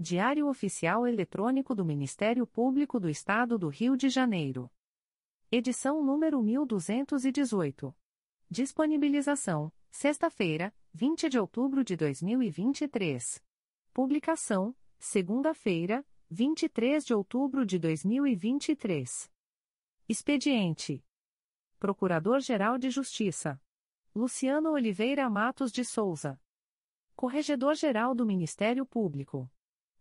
Diário Oficial Eletrônico do Ministério Público do Estado do Rio de Janeiro. Edição número 1218. Disponibilização: sexta-feira, 20 de outubro de 2023. Publicação: segunda-feira, 23 de outubro de 2023. Expediente: Procurador-Geral de Justiça Luciano Oliveira Matos de Souza. Corregedor-Geral do Ministério Público.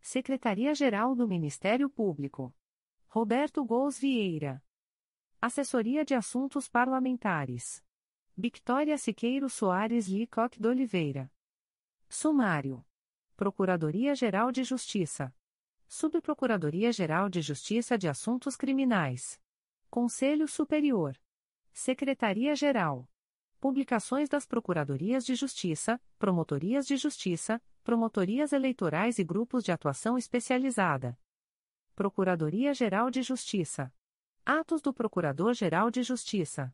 Secretaria-Geral do Ministério Público. Roberto Gous Vieira. Assessoria de Assuntos Parlamentares. Victoria Siqueiro Soares Licoque de Oliveira. Sumário. Procuradoria-Geral de Justiça. Subprocuradoria-Geral de Justiça de Assuntos Criminais. Conselho Superior. Secretaria-Geral. Publicações das Procuradorias de Justiça, Promotorias de Justiça, Promotorias Eleitorais e Grupos de Atuação Especializada. Procuradoria-Geral de Justiça. Atos do Procurador-Geral de Justiça.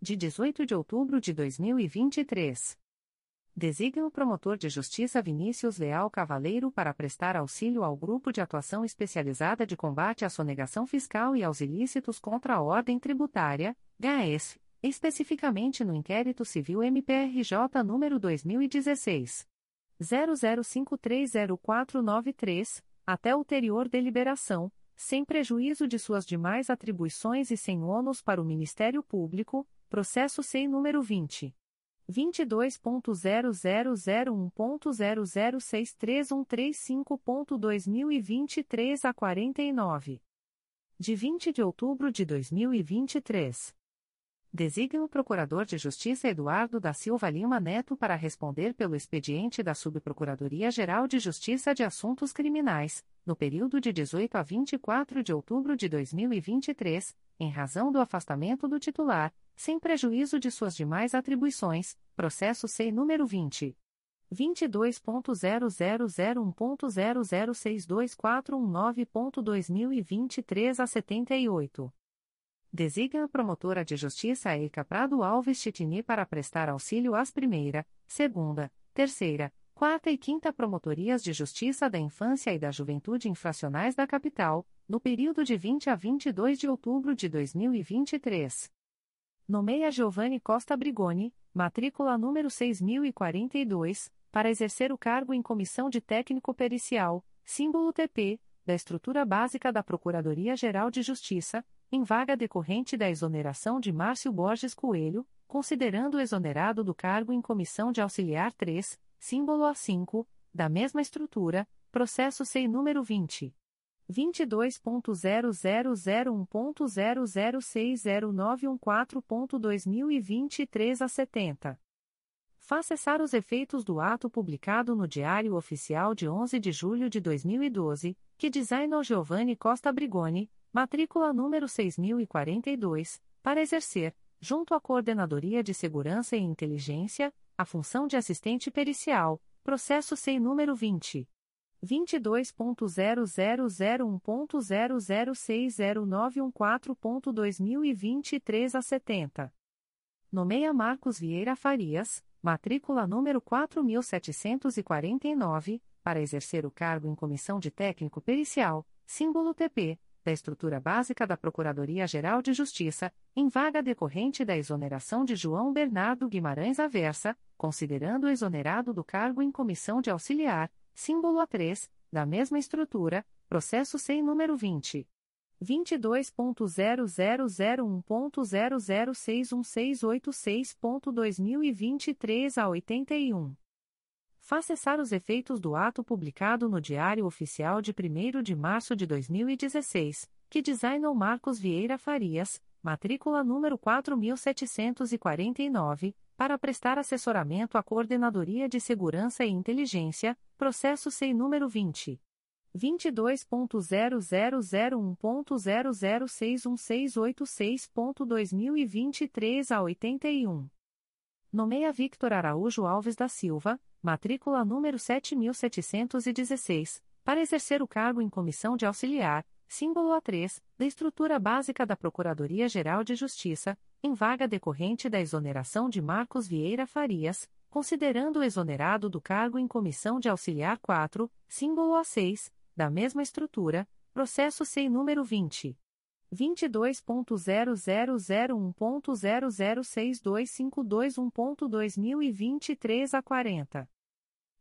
De 18 de outubro de 2023. Designa o promotor de justiça Vinícius Leal Cavaleiro para prestar auxílio ao Grupo de Atuação Especializada de Combate à Sonegação Fiscal e aos Ilícitos contra a Ordem Tributária, GAES, especificamente no inquérito civil MPRJ número 2016 00530493, até ulterior deliberação, sem prejuízo de suas demais atribuições e sem ônus para o Ministério Público, processo SEI número 20 22.0001.0063135.2023 a 49 de 20 de outubro de 2023 Designa o Procurador de Justiça Eduardo da Silva Lima Neto para responder pelo expediente da Subprocuradoria-Geral de Justiça de Assuntos Criminais, no período de 18 a 24 de outubro de 2023, em razão do afastamento do titular, sem prejuízo de suas demais atribuições, processo SEI número 20. 22.0001.0062419.2023 a 78. Designa a promotora de justiça Eika Prado Alves Chitini para prestar auxílio às primeira, segunda, terceira, quarta e quinta promotorias de justiça da infância e da juventude infracionais da capital, no período de 20 a 22 de outubro de 2023. Nomeia Giovanni Costa Brigoni, matrícula número 6042, para exercer o cargo em comissão de técnico pericial, símbolo TP, da estrutura básica da Procuradoria-Geral de Justiça em vaga decorrente da exoneração de Márcio Borges Coelho, considerando exonerado do cargo em comissão de auxiliar 3, símbolo A5, da mesma estrutura, processo SEI número 20. 22.0001.0060914.2023 a 70. Faz cessar os efeitos do ato publicado no Diário Oficial de 11 de julho de 2012, que designou Giovanni Costa Brigoni, matrícula número 6042, para exercer, junto à Coordenadoria de Segurança e Inteligência, a função de assistente pericial, processo SEI número 20. 22.0001.0060914.2023 a 70. Nomeia Marcos Vieira Farias, matrícula número 4749, para exercer o cargo em comissão de técnico pericial, símbolo TP, da estrutura básica da Procuradoria-Geral de Justiça, em vaga decorrente da exoneração de João Bernardo Guimarães Aversa, considerando exonerado do cargo em comissão de auxiliar, símbolo A3, da mesma estrutura, processo sem número 20. 22.0001.0061686.2023 a 81. Faz cessar os efeitos do ato publicado no Diário Oficial de 1 de março de 2016, que designou Marcos Vieira Farias, matrícula número 4749, para prestar assessoramento à Coordenadoria de Segurança e Inteligência, processo sem número 20. 22.0001.0061686.2023 a 81. Nomeia Victor Araújo Alves da Silva, matrícula número 7716, para exercer o cargo em comissão de auxiliar, símbolo A3, da estrutura básica da Procuradoria-Geral de Justiça, em vaga decorrente da exoneração de Marcos Vieira Farias, considerando o exonerado do cargo em comissão de auxiliar 4, símbolo A6, da mesma estrutura, processo sem número 20. 22.0001.0062521.2023 a 40.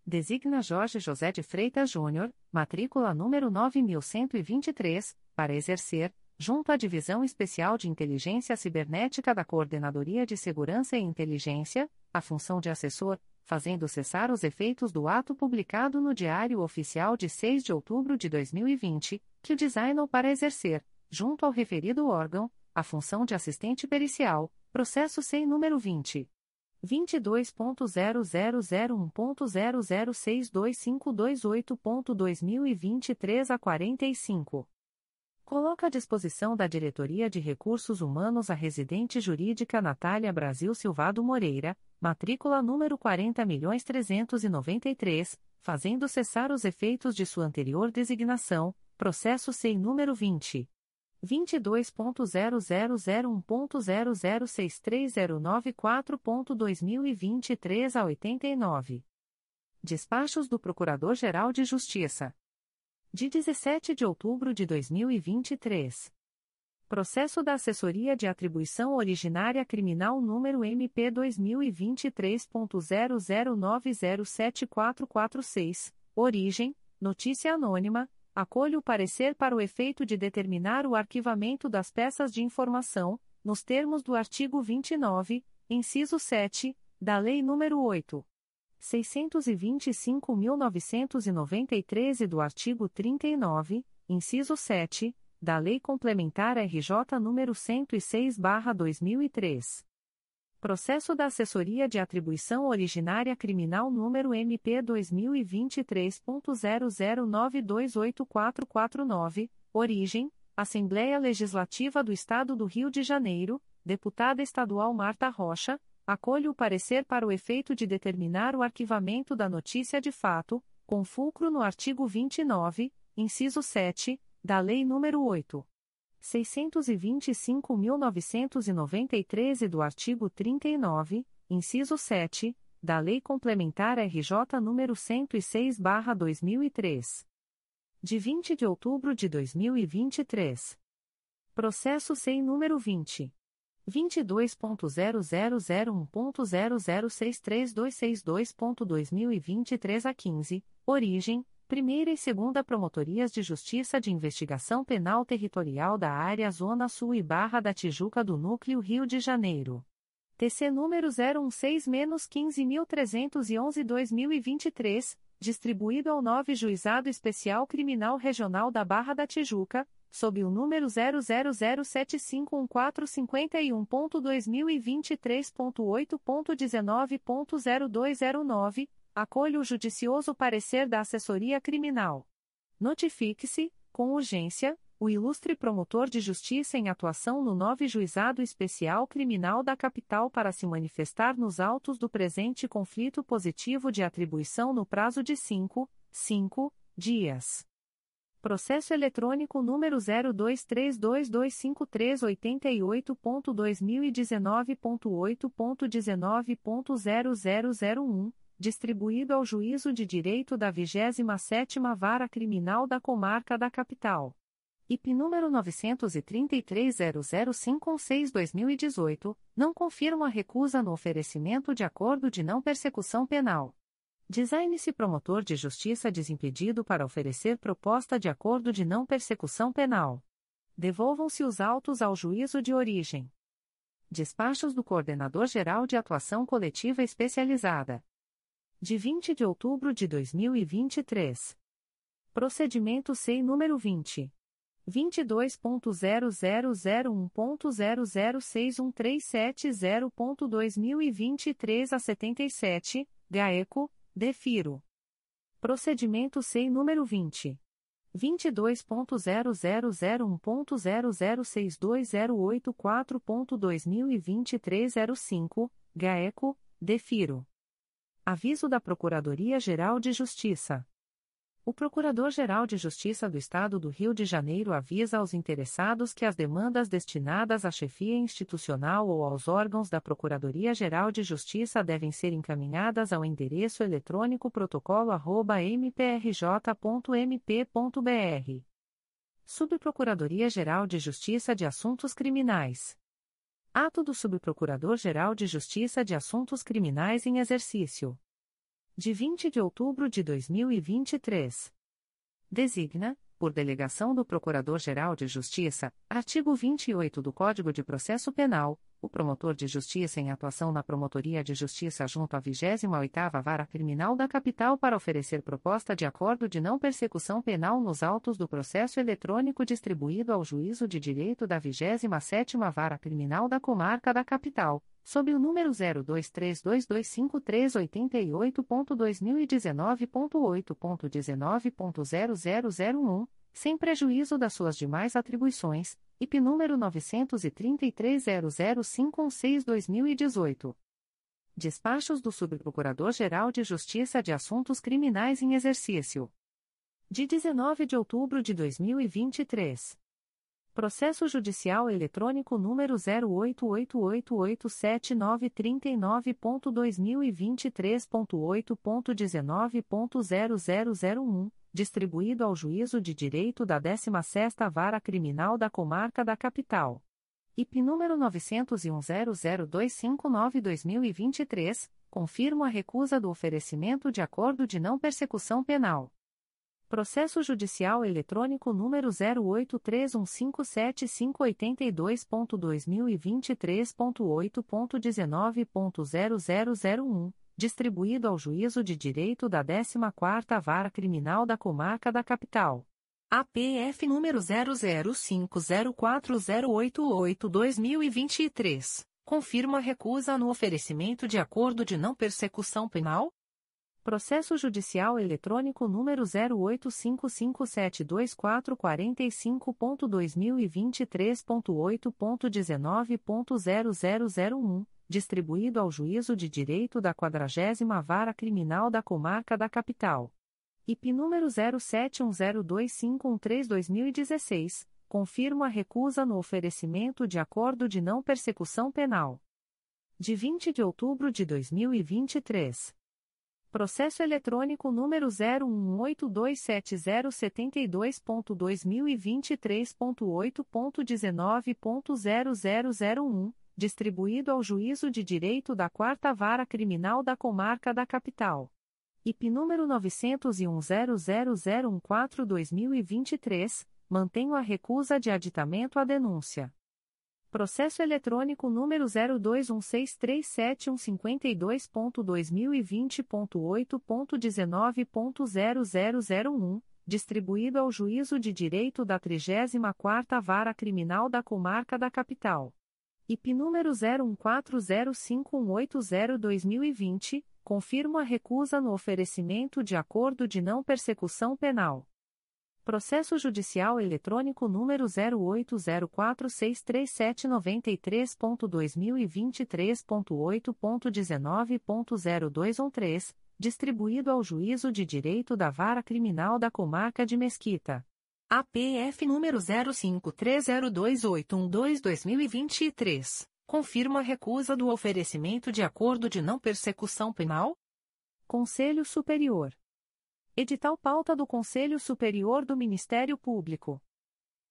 Designa Jorge José de Freitas Júnior, matrícula número 9123, para exercer, junto à Divisão Especial de Inteligência Cibernética da Coordenadoria de Segurança e Inteligência, a função de assessor, fazendo cessar os efeitos do ato publicado no Diário Oficial de 6 de outubro de 2020, que o designou para exercer, junto ao referido órgão, a função de assistente pericial, processo sem número 20. 22.0001.0062528.2023 a 45. Coloca à disposição da Diretoria de Recursos Humanos a residente jurídica Natália Brasil Silvado Moreira, matrícula número 40.393, fazendo cessar os efeitos de sua anterior designação, processo sem número 20. 22.0001.0063094.2023 a 89. Despachos do Procurador-Geral de Justiça. De 17 de outubro de 2023. Processo da Assessoria de Atribuição Originária Criminal número MP 2023.00907446. Origem: Notícia Anônima acolho o parecer para o efeito de determinar o arquivamento das peças de informação, nos termos do artigo 29, inciso 7, da Lei nº 8. 625.993 e do artigo 39, inciso 7, da Lei Complementar RJ nº 106/2003. Processo da Assessoria de Atribuição Originária Criminal número MP 2023.00928449, origem: Assembleia Legislativa do Estado do Rio de Janeiro, deputada estadual Marta Rocha, acolho o parecer para o efeito de determinar o arquivamento da notícia de fato, com fulcro no artigo 29, inciso 7, da Lei nº 8. 625.993 e do artigo 39, inciso 7, da Lei Complementar RJ nº 106/2003. De 20 de outubro de 2023. Processo sem número 20 22.0001.0063262.2023 a 15, origem Primeira e Segunda Promotorias de Justiça de Investigação Penal Territorial da Área Zona Sul e Barra da Tijuca do Núcleo Rio de Janeiro. TC número 016-15311-2023, distribuído ao 9 Juizado Especial Criminal Regional da Barra da Tijuca, sob o número 000751451.2023.8.19.0209 acolho o judicioso parecer da assessoria criminal. Notifique-se, com urgência, o ilustre promotor de justiça em atuação no 9 Juizado Especial Criminal da Capital para se manifestar nos autos do presente conflito positivo de atribuição no prazo de 5, 5 dias. Processo eletrônico número 02322538.2019.8.19.0001, distribuído ao Juízo de Direito da 27ª Vara Criminal da Comarca da Capital. IP número 933-00516-2018, não confirma a recusa no oferecimento de acordo de não persecução penal. Design-se promotor de justiça desimpedido para oferecer proposta de acordo de não persecução penal. Devolvam-se os autos ao juízo de origem. Despachos do Coordenador-Geral de Atuação Coletiva Especializada. De 20 de outubro de 2023. Procedimento SEI número 20. 22.0001.0061370.2023 a 77, GAECO, Defiro. Procedimento SEI número 20. 22.0001.0062084.2023 05, GAECO, Defiro. Aviso da Procuradoria-Geral de Justiça. O Procurador-Geral de Justiça do Estado do Rio de Janeiro avisa aos interessados que as demandas destinadas à chefia institucional ou aos órgãos da Procuradoria-Geral de Justiça devem ser encaminhadas ao endereço eletrônico protocolo@mprj.mp.br. Subprocuradoria-Geral de Justiça de Assuntos Criminais. Ato do Subprocurador-Geral de Justiça de Assuntos Criminais em exercício de 20 de outubro de 2023. Designa, por delegação do Procurador-Geral de Justiça, artigo 28 do Código de Processo Penal, o promotor de justiça em atuação na Promotoria de Justiça junto à 28ª Vara Criminal da Capital para oferecer proposta de acordo de não persecução penal nos autos do processo eletrônico distribuído ao Juízo de Direito da 27ª Vara Criminal da Comarca da Capital sob o número 02322538.2019.8.19.0001, sem prejuízo das suas demais atribuições, IP número 933.00516-2018. Despachos do Subprocurador-Geral de Justiça de Assuntos Criminais em Exercício. De 19 de outubro de 2023. Processo Judicial Eletrônico número 088873939.2023.8.19.0001, distribuído ao Juízo de Direito da 16ª Vara Criminal da Comarca da Capital. IP número 901-00259-2023, confirmo a recusa do oferecimento de acordo de não persecução penal Processo Judicial Eletrônico número 083157582.2023.8.19.0001, distribuído ao Juízo de Direito da 14ª Vara Criminal da Comarca da Capital. APF número 00504088-2023, confirma recusa no oferecimento de acordo de não persecução penal? Processo Judicial Eletrônico número 085572445.2023.8.19.0001, distribuído ao Juízo de Direito da 40 Vara Criminal da Comarca da Capital. IP número 07102513-2016, confirma a recusa no oferecimento de acordo de não persecução penal. De 20 de outubro de 2023. Processo eletrônico número 018277072.2023.8.19.0001, distribuído ao Juízo de Direito da Quarta Vara Criminal da Comarca da Capital. IP número 901-00014-2023, mantenho a recusa de aditamento à denúncia. Processo eletrônico número 021637152.2020.8.19.0001, distribuído ao Juízo de Direito da 34ª Vara Criminal da Comarca da Capital. IP número 01405180-2020, confirmo a recusa no oferecimento de acordo de não persecução penal Processo Judicial Eletrônico número 080463793.2023.8.19.0213, distribuído ao Juízo de Direito da Vara Criminal da Comarca de Mesquita. APF número 05302812-2023, confirma a recusa do oferecimento de acordo de não persecução penal? Conselho Superior. Edital pauta do Conselho Superior do Ministério Público.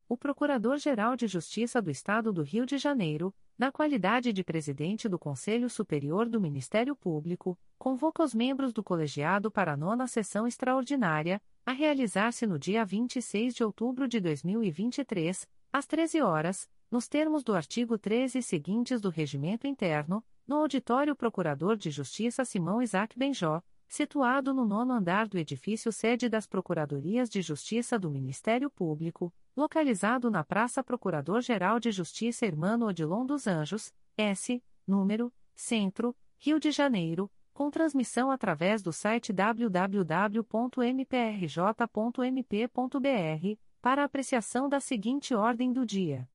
O Procurador-Geral de Justiça do Estado do Rio de Janeiro, na qualidade de presidente do Conselho Superior do Ministério Público, convoca os membros do colegiado para a nona sessão extraordinária, a realizar-se no dia 26 de outubro de 2023, às 13 horas, nos termos do artigo 13 e seguintes do Regimento Interno, no Auditório Procurador de Justiça Simão Isaac Benjó, situado no nono andar do edifício sede das Procuradorias de Justiça do Ministério Público, localizado na Praça Procurador-Geral de Justiça Hermano Odilon dos Anjos, S, número, Centro, Rio de Janeiro, com transmissão através do site www.mprj.mp.br, para apreciação da seguinte ordem do dia.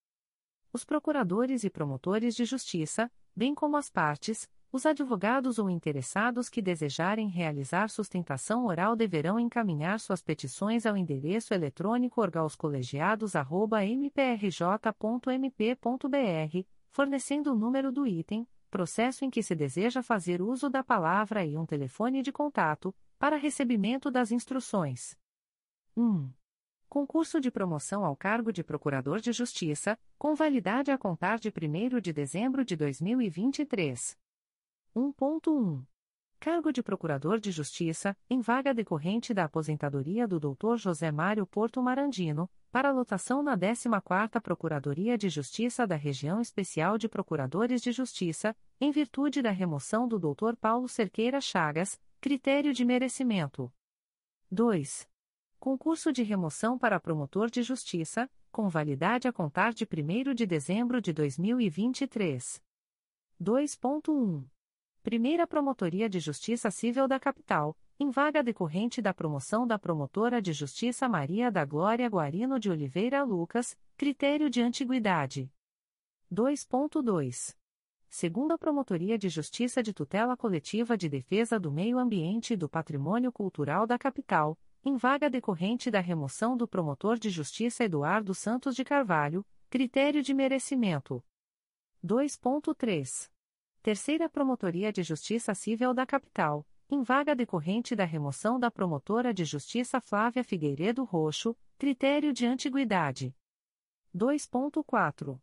Os procuradores e promotores de justiça, bem como as partes, os advogados ou interessados que desejarem realizar sustentação oral deverão encaminhar suas petições ao endereço eletrônico orgaoscolegiados@mprj.mp.br, fornecendo o número do item, processo em que se deseja fazer uso da palavra e um telefone de contato, para recebimento das instruções. 1. Concurso de promoção ao cargo de Procurador de Justiça, com validade a contar de 1 de dezembro de 2023. 1.1. Cargo de Procurador de Justiça, em vaga decorrente da aposentadoria do Dr. José Mário Porto Marandino, para lotação na 14ª Procuradoria de Justiça da Região Especial de Procuradores de Justiça, em virtude da remoção do Dr. Paulo Cerqueira Chagas, critério de merecimento. 2. Concurso de remoção para promotor de justiça, com validade a contar de 1 de dezembro de 2023. 2.1. Primeira Promotoria de Justiça Civil da Capital, em vaga decorrente da promoção da Promotora de Justiça Maria da Glória Guarino de Oliveira Lucas, critério de antiguidade. 2.2. Segunda Promotoria de Justiça de Tutela Coletiva de Defesa do Meio Ambiente e do Patrimônio Cultural da Capital, em vaga decorrente da remoção do Promotor de Justiça Eduardo Santos de Carvalho, critério de merecimento. 2.3. Terceira Promotoria de Justiça Civil da Capital, em vaga decorrente da remoção da promotora de justiça Flávia Figueiredo Roxo, critério de antiguidade. 2.4.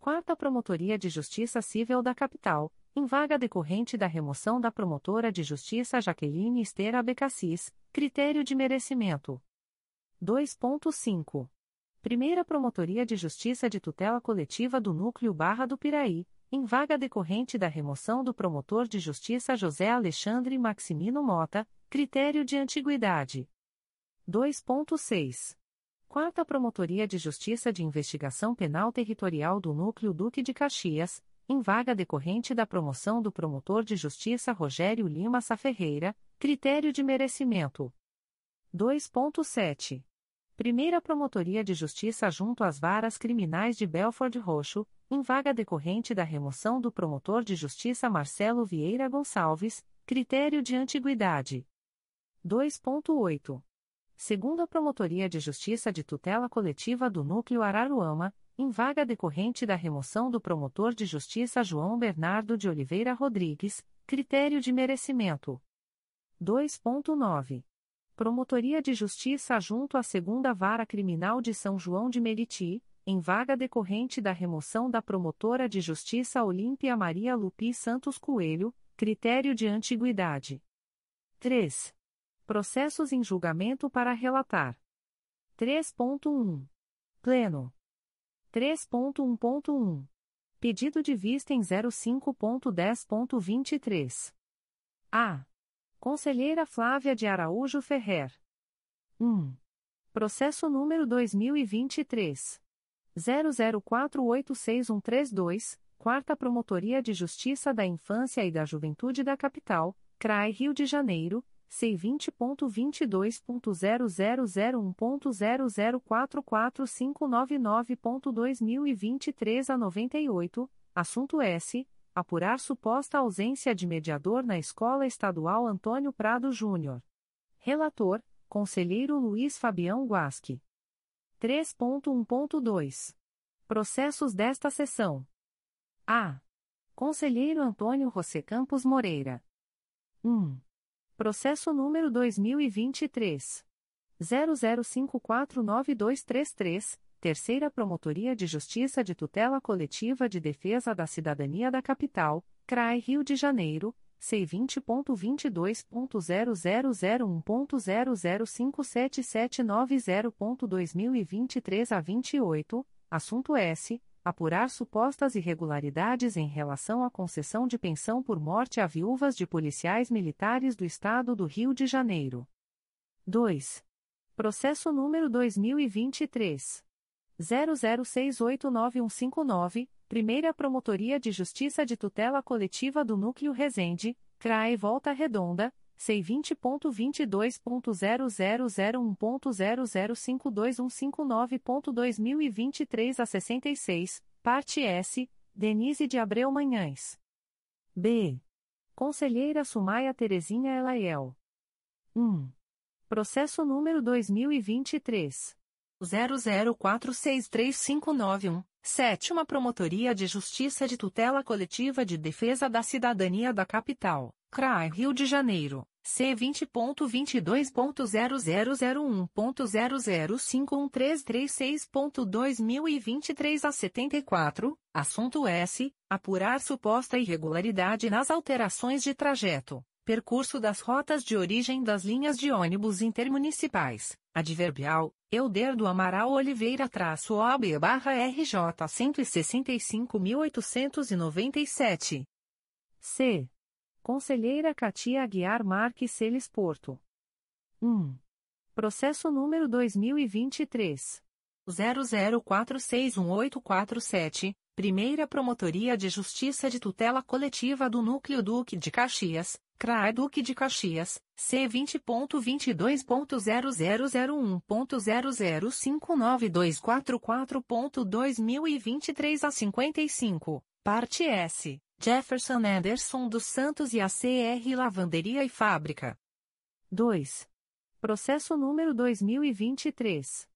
Quarta Promotoria de Justiça Civil da Capital, em vaga decorrente da remoção da promotora de justiça Jaqueline Estera Becassis, critério de merecimento. 2.5. Primeira Promotoria de Justiça de Tutela Coletiva do Núcleo Barra do Piraí, em vaga decorrente da remoção do promotor de justiça José Alexandre Maximino Mota, critério de antiguidade. 2.6. Quarta Promotoria de Justiça de Investigação Penal Territorial do Núcleo Duque de Caxias, em vaga decorrente da promoção do promotor de justiça Rogério Lima Saferreira, critério de merecimento. 2.7. Primeira Promotoria de Justiça junto às Varas Criminais de Belford Roxo, em vaga decorrente da remoção do promotor de justiça Marcelo Vieira Gonçalves, critério de antiguidade. 2.8. Segunda Promotoria de Justiça de Tutela Coletiva do Núcleo Araruama, em vaga decorrente da remoção do promotor de justiça João Bernardo de Oliveira Rodrigues, critério de merecimento. 2.9. Promotoria de Justiça junto à Segunda Vara Criminal de São João de Meriti, em vaga decorrente da remoção da promotora de justiça Olímpia Maria Lupi Santos Coelho, critério de antiguidade. 3. Processos em julgamento para relatar. 3.1. Pleno. 3.1.1. Pedido de vista em 05.10.23. A. Conselheira Flávia de Araújo Ferrer. 1. Processo número 2023 00486132, Quarta Promotoria de Justiça da Infância e da Juventude da Capital, CRAI Rio de Janeiro, C20.22.0001.0044599.2023 a 98, assunto S. apurar suposta ausência de mediador na Escola Estadual Antônio Prado Júnior. Relator, Conselheiro Luiz Fabião Guasque. 3.1.2. Processos desta sessão. A. Conselheiro Antônio José Campos Moreira. 1. Processo número 2023. 00549233, Terceira Promotoria de Justiça de Tutela Coletiva de Defesa da Cidadania da Capital, CRAI Rio de Janeiro, C20.22.0001.0057790.2023 a 28, assunto S. Apurar supostas irregularidades em relação à concessão de pensão por morte a viúvas de policiais militares do Estado do Rio de Janeiro. 2. Processo número 2023. 00689159, Primeira Promotoria de Justiça de Tutela Coletiva do Núcleo Resende, CRAE Volta Redonda, C20.22.0001.0052159.2023 a 66, parte S, Denise de Abreu Manhães. B. Conselheira Sumaia Terezinha Elaiel. 1. Processo número 2023. 00463591, Sétima Promotoria de Justiça de Tutela Coletiva de Defesa da Cidadania da Capital, CRAI Rio de Janeiro, C20.22.0001.0051336.2023 a 74, assunto S. Apurar suposta irregularidade nas alterações de trajeto Percurso das rotas de origem das linhas de ônibus intermunicipais. Adverbial, Euder do Amaral Oliveira traço OB barra RJ 165.897. C. Conselheira Katia Aguiar Marques Celes Porto. 1. Processo número 2023. 00461847, Primeira Promotoria de Justiça de Tutela Coletiva do Núcleo Duque de Caxias, CRAE Duque de Caxias, C20.22.0001.0059244.2023 a 55, parte S, Jefferson Anderson dos Santos e a CR Lavanderia e Fábrica. 2. Processo número 2023.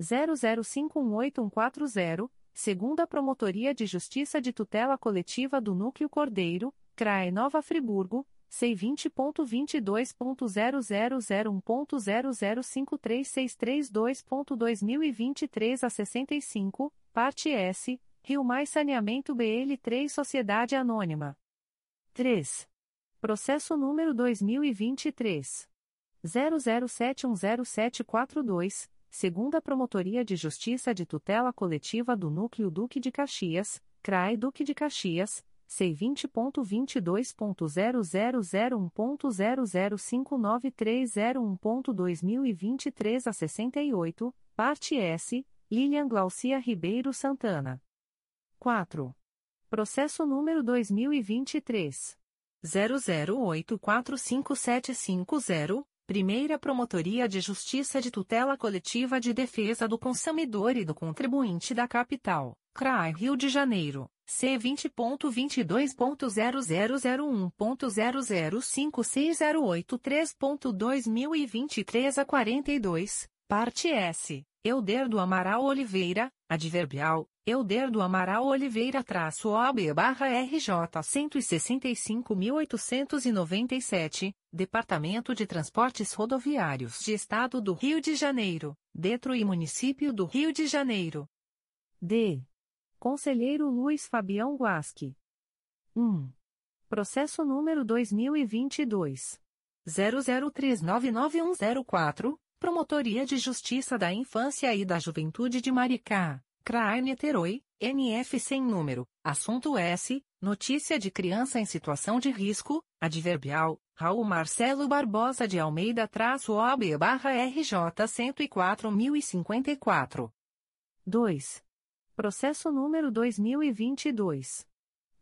00518140, segunda Promotoria de Justiça de Tutela Coletiva do Núcleo Cordeiro, CRAE Nova Friburgo, C20.22.0001.0053632.2023 a 65, parte S, Rio Mais Saneamento BL3 Sociedade Anônima. 3. Processo número 2023. 00710742, segunda Promotoria de Justiça de Tutela Coletiva do Núcleo Duque de Caxias, CRAE Duque de Caxias, C20.22.0001.0059301.2023 a 68, parte S, Lilian Glaucia Ribeiro Santana. 4. Processo número 2023. 00845750, Primeira Promotoria de Justiça de Tutela Coletiva de Defesa do Consumidor e do Contribuinte da Capital, CRAI Rio de Janeiro. C20.22.0001.0056083.2023 a 42, parte S, Euder do Amaral Oliveira, adverbial, Euder do Amaral Oliveira traço OB barra RJ 165.897, Departamento de Transportes Rodoviários de Estado do Rio de Janeiro, Detro e Município do Rio de Janeiro. D. Conselheiro Luiz Fabião Guasque. 1. Processo número 2022. 00399104, Promotoria de Justiça da Infância e da Juventude de Maricá, CRAI Niterói, NF sem número, assunto S, notícia de criança em situação de risco, adverbial, Raul Marcelo Barbosa de Almeida traço OB barra RJ 104.054. 2. Processo número 2022.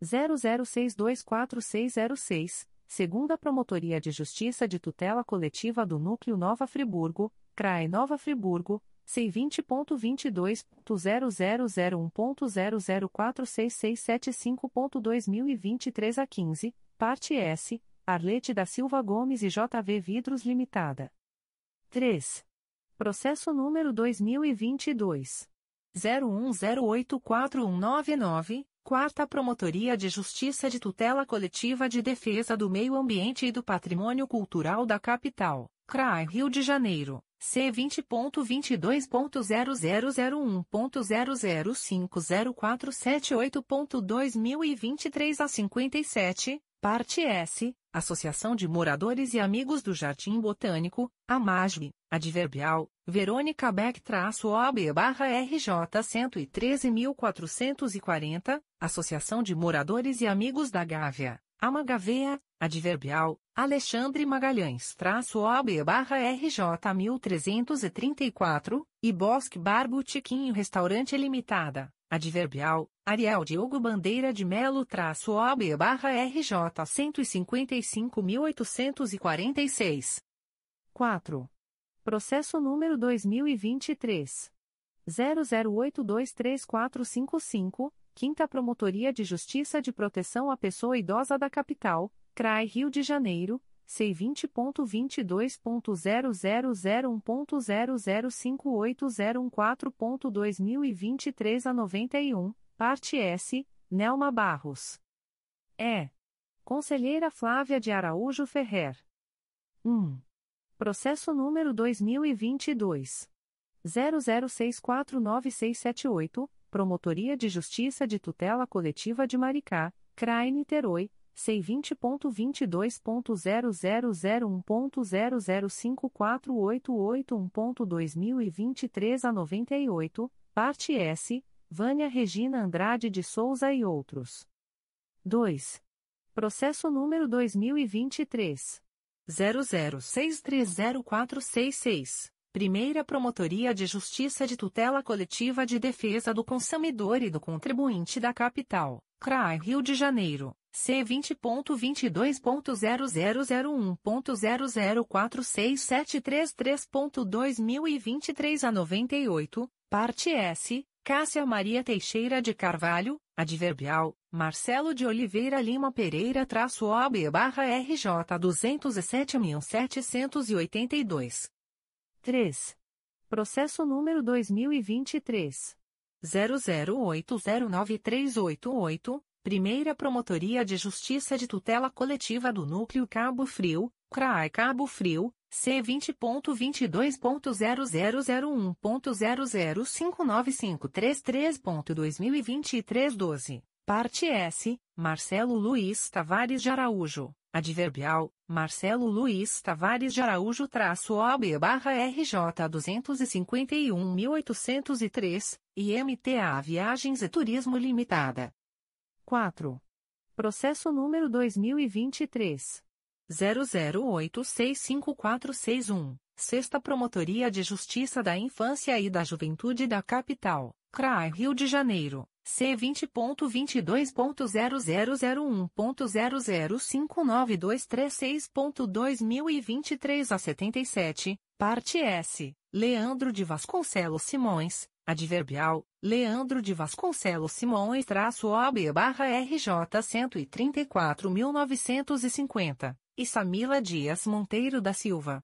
00624606, segunda Promotoria de Justiça de Tutela Coletiva do Núcleo Nova Friburgo, CRAE Nova Friburgo, C20.22.0001.0046675.2023 a 15, parte S, Arlete da Silva Gomes e JV Vidros Limitada. 3. Processo número 2022. 01084199, Quarta Promotoria de Justiça de Tutela Coletiva de Defesa do Meio Ambiente e do Patrimônio Cultural da Capital, CRAI Rio de Janeiro, C20.22.0001.0050478.2023 a 57, parte S, Associação de Moradores e Amigos do Jardim Botânico, AMASB, adverbial, Verônica Beck-OB-RJ 113.440, Associação de Moradores e Amigos da Gávea, Amagaveia, adverbial, Alexandre Magalhães-OB-RJ 1334, e Bosque Barbo Tiquinho Restaurante Limitada, adverbial, Ariel Diogo Bandeira de Melo-OB-RJ 155.846. 4. Processo número 2023. 00823455, Quinta Promotoria de Justiça de Proteção à Pessoa Idosa da Capital, CRAI Rio de Janeiro, C20.22.0001.0058014.2023 a 91, parte S, Nelma Barros. É. Conselheira Flávia de Araújo Ferrer. 1. Processo número 2022. 00649678, Promotoria de Justiça de Tutela Coletiva de Maricá, CRAI Niterói, C20.22.0001.0054881.2023 a 98, parte S, Vânia Regina Andrade de Souza e outros. 2. Processo número 2023. 00630466. Primeira Promotoria de Justiça de Tutela Coletiva de Defesa do Consumidor e do Contribuinte da Capital, CRAI Rio de Janeiro, C20.22.0001.0046733.2023 a 98, parte S, Cássia Maria Teixeira de Carvalho, adverbial, Marcelo de Oliveira Lima Pereira traço OB barra RJ 207.782. 3. Processo número 2023. 00809388, Primeira Promotoria de Justiça de Tutela Coletiva do Núcleo Cabo Frio, CRAI Cabo Frio, C20.22.0001.0059533.2023 12, parte S, Marcelo Luiz Tavares de Araújo, adverbial, Marcelo Luiz Tavares de Araújo traço OB barra RJ 251.803, e MTA Viagens e Turismo Limitada. 4. Processo número 2023. 00865461, Sexta Promotoria de Justiça da Infância e da Juventude da Capital, CRAI Rio de Janeiro, C20.22.0001.0059236.2023 a 77, parte S, Leandro de Vasconcelos Simões, adverbial, Leandro de Vasconcelos Simões traço OB barra RJ 134.950 e Samila Dias Monteiro da Silva.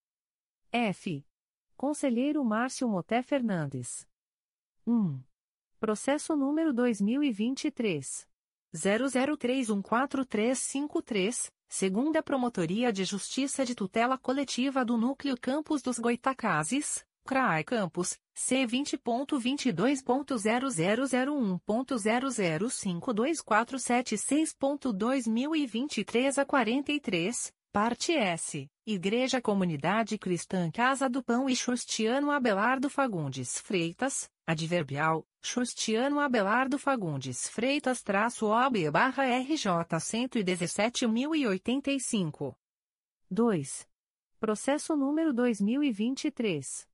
F. Conselheiro Márcio Moté Fernandes. 1. Processo número 2023. 00314353, segunda Promotoria de Justiça de Tutela Coletiva do Núcleo Campos dos Goitacazes, CRAI Campos, C20.22.0001.0052476.2023 a 43, parte S, Igreja Comunidade Cristã Casa do Pão e Xustiano Abelardo Fagundes Freitas, adverbial, Xustiano Abelardo Fagundes Freitas traço OB barra RJ 117.085. 2. Processo número 2023.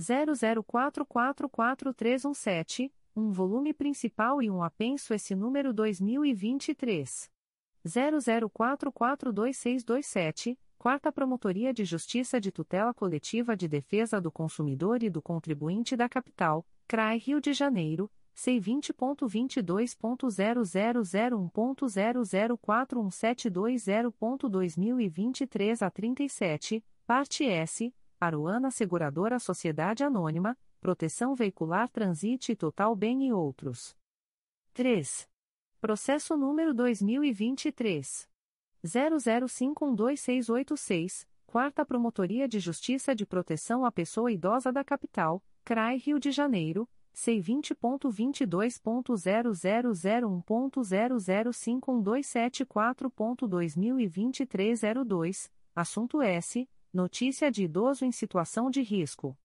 00444317, um volume principal e um apenso esse número 2023. 00442627, Quarta Promotoria de Justiça de Tutela Coletiva de Defesa do Consumidor e do Contribuinte da Capital, CRAI Rio de Janeiro, C20.22.0001.0041720.2023 a 37, parte S, Aruana Seguradora Sociedade Anônima, Proteção Veicular Transite Total Bem e outros. 3. Processo número 2023. 00512686, Quarta Promotoria de Justiça de Proteção à Pessoa Idosa da Capital, CRAI Rio de Janeiro, C20.22.0001.0051274.2023 a 02, assunto S. Notícia de idoso em situação de risco.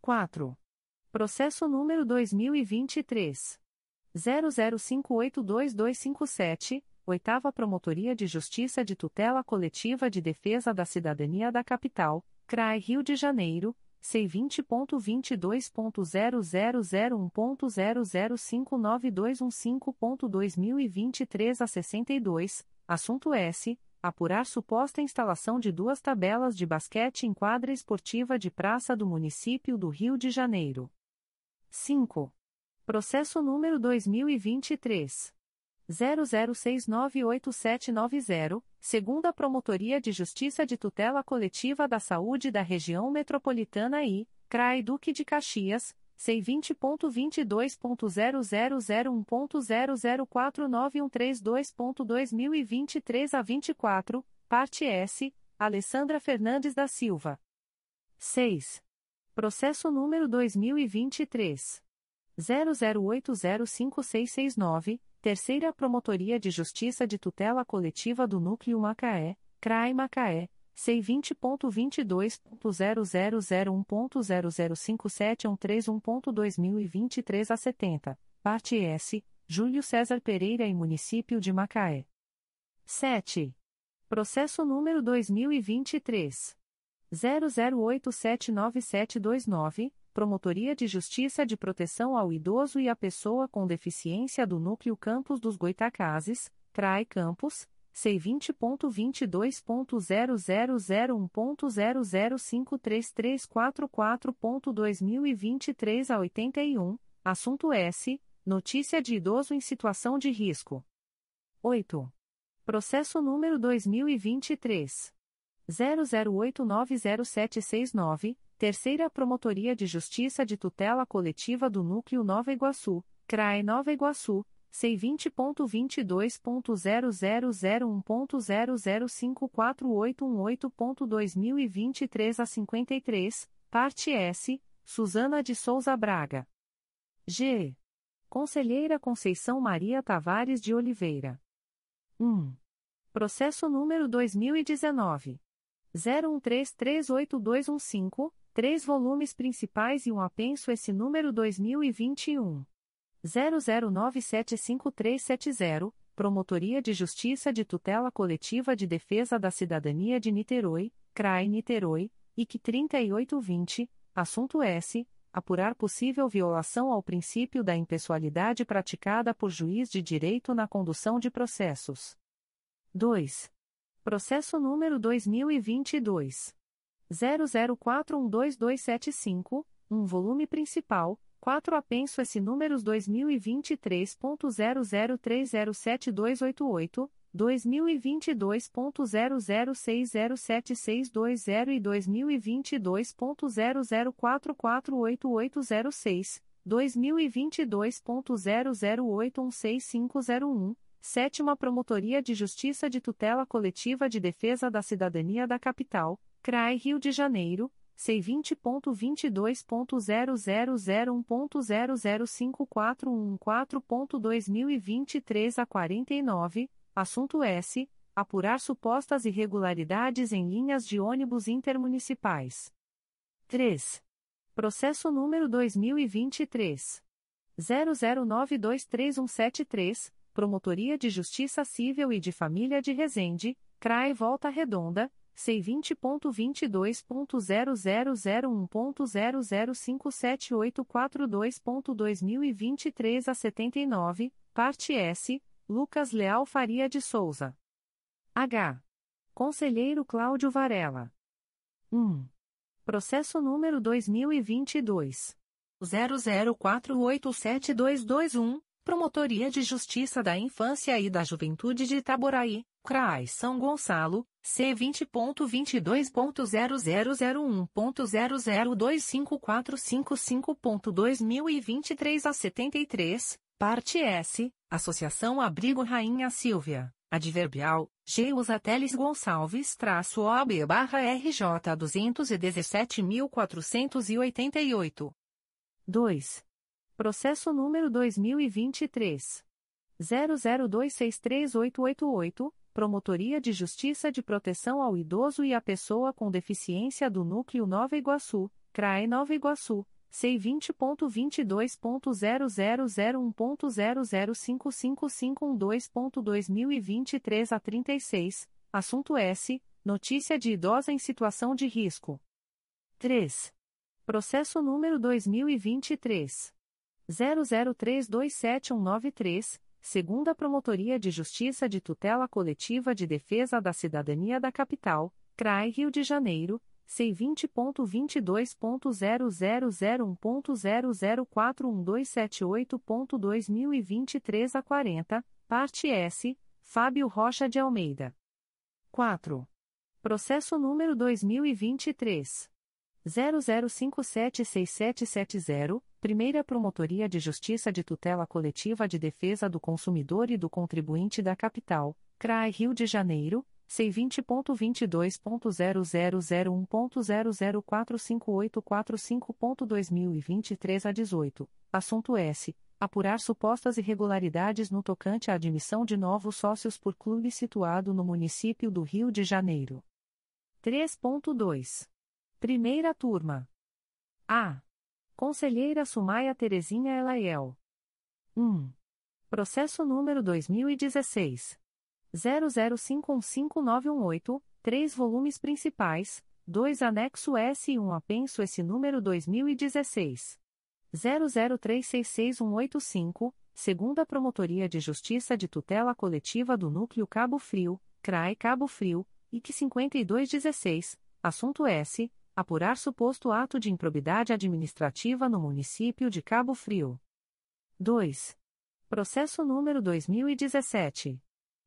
4. Processo número 2023. 00582257, Oitava Promotoria de Justiça de Tutela Coletiva de Defesa da Cidadania da Capital, CRAI Rio de Janeiro, C20.22.0001.0059215.2023 a 62, assunto S. Apurar suposta instalação de duas tabelas de basquete em quadra esportiva de praça do município do Rio de Janeiro. 5. Processo número 2023. 00698790, segunda Promotoria de Justiça de Tutela Coletiva da Saúde da Região Metropolitana I, CRAI Duque de Caxias, C20.22.0001.0049132.2023 a 24, parte S, Alessandra Fernandes da Silva. 6. Processo número 2023. 00805669, Terceira Promotoria de Justiça de Tutela Coletiva do Núcleo Macaé, CRAI Macaé, C20.22.0001.0057131.2023 a 70, parte S, Júlio César Pereira e Município de Macaé. 7. Processo número 2023. 00879729, Promotoria de Justiça de Proteção ao Idoso e à Pessoa com Deficiência do Núcleo Campos dos Goitacazes, CRAI Campos, C20.22.0001.0053344.2023 a 81, assunto S. Notícia de idoso em situação de risco. 8. Processo número 2023. 00890769 Terceira Promotoria de Justiça de Tutela Coletiva do Núcleo Nova Iguaçu, CRAE Nova Iguaçu, C20.22.0001.0054818.2023 a 53, parte S, Suzana de Souza Braga. G. Conselheira Conceição Maria Tavares de Oliveira. 1. Processo número 2019. 01338215 três volumes principais e um apenso esse número 2021. 00975370, Promotoria de Justiça de Tutela Coletiva de Defesa da Cidadania de Niterói, CRAI Niterói, IC 3820, assunto S. Apurar possível violação ao princípio da impessoalidade praticada por juiz de direito na condução de processos. 2. Processo número 2022. 00412275, um volume principal, 4 apenso S números 2023.00307288, 2022.00607620 e 2022.00448806, 2022.00816501, Sétima Promotoria de Justiça de Tutela Coletiva de Defesa da Cidadania da Capital, CRAI Rio de Janeiro, C20.22.0001.0054114.2023 a 49, assunto S. Apurar supostas irregularidades em linhas de ônibus intermunicipais. 3. Processo número 2023. 00923173, Promotoria de Justiça Civil e de Família de Resende, CRAE Volta Redonda, C20.22.0001.0057842.2023 a 79, parte S, Lucas Leal Faria de Souza. H. Conselheiro Cláudio Varela. 1. Processo número 2022. 00487221, Promotoria de Justiça da Infância e da Juventude de Itaboraí, CRAI São Gonçalo, C20.22.0001.0025455.2023 a 73, parte S, Associação Abrigo Rainha Silvia. Adverbial, Geusa Teles Gonçalves traço OB barra RJ 217.488. 2. Processo número 2023. 00263888, Promotoria de Justiça de Proteção ao Idoso e à Pessoa com Deficiência do Núcleo Nova Iguaçu, CRAE Nova Iguaçu, C20.22.0001.0055512.2023 a 36, assunto S. Notícia de idosa em situação de risco. 3. Processo número 2023. 00327193, segunda Promotoria de Justiça de Tutela Coletiva de Defesa da Cidadania da Capital, CRAI Rio de Janeiro, C20.22.0001.0041278.2023 a 40, parte S, Fábio Rocha de Almeida. 4. Processo número 2023. 00576770, Primeira Promotoria de Justiça de Tutela Coletiva de Defesa do Consumidor e do Contribuinte da Capital, CRAI Rio de Janeiro, C20.22.0001.0045845.2023 a 18, assunto S. Apurar supostas irregularidades no tocante à admissão de novos sócios por clube situado no município do Rio de Janeiro. 3.2. Primeira turma. A. Conselheira Sumaia Terezinha Elaiel. 1. Processo número 2016. 00515918, 3 volumes principais, 2 anexo S e 1 apenso S número 2016. 00366185, segunda Promotoria de Justiça de Tutela Coletiva do Núcleo Cabo Frio, CRAE Cabo Frio, IC 5216, assunto S. Apurar suposto ato de improbidade administrativa no município de Cabo Frio. 2. Processo número 2017.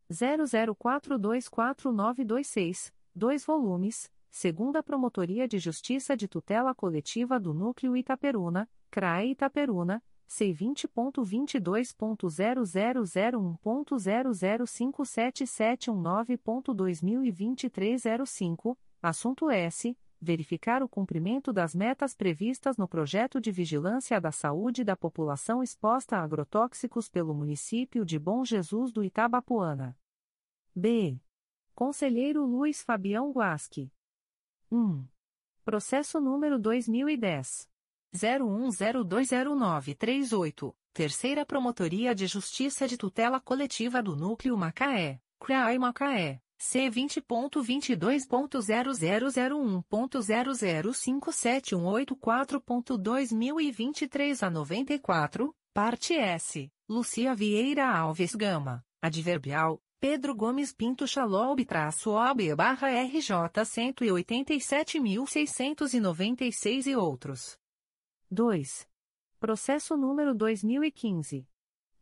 00424926, 2 volumes, segunda Promotoria de Justiça de Tutela Coletiva do Núcleo Itaperuna, CRAE Itaperuna, C20.22.0001.0057719.2023 05, assunto S. Verificar o cumprimento das metas previstas no projeto de vigilância da saúde da população exposta a agrotóxicos pelo município de Bom Jesus do Itabapuana. B. Conselheiro Luiz Fabião Guasque. 1. Processo número 2010. 01020938, Terceira Promotoria de Justiça de Tutela Coletiva do Núcleo Macaé, CRAI Macaé, C20.22.0001.0057184.2023 a 94, parte S, Lucia Vieira Alves Gama, adverbial, Pedro Gomes Pinto Chalob traço OB barra RJ 187.696 e outros. 2. Processo número 2015.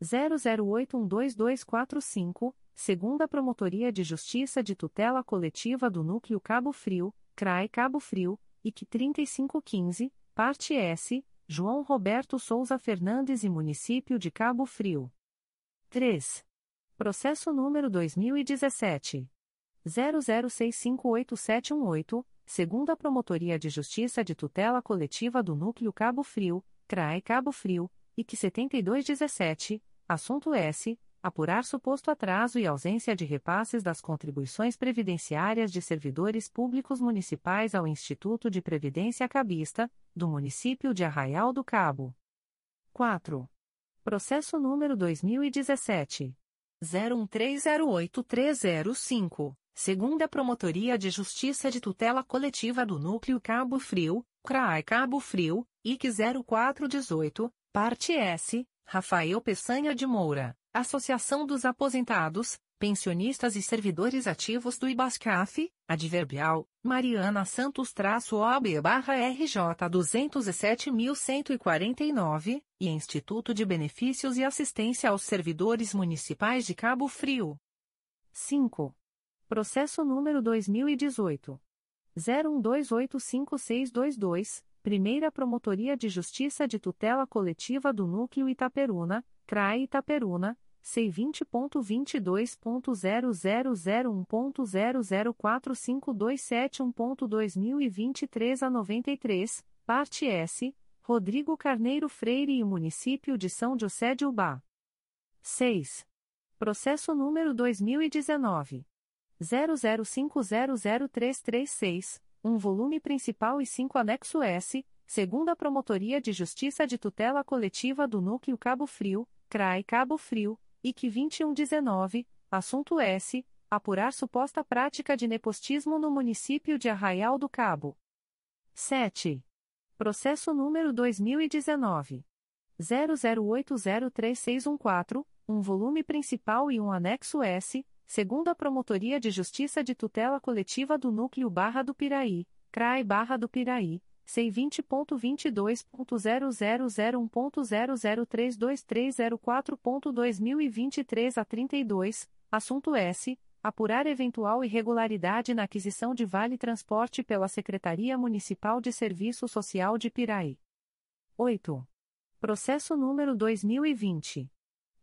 00812245, segunda Promotoria de Justiça de Tutela Coletiva do Núcleo Cabo Frio, CRAE Cabo Frio, IC 3515, parte S, João Roberto Souza Fernandes e Município de Cabo Frio. 3. Processo número 2017. 00658718, segunda Promotoria de Justiça de Tutela Coletiva do Núcleo Cabo Frio, CRAE Cabo Frio, IC 7217, assunto S. Apurar suposto atraso e ausência de repasses das contribuições previdenciárias de servidores públicos municipais ao Instituto de Previdência Cabista, do município de Arraial do Cabo. 4. Processo número 2017. 01308305, segunda Promotoria de Justiça de Tutela Coletiva do Núcleo Cabo Frio, CRAI Cabo Frio, IC 0418, parte S, Rafael Peçanha de Moura, Associação dos Aposentados, pensionistas e servidores ativos do IBASCAF, adverbial, Mariana Santos-OB-RJ 207.149, e Instituto de Benefícios e Assistência aos Servidores Municipais de Cabo Frio. 5. Processo número 2018. 01285622, Primeira Promotoria de Justiça de Tutela Coletiva do Núcleo Itaperuna, CRAE Itaperuna, C20.22.0001.0045271.2023 a 93, parte S, Rodrigo Carneiro Freire e Município de São José de Ubá. 6. Processo número 2019. 00500336, um volume principal e 5 anexo S, segunda Promotoria de Justiça de Tutela Coletiva do Núcleo Cabo Frio, CRAI Cabo Frio, IC 2119, assunto S. Apurar suposta prática de nepotismo no município de Arraial do Cabo. 7. Processo número 2019. 00803614, um volume principal e um anexo S, segundo a Promotoria de Justiça de Tutela Coletiva do Núcleo Barra do Piraí, CRAI Barra do Piraí, C20.22.0001.0032304.2023 a 32, assunto S. Apurar eventual irregularidade na aquisição de vale transporte pela Secretaria Municipal de Serviço Social de Piraí. 8. Processo número 2020.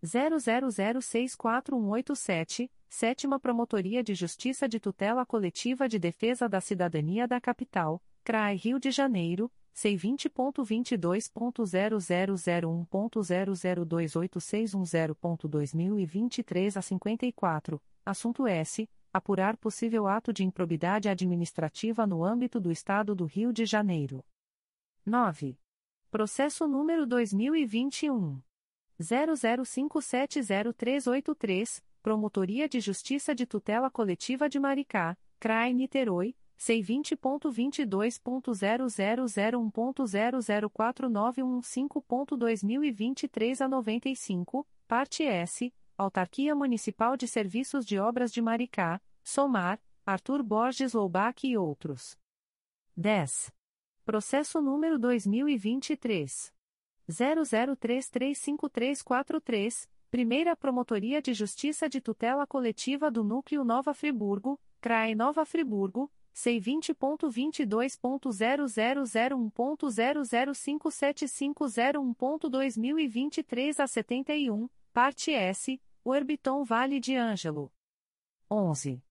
00064187, Sétima Promotoria de Justiça de Tutela Coletiva de Defesa da Cidadania da Capital, CRAI Rio de Janeiro, C20.22.0001.0028610.2023 a 54, assunto S. Apurar possível ato de improbidade administrativa no âmbito do Estado do Rio de Janeiro. 9. Processo número 2021. 00570383, Promotoria de Justiça de Tutela Coletiva de Maricá, CRAI Niterói, C20.22.0001.0049115.2023 a 95, parte S, Autarquia Municipal de Serviços de Obras de Maricá, Somar, Arthur Borges Loubach e outros. 10. Processo número 2023. 00335343, Primeira Promotoria de Justiça de Tutela Coletiva do Núcleo Nova Friburgo, CRAE Nova Friburgo, C20.22.0001.0057501.2023 a 71, parte S, Orbiton Vale de Ângelo. 11.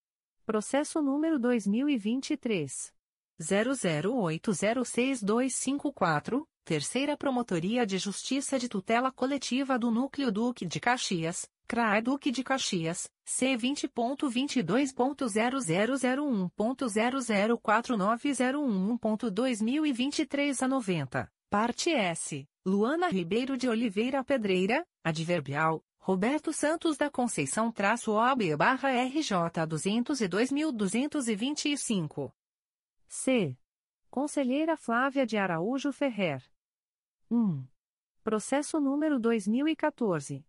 Processo número 2023. 00806254, Terceira Promotoria de Justiça de Tutela Coletiva do Núcleo Duque de Caxias, CRAE Duque de Caxias, C20.22.0001.0049011.2023 a 90, parte S, Luana Ribeiro de Oliveira Pedreira, adverbial, Roberto Santos da Conceição traço OB barra RJ 202.225. C. Conselheira Flávia de Araújo Ferrer. 1. Processo número 2014.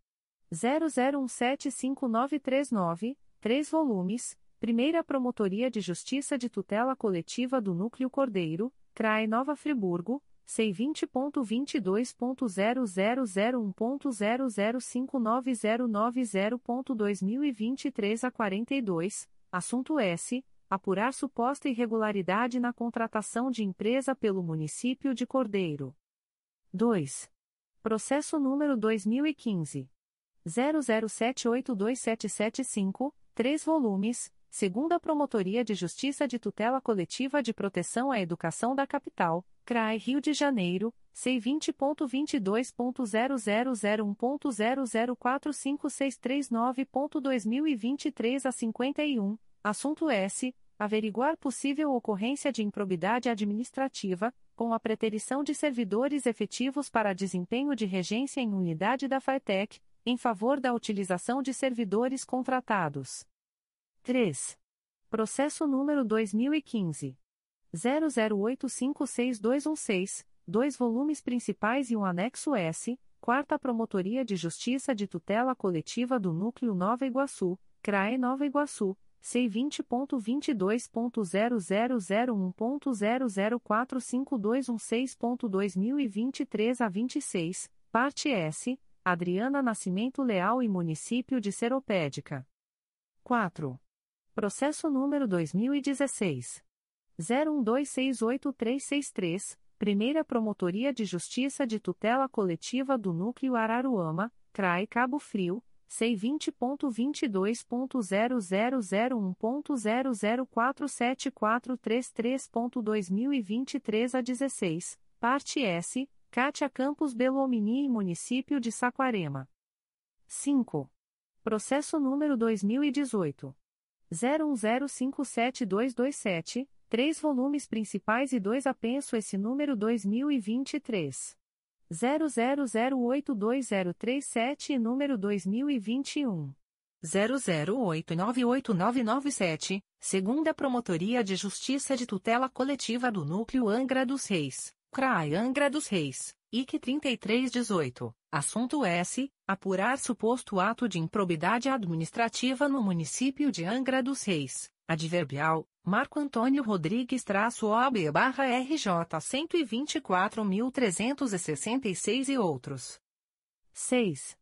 00175939, 3 volumes, Primeira Promotoria de Justiça de Tutela Coletiva do Núcleo Cordeiro, CRAE Nova Friburgo, C20.22.0001.0059090.2023 a 42, assunto S. Apurar suposta irregularidade na contratação de empresa pelo município de Cordeiro. 2. Processo número 2015. 00782775, 3 volumes, segunda Promotoria de Justiça de Tutela Coletiva de Proteção à Educação da Capital, CRAI Rio de Janeiro, C20.22.0001.0045639.2023 a 51, assunto S. Averiguar possível ocorrência de improbidade administrativa, com a preterição de servidores efetivos para desempenho de regência em unidade da FATEC, em favor da utilização de servidores contratados. 3. Processo número 2015. 00856216, dois volumes principais e um anexo S, Quarta Promotoria de Justiça de Tutela Coletiva do Núcleo Nova Iguaçu, CRAE Nova Iguaçu, C20.22.0001.0045216.2023 a 26, parte S, Adriana Nascimento Leal e Município de Seropédica. 4. Processo número 2016. 01268363, Primeira Promotoria de Justiça de Tutela Coletiva do Núcleo Araruama, CRAE Cabo Frio, C20.22.0001.0047433.2023 a 16, parte S, Cátia Campos Belomini e Município de Saquarema. 5. Processo número 2018. 01057227, três volumes principais e dois apenso esse número 2023. 00082037 e número 2021. 00898997, segunda Promotoria de Justiça de Tutela Coletiva do Núcleo Angra dos Reis, CRAI Angra dos Reis, IC 3318, assunto S. Apurar suposto ato de improbidade administrativa no município de Angra dos Reis, adverbial, Marco Antônio Rodrigues traço OB barra RJ 124.366 e outros. 6.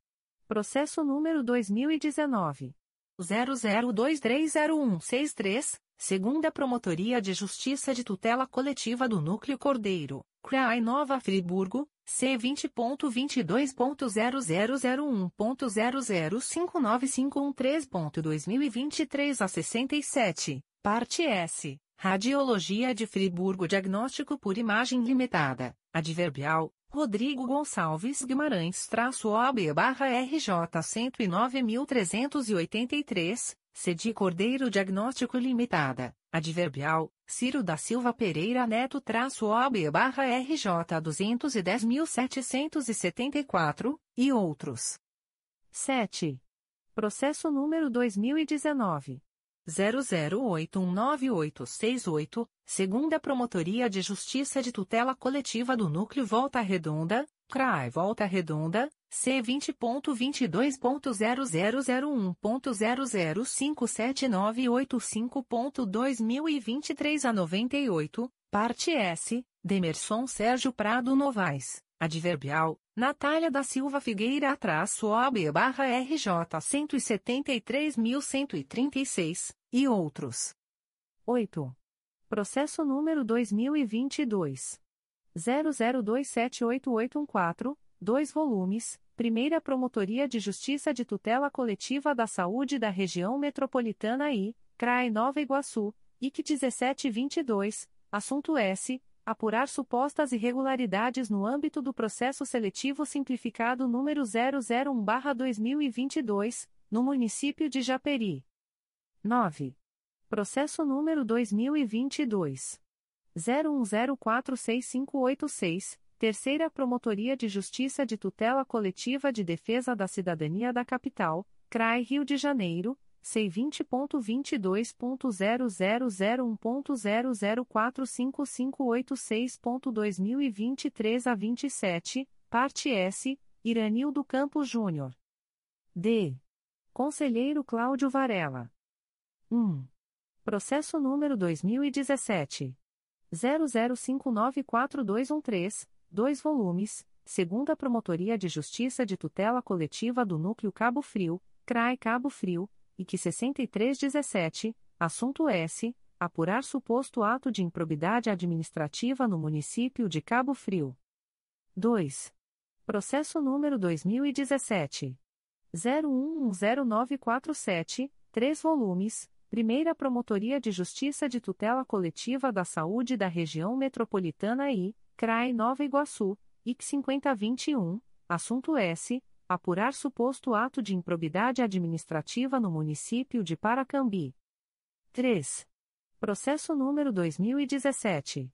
Processo número 2019. 00230163, segunda Promotoria de Justiça de Tutela Coletiva do Núcleo Cordeiro, CRAI Nova Friburgo, C20.22.0001.0059513.2023 a 67. Parte S. Radiologia de Friburgo Diagnóstico por Imagem Limitada. Adverbial. Rodrigo Gonçalves Guimarães traço OB barra RJ 109.383, Cedi Cordeiro Diagnóstico Limitada. Adverbial. Ciro da Silva Pereira Neto traço OB barra RJ 210.774, e outros. 7. Processo número 2019. 00819868, segunda Promotoria de Justiça de Tutela Coletiva do Núcleo Volta Redonda, CRAI Volta Redonda, C20.22.0001.0057985.2023 a 98, parte S, Demerson Sérgio Prado Novaes, adverbial, Natália da Silva Figueira traço OB barra RJ 173.136, e outros. 8. Processo número 2022. 00278814, 2 volumes, Primeira Promotoria de Justiça de Tutela Coletiva da Saúde da Região Metropolitana I, CRAE Nova Iguaçu, IC 1722, assunto S apurar supostas irregularidades no âmbito do processo seletivo simplificado número 001/2022, no município de Japeri. 9. Processo número 2022 01046586, Terceira Promotoria de Justiça de Tutela Coletiva de Defesa da Cidadania da Capital, CRAI Rio de Janeiro C20.22.0001.0045586.2023 a 27, parte S, Iranildo Campos Júnior. D. Conselheiro Cláudio Varela. 1. Processo número 2017. 00594213, 2 volumes, segunda Promotoria de Justiça de Tutela Coletiva do Núcleo Cabo Frio, CRAE Cabo Frio, e que 6317, assunto S. Apurar suposto ato de improbidade administrativa no município de Cabo Frio. 2. Processo número 2017. 010947, 3 volumes, Primeira Promotoria de Justiça de Tutela Coletiva da Saúde da Região Metropolitana I, CRAI Nova Iguaçu, IC 5021, assunto S apurar suposto ato de improbidade administrativa no município de Paracambi. 3. Processo número 2017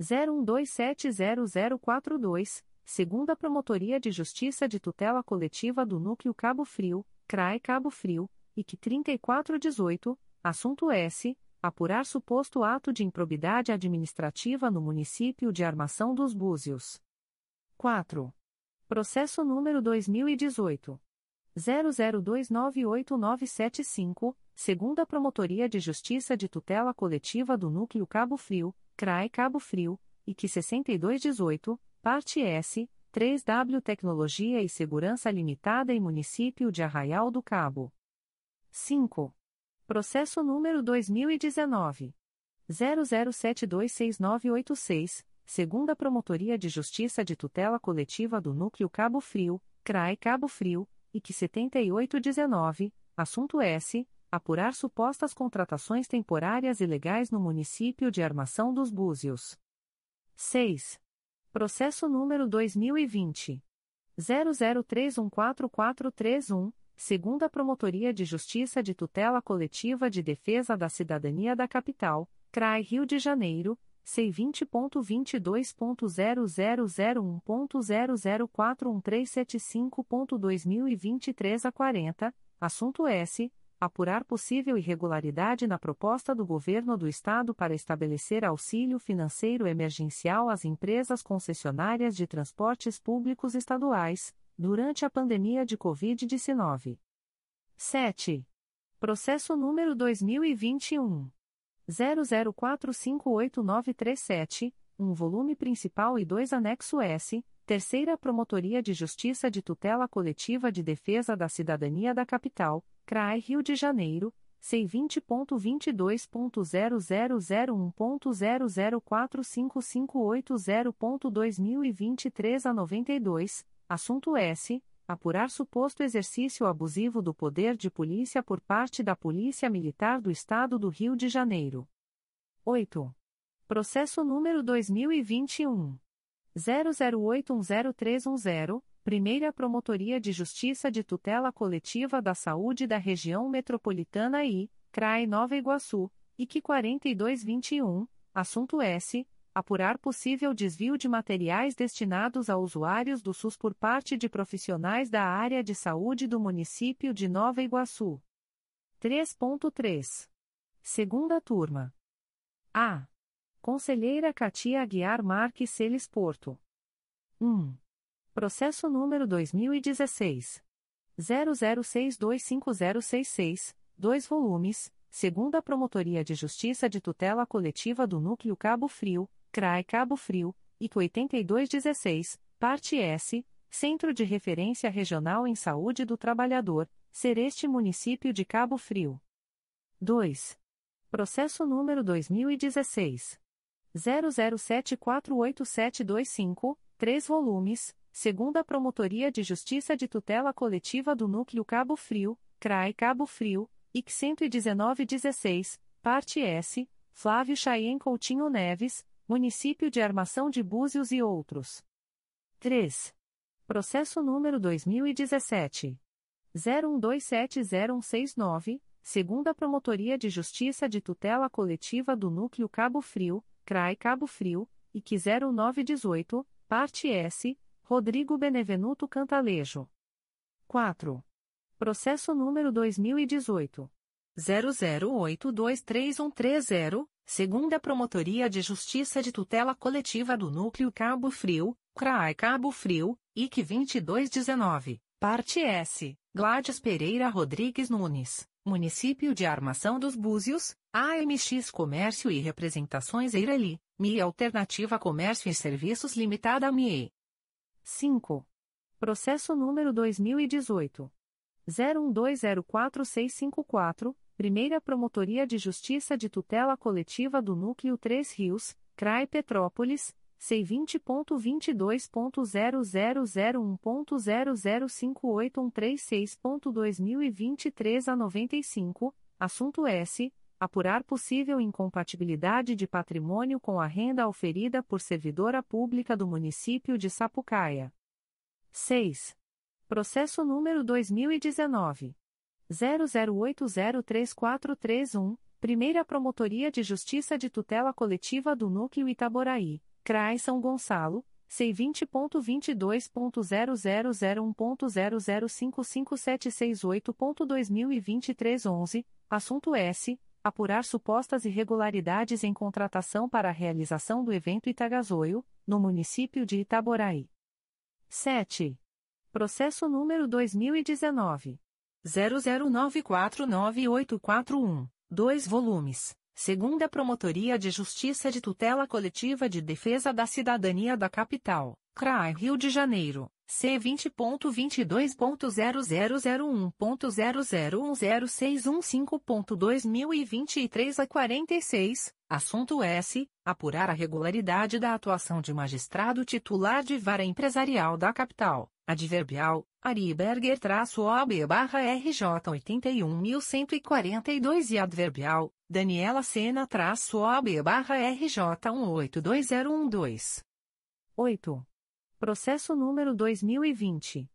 01270042, segunda Promotoria de Justiça de Tutela Coletiva do Núcleo Cabo Frio, CRAE Cabo Frio, IC 3418, assunto S. Apurar suposto ato de improbidade administrativa no município de Armação dos Búzios. 4. Processo número 2018. 00298975, segunda Promotoria de Justiça de Tutela Coletiva do Núcleo Cabo Frio, CRAE Cabo Frio, e que 6218, parte S, 3W Tecnologia e Segurança Limitada e Município de Arraial do Cabo. 5. Processo número 2019. 00726986, segunda Promotoria de Justiça de Tutela Coletiva do Núcleo Cabo Frio, CRAE Cabo Frio, que 7819, assunto S. Apurar supostas contratações temporárias ilegais no município de Armação dos Búzios. 6. Processo número 2020. 00314431, segunda Promotoria de Justiça de Tutela Coletiva de Defesa da Cidadania da Capital, CRAI Rio de Janeiro, C20.22.0001.0041375.2023 a 40, assunto S. Apurar possível irregularidade na proposta do Governo do Estado para estabelecer auxílio financeiro emergencial às empresas concessionárias de transportes públicos estaduais, durante a pandemia de Covid-19. 7. Processo número 2021. 00458937, um volume principal e dois anexo S, Terceira Promotoria de Justiça de Tutela Coletiva de Defesa da Cidadania da Capital, CRAI Rio de Janeiro, C20.22.0001.0045580.2023 a 92, assunto S apurar suposto exercício abusivo do poder de polícia por parte da Polícia Militar do Estado do Rio de Janeiro. 8. Processo número 2021 00810310, Primeira Promotoria de Justiça de Tutela Coletiva da Saúde da Região Metropolitana I, CRAE Nova Iguaçu, IC 4221, assunto S apurar possível desvio de materiais destinados a usuários do SUS por parte de profissionais da área de saúde do município de Nova Iguaçu. 3.3. Segunda turma. A. Conselheira Katia Aguiar Marques Celes Porto. 1. Processo número 2016. 00625066, 2 volumes, segunda Promotoria de Justiça de Tutela Coletiva do Núcleo Cabo Frio, CRAE Cabo Frio, IC 8216, parte S, Centro de Referência Regional em Saúde do Trabalhador, Sereste Município de Cabo Frio. 2. Processo número 2016. 00748725, 3 volumes, segunda Promotoria de Justiça de Tutela Coletiva do Núcleo Cabo Frio, CRAE Cabo Frio, IC 11916, parte S, Flávio Chaien Coutinho Neves, Município de Armação de Búzios e outros. 3. Processo número 2017. 01270169, segunda Promotoria de Justiça de Tutela Coletiva do Núcleo Cabo Frio, CRAI Cabo Frio, e que 0918, parte S, Rodrigo Benevenuto Cantalejo. 4. Processo número 2018. 00823130, segunda Promotoria de Justiça de Tutela Coletiva do Núcleo Cabo Frio, CRAI Cabo Frio, IC 2219, parte S, Gladys Pereira Rodrigues Nunes, Município de Armação dos Búzios, AMX Comércio e Representações Eireli, MI Alternativa Comércio e Serviços Limitada MIE. 5. Processo número 2018. 01204654, Primeira Promotoria de Justiça de Tutela Coletiva do Núcleo 3 Rios, CRAE Petrópolis, C20.22.0001.0058136.2023 a 95, assunto S. Apurar possível incompatibilidade de patrimônio com a renda oferida por servidora pública do município de Sapucaia. 6. Processo número 2019. 00803431, Primeira Promotoria de Justiça de Tutela Coletiva do Núcleo Itaboraí, CRAI São Gonçalo, C20.22.0001.0055768.2023 11, assunto S. Apurar supostas irregularidades em contratação para a realização do evento Itagazoio, no município de Itaboraí. 7. Processo número 2019. 00949841, 2 volumes. Segunda Promotoria de Justiça de Tutela Coletiva de Defesa da Cidadania da Capital, CRAI Rio de Janeiro, C20.22.0001.0010615.2023 a 46, assunto S. Apurar a regularidade da atuação de magistrado titular de vara empresarial da capital, adverbial, Ariberger-OB-RJ 81.142 e adverbial, Daniela Sena-OB-RJ 182012. 8. Processo número 2020.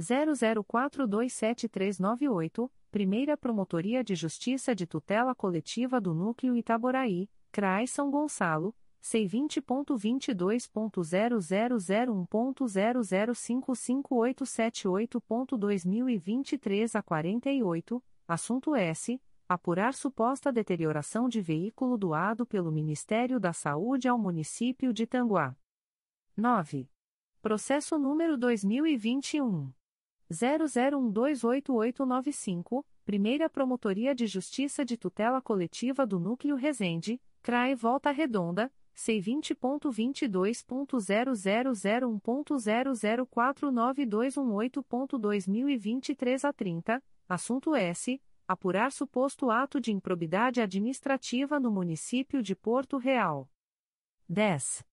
00427398, Primeira Promotoria de Justiça de Tutela Coletiva do Núcleo Itaboraí, CRAI São Gonçalo, C20.22.0001.0055878.2023 a 48, assunto S. Apurar suposta deterioração de veículo doado pelo Ministério da Saúde ao município de Tanguá. 9. Processo número 2021. 00128895, Primeira Promotoria de Justiça de Tutela Coletiva do Núcleo Resende, CRAE Volta Redonda, C20.22.0001.0049218.2023 a 30, assunto S. Apurar suposto ato de improbidade administrativa no município de Porto Real. 10.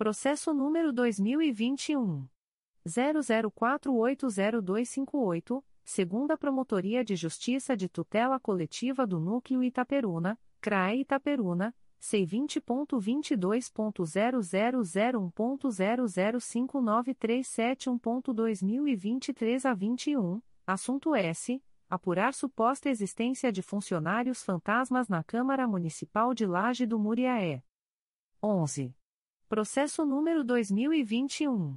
Processo número 2021. 00480258, segunda Promotoria de Justiça de Tutela Coletiva do Núcleo Itaperuna, CRAE Itaperuna, C20.22.0001.0059371.2023 a 21, assunto S. Apurar suposta existência de funcionários fantasmas na Câmara Municipal de Laje do Muriaé. 11. Processo número 2021.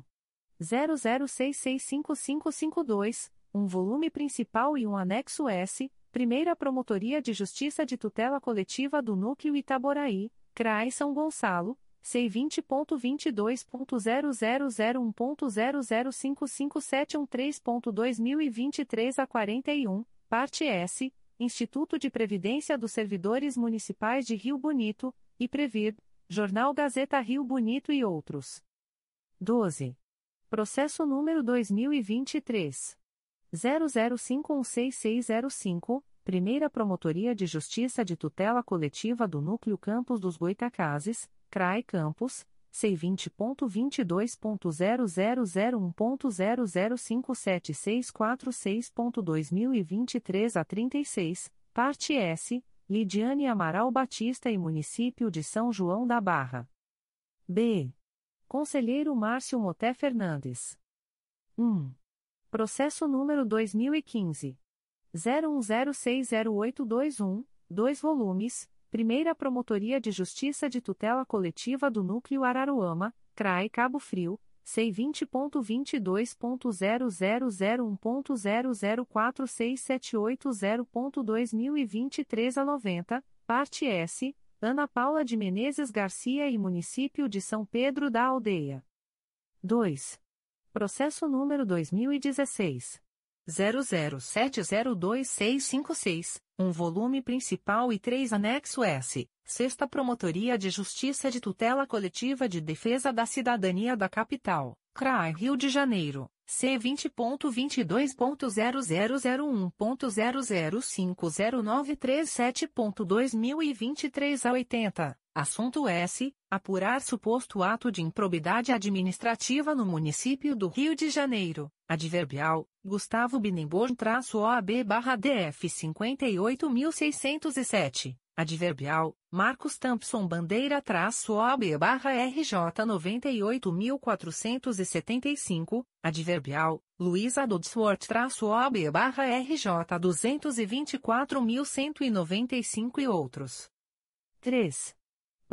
00665552, um volume principal e um anexo S, Primeira Promotoria de Justiça de Tutela Coletiva do Núcleo Itaboraí, CRAI São Gonçalo, C20.22.0001.0055713.2023 a 41, parte S, Instituto de Previdência dos Servidores Municipais de Rio Bonito, e Previr, Jornal Gazeta Rio Bonito e outros. 12. Processo número 2023. 00516605, Primeira Promotoria de Justiça de Tutela Coletiva do Núcleo Campos dos Goitacazes, CRAE Campos, C20.22.0001.0057646.2023 a 36, parte S, Lidiane Amaral Batista e Município de São João da Barra. B. Conselheiro Márcio Moté Fernandes. 1. Processo número 2015. 01060821, 2 volumes, Primeira Promotoria de Justiça de Tutela Coletiva do Núcleo Araruama, CRAE Cabo Frio, C20.22.0001.0046780.2023 a 90, parte S, Ana Paula de Menezes Garcia e Município de São Pedro da Aldeia. 2. Processo número 2016. 00702656, um volume principal e três anexo S, Sexta Promotoria de Justiça de Tutela Coletiva de Defesa da Cidadania da Capital, CRAI Rio de Janeiro, C20.22.0001.0050937.2023 a 80. Assunto S. Apurar suposto ato de improbidade administrativa no município do Rio de Janeiro. Adverbial. Gustavo Binemborn-OAB-DF 58607. Adverbial. Marcos Thompson Bandeira-OAB-RJ 98475. Adverbial. Luísa Dodsworth-OAB-RJ 224195 e outros. 3.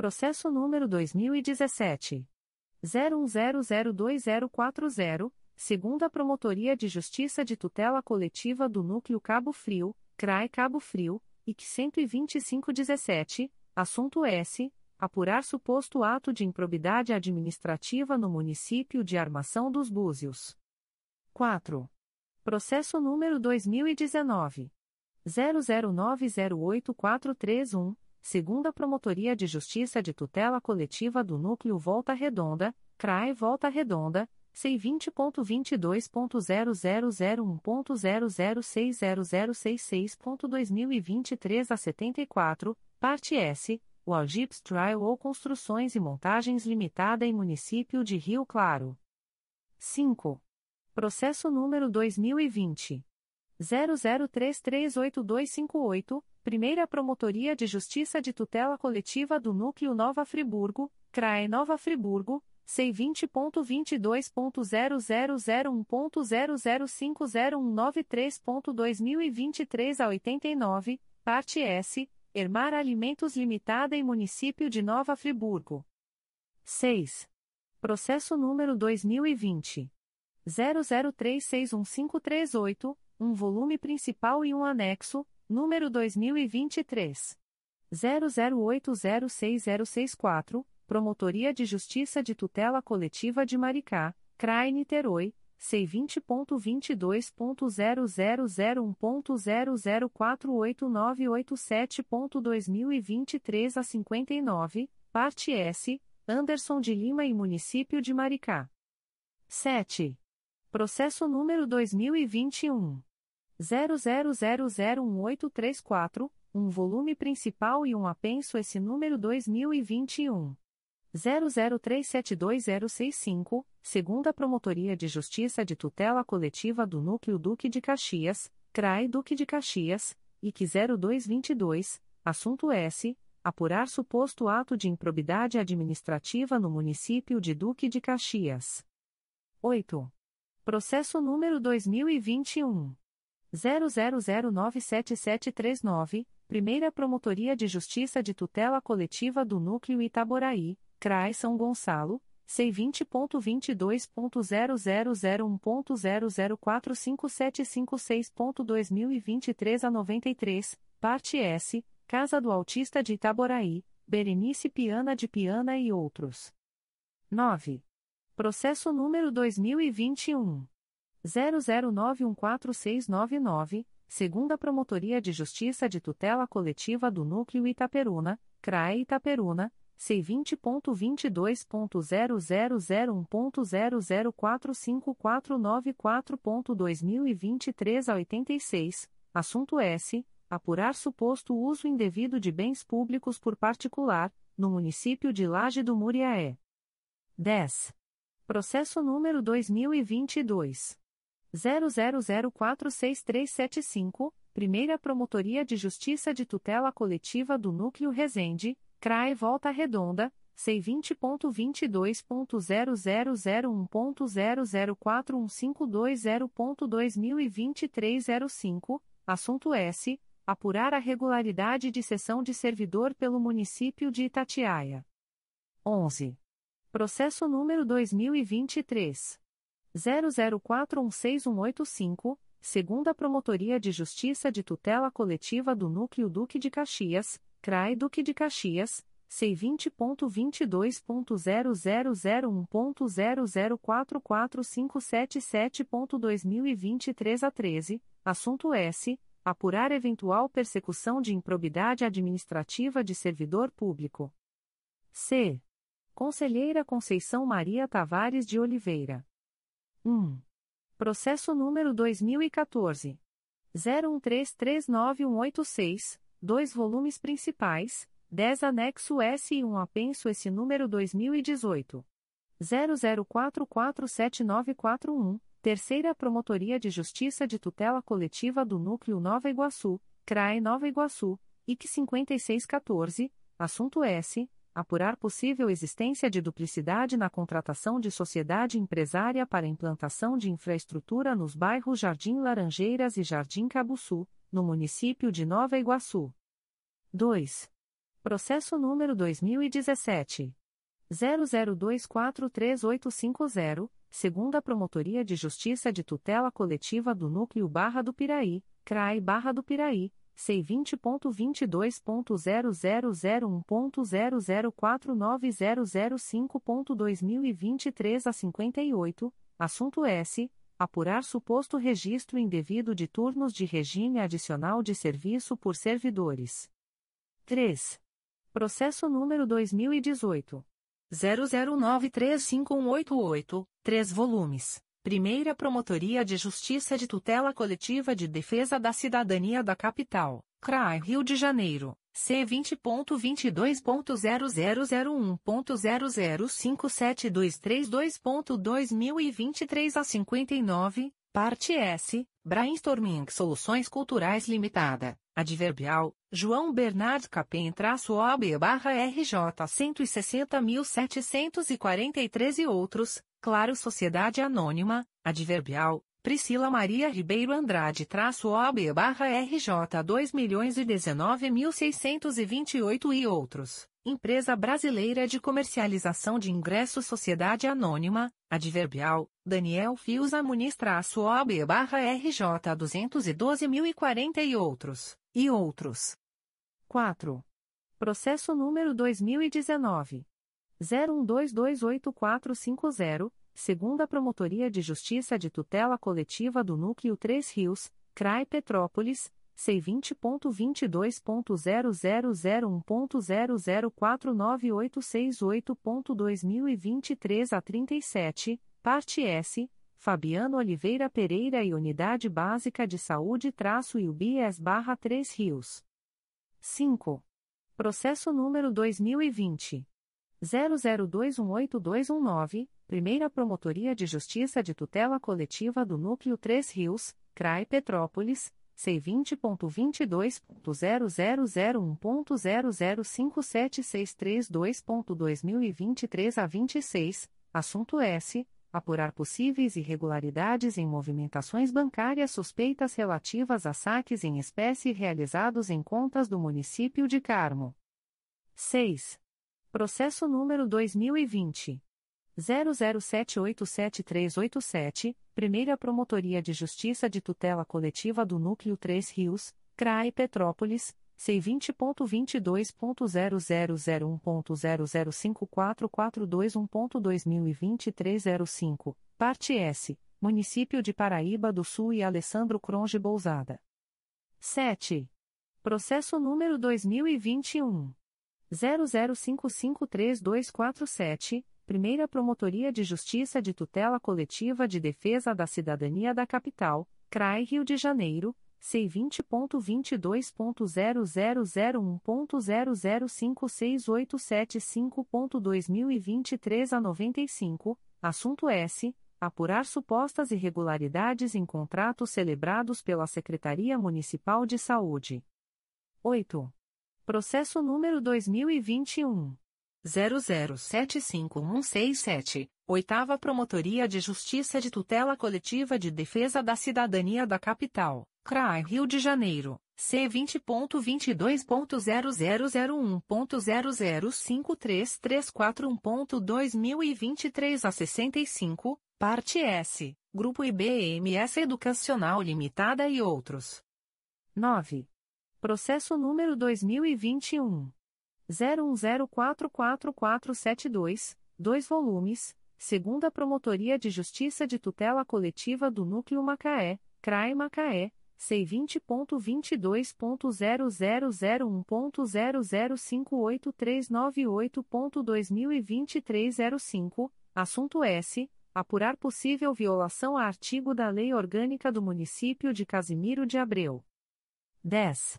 Processo número 2017. 01002040, segunda Promotoria de Justiça de Tutela Coletiva do Núcleo Cabo Frio, CRAE Cabo Frio, IC 12517, assunto S. Apurar suposto ato de improbidade administrativa no município de Armação dos Búzios. 4. Processo número 2019. 00908431, segunda Promotoria de Justiça de Tutela Coletiva do Núcleo Volta Redonda, CRAE Volta Redonda, C20.22.0001.0060066.2023 a 74, parte S, o Algips Trial ou Construções e Montagens Limitada em Município de Rio Claro. 5. Processo número 2020. 00338258, Primeira Promotoria de Justiça de Tutela Coletiva do Núcleo Nova Friburgo, CRAE Nova Friburgo, C20.22.0001.0050193.2023 a 89, parte S, Ermar Alimentos Limitada em Município de Nova Friburgo. 6. Processo número 2020. 00361538, um volume principal e um anexo, número 2023. 00806064, Promotoria de Justiça de Tutela Coletiva de Maricá, CRAI Niterói, C20.22.0001.0048987.2023 a 59, parte S, Anderson de Lima e Município de Maricá. 7. Processo número 2021. 00001834, um volume principal e um apenso esse número 2021. 00372065, segunda Promotoria de Justiça de Tutela Coletiva do Núcleo Duque de Caxias, CRAI Duque de Caxias, IC 0222, assunto S. Apurar suposto ato de improbidade administrativa no município de Duque de Caxias. 8. Processo número 2021. 00097739, Primeira Promotoria de Justiça de Tutela Coletiva do Núcleo Itaboraí, CRAI São Gonçalo, C20.22.0001.0045756.2023 a 93, parte S, Casa do Autista de Itaboraí, Berenice Piana de Piana e outros. 9. Processo número 2021. 00914699, segunda Promotoria de Justiça de Tutela Coletiva do Núcleo Itaperuna, CRAE Itaperuna, C20.22.0001.0045494.2023 a 86, assunto S. Apurar suposto uso indevido de bens públicos por particular, no município de Laje do Muriaé. 10. Processo número 2022. 00046375, Primeira Promotoria de Justiça de Tutela Coletiva do Núcleo Resende, CRAE Volta Redonda, C20.22.0001.0041520.2023 05, assunto S. Apurar a regularidade de sessão de servidor pelo município de Itatiaia. 11. Processo número 2023. 00416185, segunda Promotoria de Justiça de Tutela Coletiva do Núcleo Duque de Caxias, CRAI Duque de Caxias, C20.22.0001.0044577.2023 a 13, assunto S. Apurar eventual persecução de improbidade administrativa de servidor público. C. Conselheira Conceição Maria Tavares de Oliveira. 1. Processo número 2014. 01339186, dois volumes principais, 10 anexo S e um apenso esse número 2018. 00447941, Terceira Promotoria de Justiça de Tutela Coletiva do Núcleo Nova Iguaçu, CRAE Nova Iguaçu, IC 5614, assunto S apurar possível existência de duplicidade na contratação de sociedade empresária para implantação de infraestrutura nos bairros Jardim Laranjeiras e Jardim Cabuçu, no município de Nova Iguaçu. 2. Processo número 2017 00243850, segunda Promotoria de Justiça de Tutela Coletiva do Núcleo Barra do Piraí, CRAI Barra do Piraí C20.22.0001.0049005.2023 a 58, assunto S. apurar suposto registro indevido de turnos de regime adicional de serviço por servidores. 3. Processo número 2018 00935188, 3 volumes. Primeira Promotoria de Justiça de Tutela Coletiva de Defesa da Cidadania da Capital, CRAI Rio de Janeiro, C20.22.0001.0057232.2023 a 59, parte S, Brainstorming Soluções Culturais Limitada, Adverbial, João Bernard Capem-OB barra RJ 160.743 e outros, Claro Sociedade Anônima, Adverbial, Priscila Maria Ribeiro Andrade OB barra RJ 2.019.628 e outros. Empresa Brasileira de Comercialização de Ingressos Sociedade Anônima, Adverbial, Daniel Fiuza Muniz OB barra RJ 212.040 e outros, e outros. 4. Processo número 2019. 01228450, segunda Promotoria de Justiça de Tutela Coletiva do Núcleo 3 Rios, CRAI Petrópolis, C20.22.0001.0049868.2023 a 37, parte S, Fabiano Oliveira Pereira e Unidade Básica de Saúde-UBS-3 Rios. 5. Processo número 2020. 00218219, Primeira Promotoria de Justiça de Tutela Coletiva do Núcleo 3 Rios, CRAI Petrópolis, C20.22.0001.0057632.2023 a 26, assunto S. Apurar possíveis irregularidades em movimentações bancárias suspeitas relativas a saques em espécie realizados em contas do município de Carmo. 6. Processo número 2020. 00787387, Primeira Promotoria de Justiça de Tutela Coletiva do Núcleo 3 Rios, CRAE Petrópolis, C20.22.0001.0054421.2023 05, parte S, Município de Paraíba do Sul e Alessandro Cronge Bousada. 7. Processo número 2021. 00553247, Primeira Promotoria de Justiça de Tutela Coletiva de Defesa da Cidadania da Capital, CRAI Rio de Janeiro, C20.22.0001.0056875.2023 a 95, assunto S. Apurar supostas irregularidades em contratos celebrados pela Secretaria Municipal de Saúde. 8. Processo número 2021. 00751167, Oitava Promotoria de Justiça de Tutela Coletiva de Defesa da Cidadania da Capital, CRAI Rio de Janeiro, C20.22.0001.0053341.2023 a 65, parte S, Grupo IBMS Educacional Limitada e outros. 9. Processo número 2021. 01044472, 2 volumes, segunda Promotoria de Justiça de Tutela Coletiva do Núcleo Macaé, CRAE Macaé, C20.22.0001.0058398.2023 05, assunto S. Apurar possível violação a artigo da Lei Orgânica do Município de Casimiro de Abreu. 10.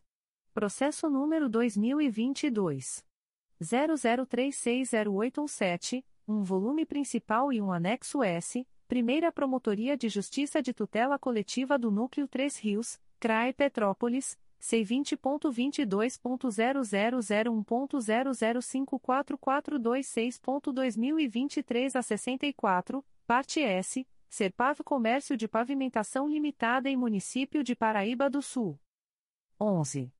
Processo número 2022. 00360817, um volume principal e um anexo S, Primeira Promotoria de Justiça de Tutela Coletiva do Núcleo 3 Rios, CRAE Petrópolis, C20.22.0001.0054426.2023 a 64, parte S, Serpav Comércio de Pavimentação Limitada em Município de Paraíba do Sul. 11.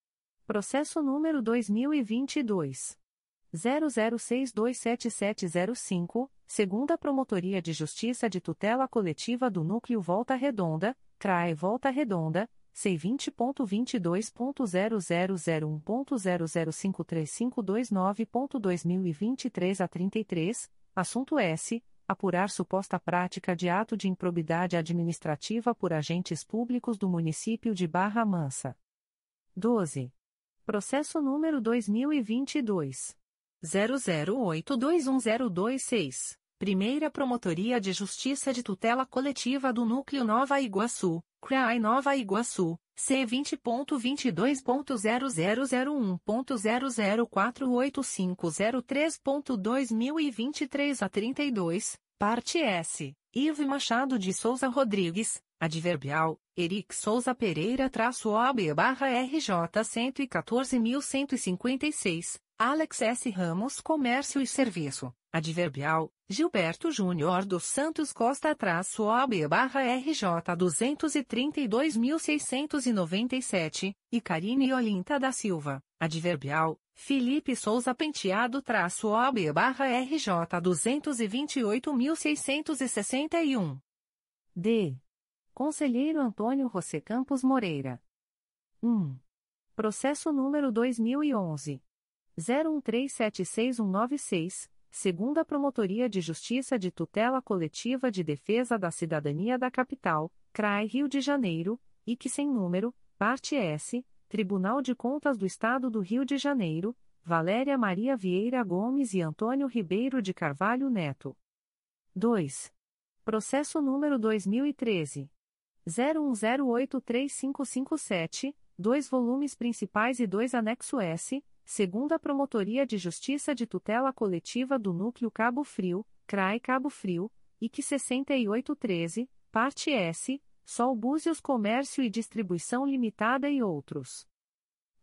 Processo número 2022. 00627705, segunda Promotoria de Justiça de Tutela Coletiva do Núcleo Volta Redonda, CRAE Volta Redonda, C20.22.0001.0053529.2023 a 33, assunto S. apurar suposta prática de ato de improbidade administrativa por agentes públicos do município de Barra Mansa. 12. Processo número 2022 00821026. Primeira Promotoria de Justiça de Tutela Coletiva do Núcleo Nova Iguaçu, CRAI Nova Iguaçu, C20.22.0001.0048503.2023 a 32, parte S, Ivo Machado de Souza Rodrigues, adverbial, Eric Souza Pereira traço OB barra RJ 114.156, Alex S. Ramos Comércio e Serviço, adverbial, Gilberto Júnior dos Santos Costa traço OB barra RJ 232.697, e Karine Olinta da Silva, adverbial, Felipe Souza Penteado traço OB barra RJ 228.661. D. Conselheiro Antônio José Campos Moreira. 1. Processo número 2011. 01376196, segunda Promotoria de Justiça de Tutela Coletiva de Defesa da Cidadania da Capital, CRAI Rio de Janeiro, e que sem número, parte S, Tribunal de Contas do Estado do Rio de Janeiro, Valéria Maria Vieira Gomes e Antônio Ribeiro de Carvalho Neto. 2. Processo número 2013. 01083557, dois volumes principais e dois anexo S, segunda Promotoria de Justiça de Tutela Coletiva do Núcleo Cabo Frio, CRAI Cabo Frio, IC 6813, parte S, Sol Búzios Comércio e Distribuição Limitada e outros.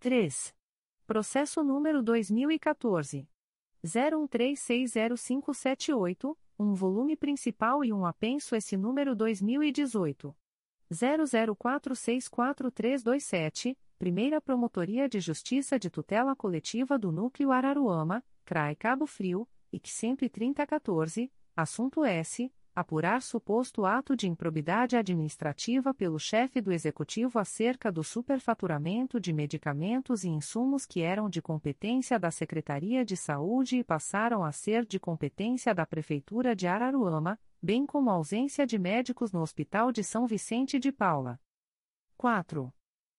3. Processo número 2014. 01360578, um volume principal e um apenso esse número 2018. 00464327, Primeira Promotoria de Justiça de Tutela Coletiva do Núcleo Araruama, CRAI Cabo Frio, IC 13014, assunto S. Apurar suposto ato de improbidade administrativa pelo chefe do Executivo acerca do superfaturamento de medicamentos e insumos que eram de competência da Secretaria de Saúde e passaram a ser de competência da Prefeitura de Araruama, bem como ausência de médicos no Hospital de São Vicente de Paula. 4.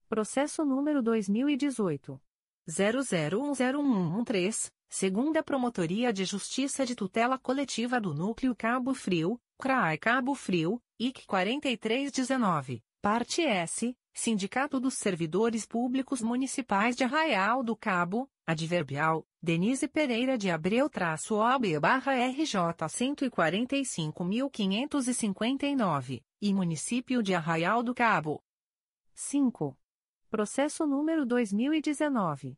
Processo número 2018. 00101113, segunda Promotoria de Justiça de Tutela Coletiva do Núcleo Cabo Frio, CRAI Cabo Frio, IC 4319, parte S, Sindicato dos Servidores Públicos Municipais de Arraial do Cabo, adverbial, Denise Pereira de Abreu-OB barra RJ 145.559, e Município de Arraial do Cabo. 5. Processo número 2019.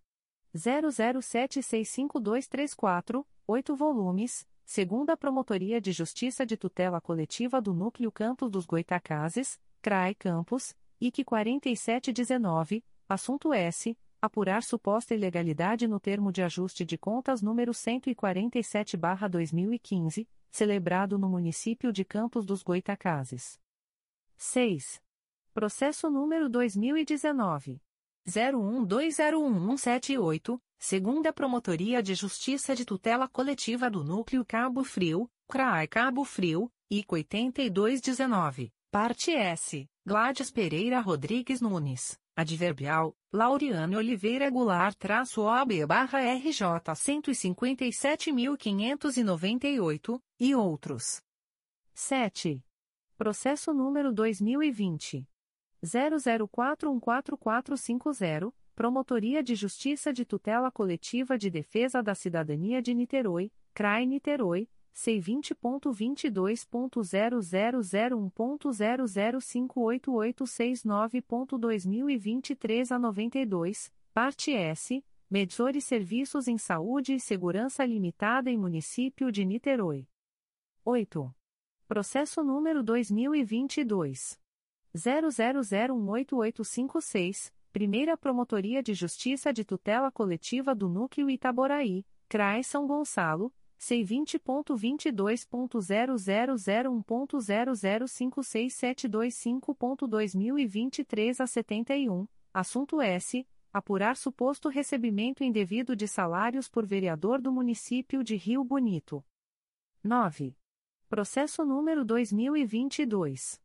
00765234, 8 volumes, segunda Promotoria de Justiça de Tutela Coletiva do Núcleo Campos dos Goitacazes, CRAI Campos, IC 4719, assunto S. Apurar suposta ilegalidade no termo de ajuste de contas número 147-2015, celebrado no município de Campos dos Goitacazes. 6. Processo número 2019. 01201178, segunda Promotoria de Justiça de Tutela Coletiva do Núcleo Cabo Frio, CRAI Cabo Frio, IC 8219, parte S, Gladys Pereira Rodrigues Nunes, adverbial, Lauriane Oliveira Goulart traço OB barra RJ 157.598, e outros. 7. Processo número 2020. 00414450, Promotoria de Justiça de Tutela Coletiva de Defesa da Cidadania de Niterói, CRAI Niterói, C20.22.0001.0058869.2023 a 92, parte S, Medidores Serviços em Saúde e Segurança Limitada em Município de Niterói. 8. Processo número 2022. 00018856, Primeira Promotoria de Justiça de Tutela Coletiva do Núcleo Itaboraí, CRAE São Gonçalo, C20.22.0001.0056725.2023 a 71, assunto S. Apurar suposto recebimento indevido de salários por vereador do município de Rio Bonito. 9. Processo número 2022.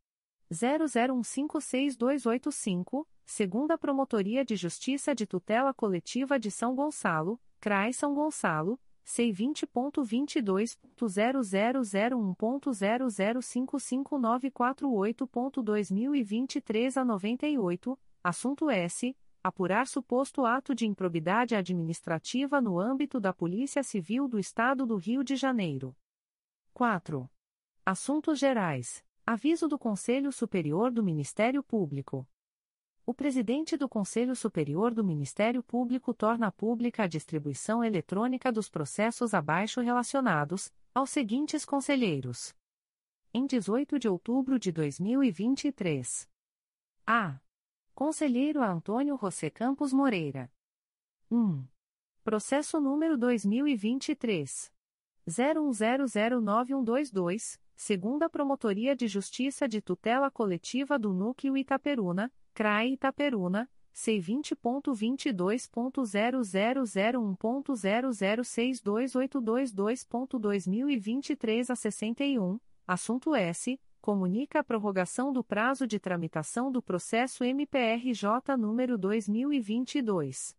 00156285, segunda Promotoria de Justiça de Tutela Coletiva de São Gonçalo, CRAI São Gonçalo, C20.22.0001.0055948.2023 a 98, assunto S. Apurar suposto ato de improbidade administrativa no âmbito da Polícia Civil do Estado do Rio de Janeiro. 4. Assuntos Gerais. Aviso do Conselho Superior do Ministério Público. O presidente do Conselho Superior do Ministério Público torna pública a distribuição eletrônica dos processos abaixo relacionados, aos seguintes conselheiros. Em 18 de outubro de 2023. A. Conselheiro Antônio José Campos Moreira. 1. Processo número 2023. 01009122, segunda Promotoria de Justiça de Tutela Coletiva do Núcleo Itaperuna, CRAE Itaperuna, C20.22.0001.0062822.2023 a 61, assunto S comunica a prorrogação do prazo de tramitação do processo MPRJ número 2022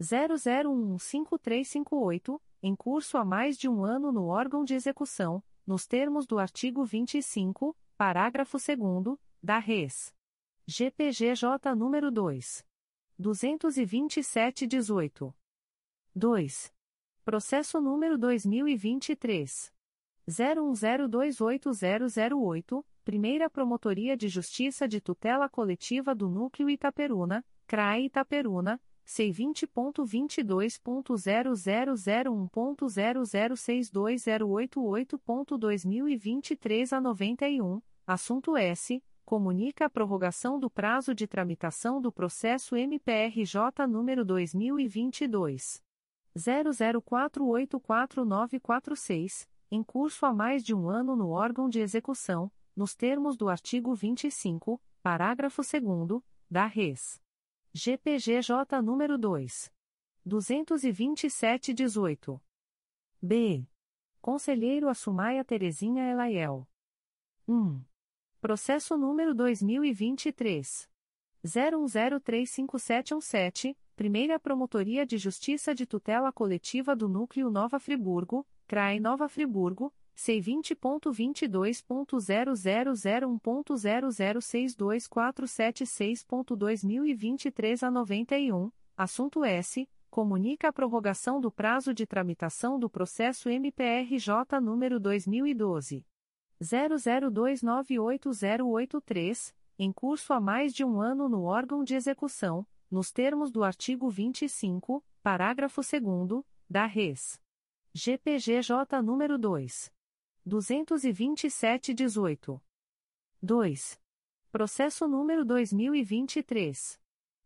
00115358, em curso há mais de um ano no órgão de execução, nos termos do artigo 25, parágrafo 2 da Res. GPGJ número 2 22718. 2. Processo número 2023 01028008, Primeira Promotoria de Justiça de Tutela Coletiva do Núcleo Itaperuna, CRAE Itaperuna, C20.22.0001.0062088.2023 a 91, assunto S. Comunica a prorrogação do prazo de tramitação do processo MPRJ número 2022. 00484946 em curso há mais de um ano no órgão de execução, nos termos do artigo 25, parágrafo 2 da Res. GPGJ nº 2. 22718. B. Conselheiro Assumaia Terezinha Elaiel. 1. Processo número 2023. 01035717, Primeira Promotoria de Justiça de Tutela Coletiva do Núcleo Nova Friburgo, CRAE Nova Friburgo, C20.22.0001.0062476.2023 a 91, assunto S. Comunica a prorrogação do prazo de tramitação do processo MPRJ número 2012. 00298083, em curso há mais de um ano no órgão de execução, nos termos do artigo 25, parágrafo 2 da Res. GPGJ número 2. 22718. 2. Processo número 2023.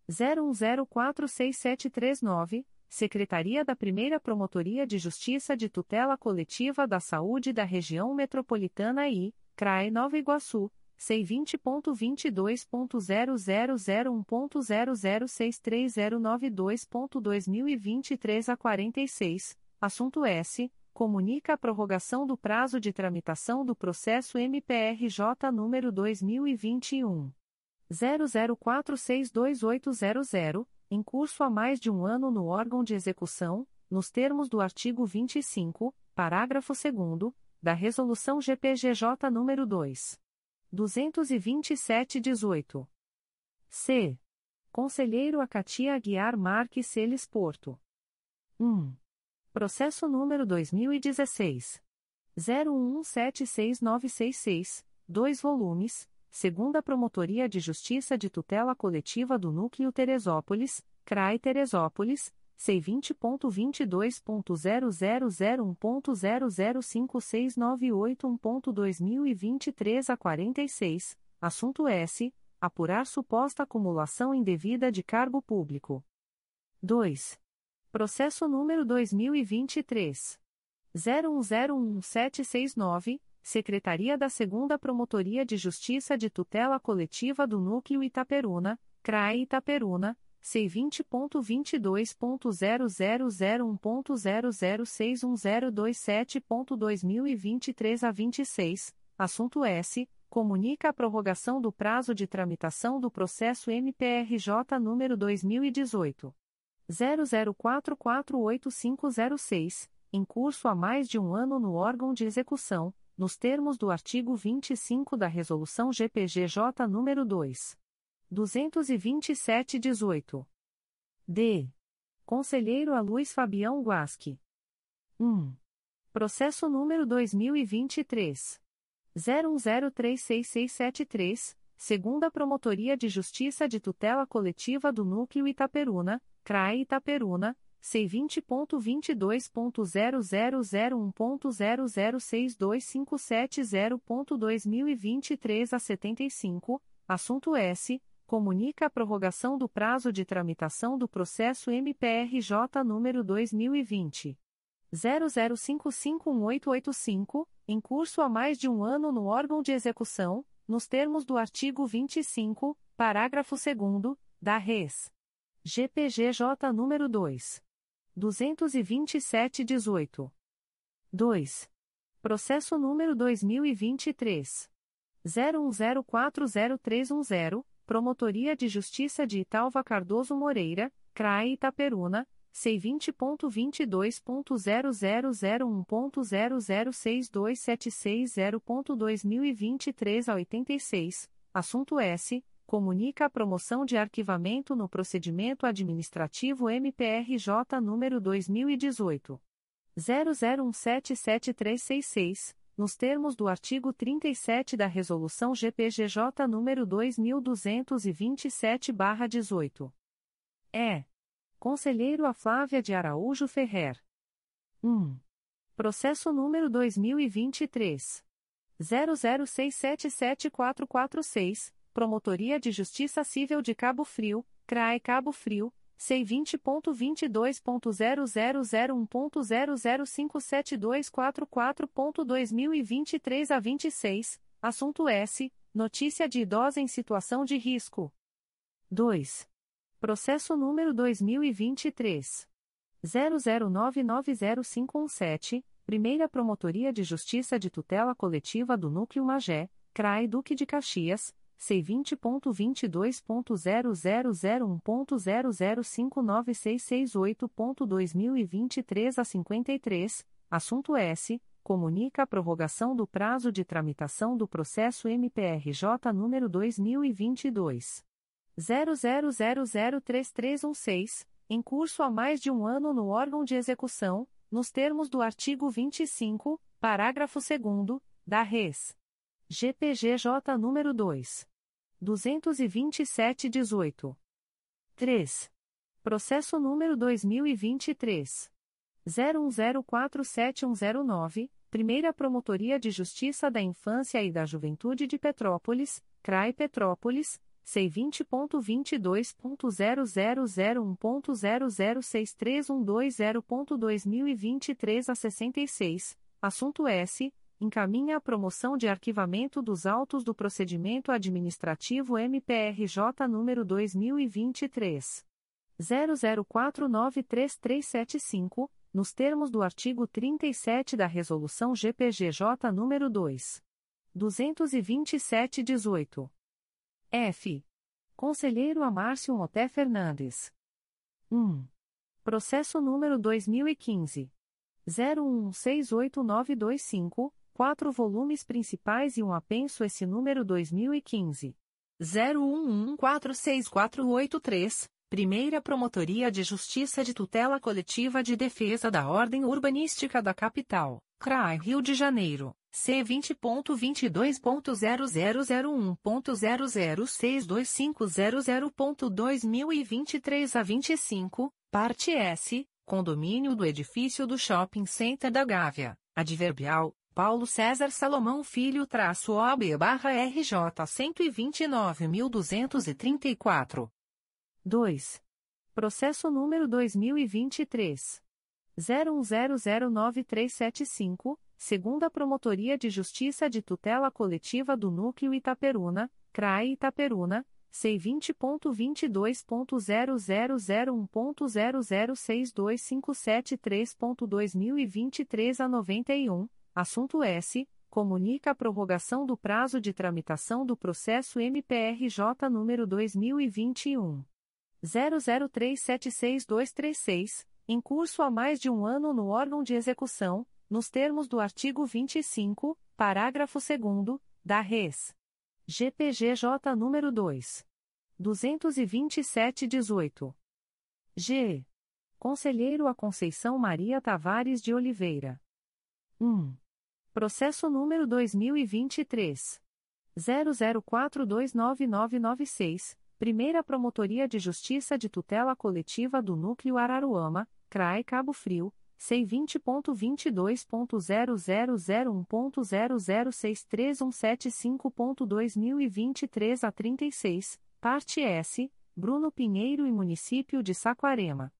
01046739, Secretaria da Primeira Promotoria de Justiça de Tutela Coletiva da Saúde da Região Metropolitana I, CRAE Nova Iguaçu, C20.22.0001.0063092.2023 a 46, Assunto S. Comunica a prorrogação do prazo de tramitação do processo MPRJ número 2021. 00462800, em curso há mais de um ano no órgão de execução, nos termos do artigo 25, parágrafo 2 da Resolução GPGJ número 2. 22718. C. Conselheiro Acatia Aguiar Marques Celes Porto. 1. Processo número 2016. 01176966, 2 volumes, segunda Promotoria de Justiça de Tutela Coletiva do Núcleo Teresópolis, CRAI Teresópolis, C20.22.0001.0056981.2023 a 46, assunto S. Apurar suposta acumulação indevida de cargo público. 2. Processo número 2023. 01011769, Secretaria da 2 Promotoria de Justiça de Tutela Coletiva do Núcleo Itaperuna, CRAE Itaperuna, C20.22.0001.0061027.2023 a 26, assunto S. Comunica a prorrogação do prazo de tramitação do processo MPRJ número 2018. 00448506, em curso há mais de um ano no órgão de execução, nos termos do artigo 25 da Resolução GPGJ nº 2. 227-18. D. Conselheiro a Luiz Fabião Guasque. 1. Processo número 2023. 01036673, segunda Promotoria de Justiça de Tutela Coletiva do Núcleo Itaperuna, CRAE Itaperuna, C20.22.0001.0062570.2023 a 75, assunto S. Comunica a prorrogação do prazo de tramitação do processo MPRJ número 2020. 00551885, em curso há mais de um ano no órgão de execução, nos termos do artigo 25, parágrafo 2 da Res. GPGJ nº 2. 22718. 2. Processo número 2023. 01040310, Promotoria de Justiça de Italva Cardoso Moreira, CRAE Itaperuna, C20.22.0001.0062760.2023 a 86, assunto S. Comunica a promoção de arquivamento no procedimento administrativo MPRJ número 2018. 00177366, nos termos do artigo 37 da Resolução GPGJ número 2227-18. É. Conselheiro a Flávia de Araújo Ferrer. 1. Processo número 2023. 00677446, Promotoria de Justiça Civil de Cabo Frio, CRAE Cabo Frio, C20.22.0001.0057244.2023 a 26, assunto S. Notícia de idosa em situação de risco. 2. Processo número 2023. 00990517, Primeira Promotoria de Justiça de Tutela Coletiva do Núcleo Magé, CRAI Duque de Caxias, C20.22.0001.0059668.2023 a 53, assunto S. Comunica a prorrogação do prazo de tramitação do processo MPRJ número 2022. 00003316, em curso há mais de um ano no órgão de execução, nos termos do artigo 25, parágrafo 2 da Res. GPGJ nº 2. 22718. 3. Processo número 2023. 01047109, Primeira Promotoria de Justiça da Infância e da Juventude de Petrópolis, CRAI Petrópolis, C20.22.0001.0063120.2023 a 66, assunto S. Encaminha a promoção de arquivamento dos autos do procedimento administrativo MPRJ número 2023. 00493375, nos termos do artigo 37 da Resolução GPGJ número 2. 227-18. F. Conselheiro Amárcio Moté Fernandes. 1. Processo número 2015. 01168925, quatro volumes principais e um apenso esse número 2015. 01146483, Primeira Promotoria de Justiça de Tutela Coletiva de Defesa da Ordem Urbanística da Capital, CRAI Rio de Janeiro. C20.22.0001.0062500.2023 a 25, parte S, condomínio do edifício do Shopping Center da Gávea, adverbial, Paulo César Salomão Filho traço OB barra RJ 129.234. 2. Processo número 2023. 01009375 segunda Promotoria de Justiça de Tutela Coletiva do Núcleo Itaperuna, CRAE Itaperuna, C20.22.0001.0062573.2023 a 91, assunto S. Comunica a prorrogação do prazo de tramitação do processo MPRJ número 2021. 00376236, em curso há mais de um ano no órgão de execução, nos termos do artigo 25, parágrafo 2 da Res. GPGJ número 2. 22718. G. Conselheiro a Conceição Maria Tavares de Oliveira. 1. Processo número 2023. 00429996, Primeira Promotoria de Justiça de Tutela Coletiva do Núcleo Araruama, CRAE Cabo Frio, C20.22.0001.0063175.2023 a 36, parte S, Bruno Pinheiro e Município de Saquarema.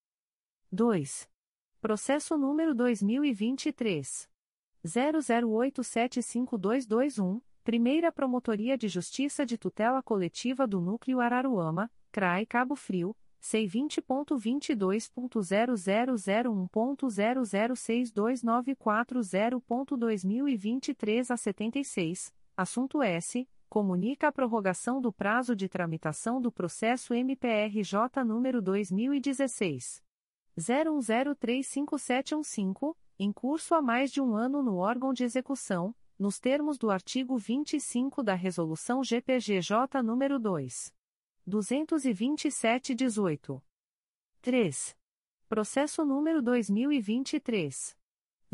2. Processo número 2023. 00875221, Primeira Promotoria de Justiça de Tutela Coletiva do Núcleo Araruama, CRAE Cabo Frio, C20.22.0001.0062940.2023 a 76, assunto S. Comunica a prorrogação do prazo de tramitação do processo MPRJ número 2016. 01035715, em curso há mais de um ano no órgão de execução, nos termos do artigo 25 da Resolução GPGJ nº 2. 227-18. 3. Processo número 2023.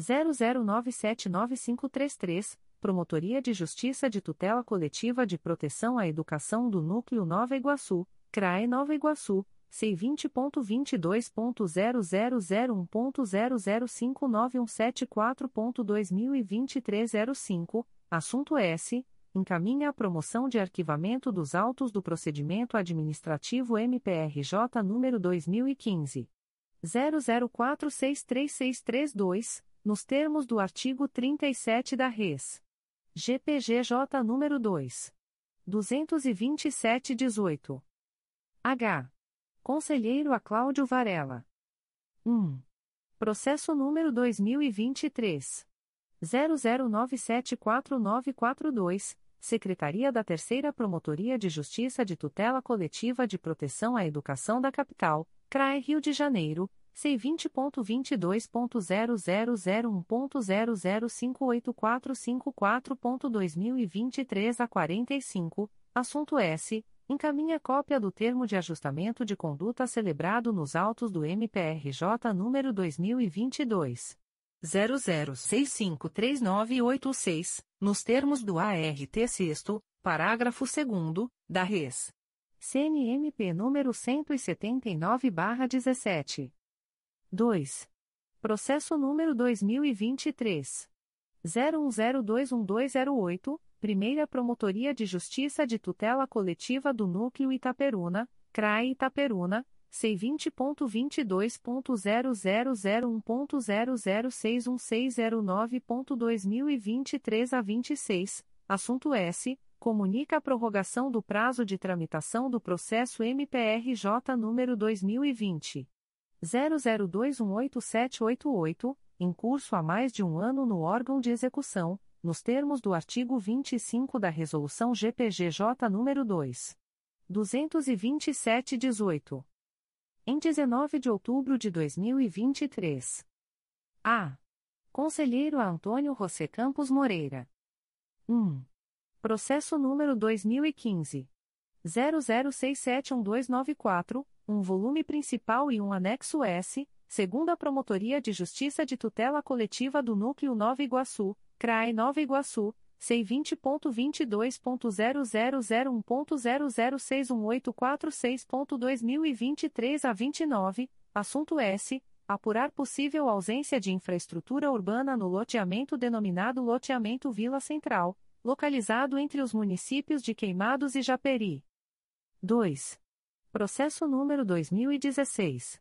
00979533, Promotoria de Justiça de Tutela Coletiva de Proteção à Educação do Núcleo Nova Iguaçu, CRAE Nova Iguaçu, C20.22.0001.0059174.2023 05, assunto S. Encaminha a promoção de arquivamento dos autos do procedimento administrativo MPRJ número 2015. 00463632, nos termos do artigo 37 da Res. GPGJ número 2. 22718. H. Conselheiro a Cláudio Varela. 1. Processo número 2023. 00974942, Secretaria da Terceira Promotoria de Justiça de Tutela Coletiva de Proteção à Educação da Capital, CRAE Rio de Janeiro, C20.22.0001.0058454.2023 a 45, assunto S encaminha cópia do termo de ajustamento de conduta celebrado nos autos do MPRJ número 2022 00653986, nos termos do ART 6 parágrafo 2 da Res. CNMP número 179/17. 2. Processo número 2023 01021208 Primeira Promotoria de Justiça de Tutela Coletiva do Núcleo Itaperuna, CRAE Itaperuna, C20.22.0001.0061609.2023 a 26, assunto S. Comunica a prorrogação do prazo de tramitação do processo MPRJ número 2020. 00218788, em curso há mais de um ano no órgão de execução nos termos do artigo 25 da Resolução GPGJ nº 2. 227-18. Em 19 de outubro de 2023. A. Conselheiro Antônio José Campos Moreira. 1. Processo número 2015. 00671294, um volume principal e um anexo S, segunda Promotoria de Justiça de Tutela Coletiva do Núcleo Nova Iguaçu, CRAE Nova Iguaçu, C20.22.0001.0061846.2023 a 29, assunto S. Apurar possível ausência de infraestrutura urbana no loteamento denominado Loteamento Vila Central, localizado entre os municípios de Queimados e Japeri. 2. Processo número 2016.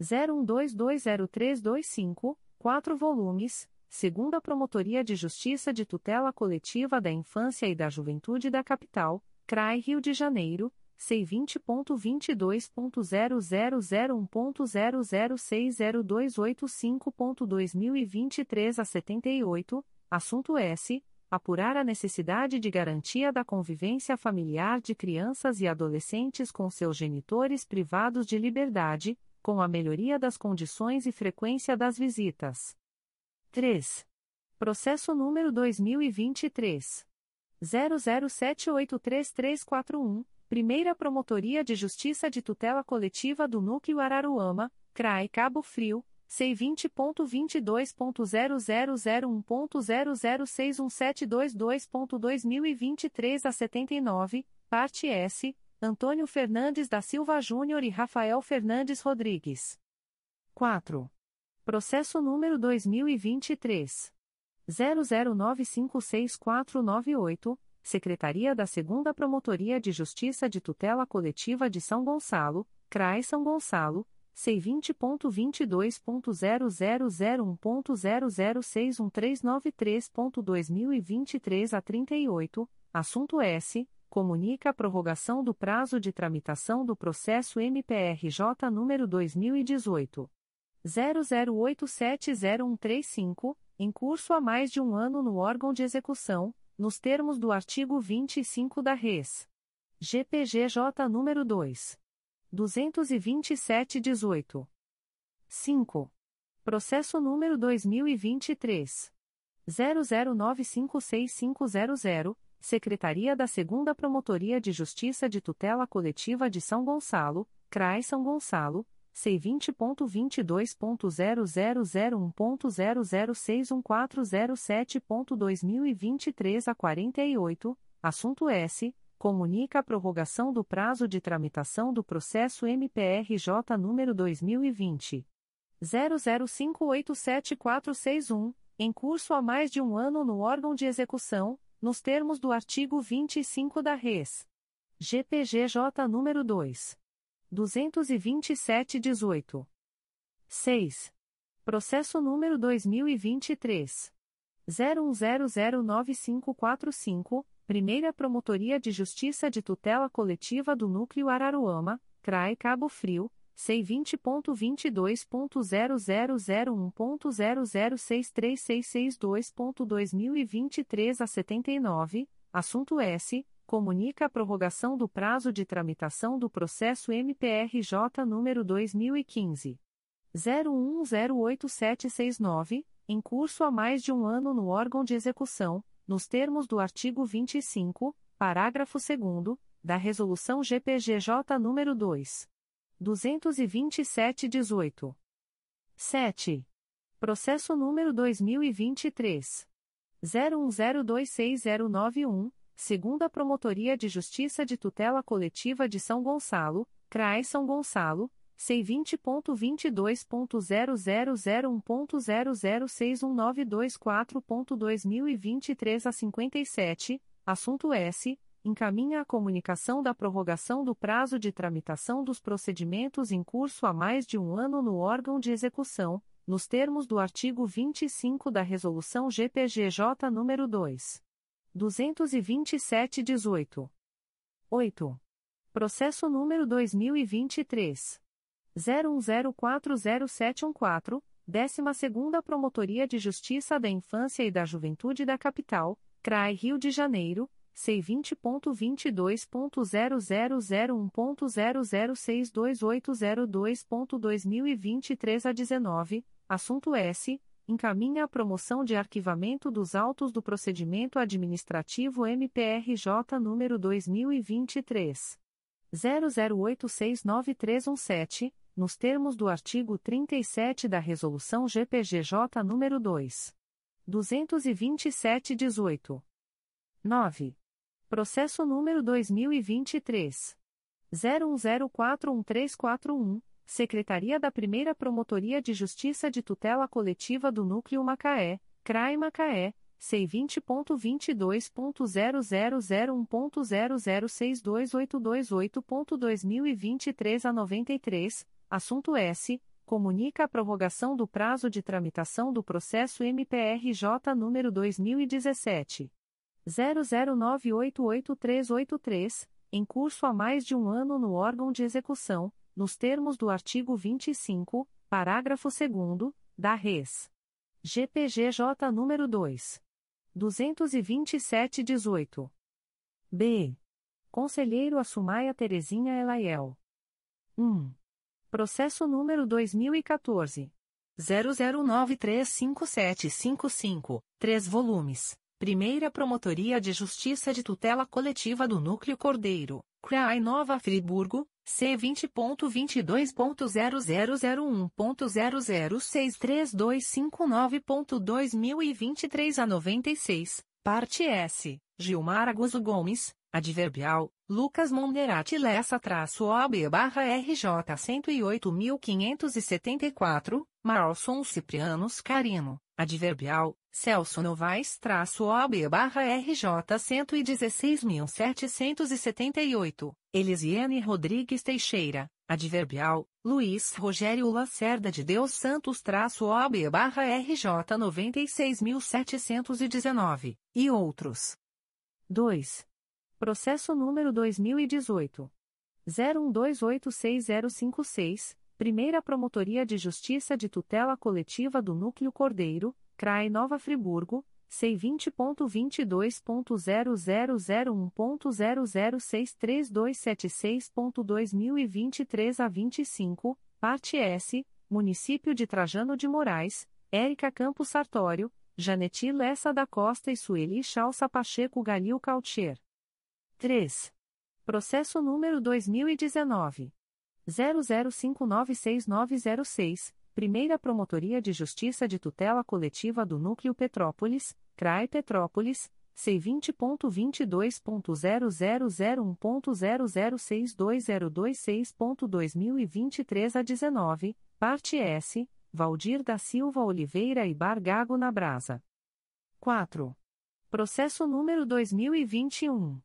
01220325, 4 volumes segunda Promotoria de Justiça de Tutela Coletiva da Infância e da Juventude da Capital, CRAI Rio de Janeiro, C20.22.0001.0060285.2023 a 78, assunto S. Apurar a necessidade de garantia da convivência familiar de crianças e adolescentes com seus genitores privados de liberdade, com a melhoria das condições e frequência das visitas. 3. Processo número 2023. 00783341, Primeira Promotoria de Justiça de Tutela Coletiva do Núcleo Araruama, CRAE Cabo Frio, C20.22.0001.0061722.2023 a 79, parte S, Antônio Fernandes da Silva Júnior e Rafael Fernandes Rodrigues. 4. Processo número 2023. 00956498, Secretaria da 2 Promotoria de Justiça de Tutela Coletiva de São Gonçalo, CRAI São Gonçalo, C20.22.0001.0061393.2023 a 38, assunto S. Comunica a prorrogação do prazo de tramitação do processo MPRJ número 2018. 00870135, em curso há mais de um ano no órgão de execução, nos termos do artigo 25 da Res. GPGJ número 2. 227-18. 5. Processo número 2023. 00956500, Secretaria da 2 Promotoria de Justiça de Tutela Coletiva de São Gonçalo, CRAI São Gonçalo, C20.22.0001.0061407.2023 a 48, assunto S. Comunica a prorrogação do prazo de tramitação do processo MPRJ número 2020 00587461, em curso há mais de um ano no órgão de execução, nos termos do artigo 25 da Res. GPGJ número 2 22718. 6. Processo número 2023 01009545 Primeira Promotoria de Justiça de Tutela Coletiva do Núcleo Araruama, CRAE Cabo Frio, C20.22.0001.0063662.2023 a 79, assunto S. Comunica a prorrogação do prazo de tramitação do processo MPRJ número 2015. 01087769, em curso há mais de um ano no órgão de execução nos termos do artigo 25, parágrafo 2 da Resolução GPGJ nº 2. 227-18. 7. Processo número 2023. 01026091, segunda Promotoria de Justiça de Tutela Coletiva de São Gonçalo, CRAE São Gonçalo, C20.22.0001.0061924.2023 a 57, assunto S. Encaminha a comunicação da prorrogação do prazo de tramitação dos procedimentos em curso há mais de um ano no órgão de execução, nos termos do artigo 25 da Resolução GPGJ nº 2. 227-18. 8. Processo número 2023. 01040714, 12ª Promotoria de Justiça da Infância e da Juventude da Capital, CRAI Rio de Janeiro, C20.22.0001.0062802.2023 a 19, assunto S. Encaminha a promoção de arquivamento dos autos do procedimento administrativo MPRJ número 2023. 00869317 nos termos do artigo 37 da Resolução GPGJ nº 2. 227-18. 9. Processo número 2023. 01041341, Secretaria da Primeira Promotoria de Justiça de Tutela Coletiva do Núcleo Macaé, CRAI Macaé, C20.22.0001.0062828.2023 a 93, Assunto S. Comunica a prorrogação do prazo de tramitação do processo MPRJ número 2017. 00988383, em curso há mais de um ano no órgão de execução, nos termos do artigo 25, parágrafo 2 da Res. GPGJ nº 2. 227-18. B. Conselheiro Assumaia Terezinha Elaiel. 1. Processo número 2014. 00935755, 3 volumes. Primeira Promotoria de Justiça de Tutela Coletiva do Núcleo Cordeiro, CRAI Nova Friburgo, C20.22.0001.0063259.2023 a 96, parte S, Gilmar Aguzo Gomes, Adverbial, Lucas Monderati Lessa-OB barra RJ 108.574, Marlson Ciprianos Carino, Adverbial, Celso Novaes-OB barra RJ 116.778, Elisiane Rodrigues Teixeira, Adverbial, Luiz Rogério Lacerda de Deus Santos-OB barra RJ 96.719, e outros. 2. Processo número 2018. 01286056, Primeira Promotoria de Justiça de Tutela Coletiva do Núcleo Cordeiro, CRAE Nova Friburgo, C20.22.0001.0063276.2023 a 25, parte S, Município de Trajano de Moraes, Érica Campos Sartório, Janeti Lessa da Costa e Sueli Chalça Pacheco Galil Cautier. 3. Processo número 2019. 00596906, Primeira Promotoria de Justiça de Tutela Coletiva do Núcleo Petrópolis, CRAE Petrópolis, C20.22.0001.0062026.2023 a 19, parte S, Valdir da Silva Oliveira e Bargago na Brasa. 4. Processo número 2021.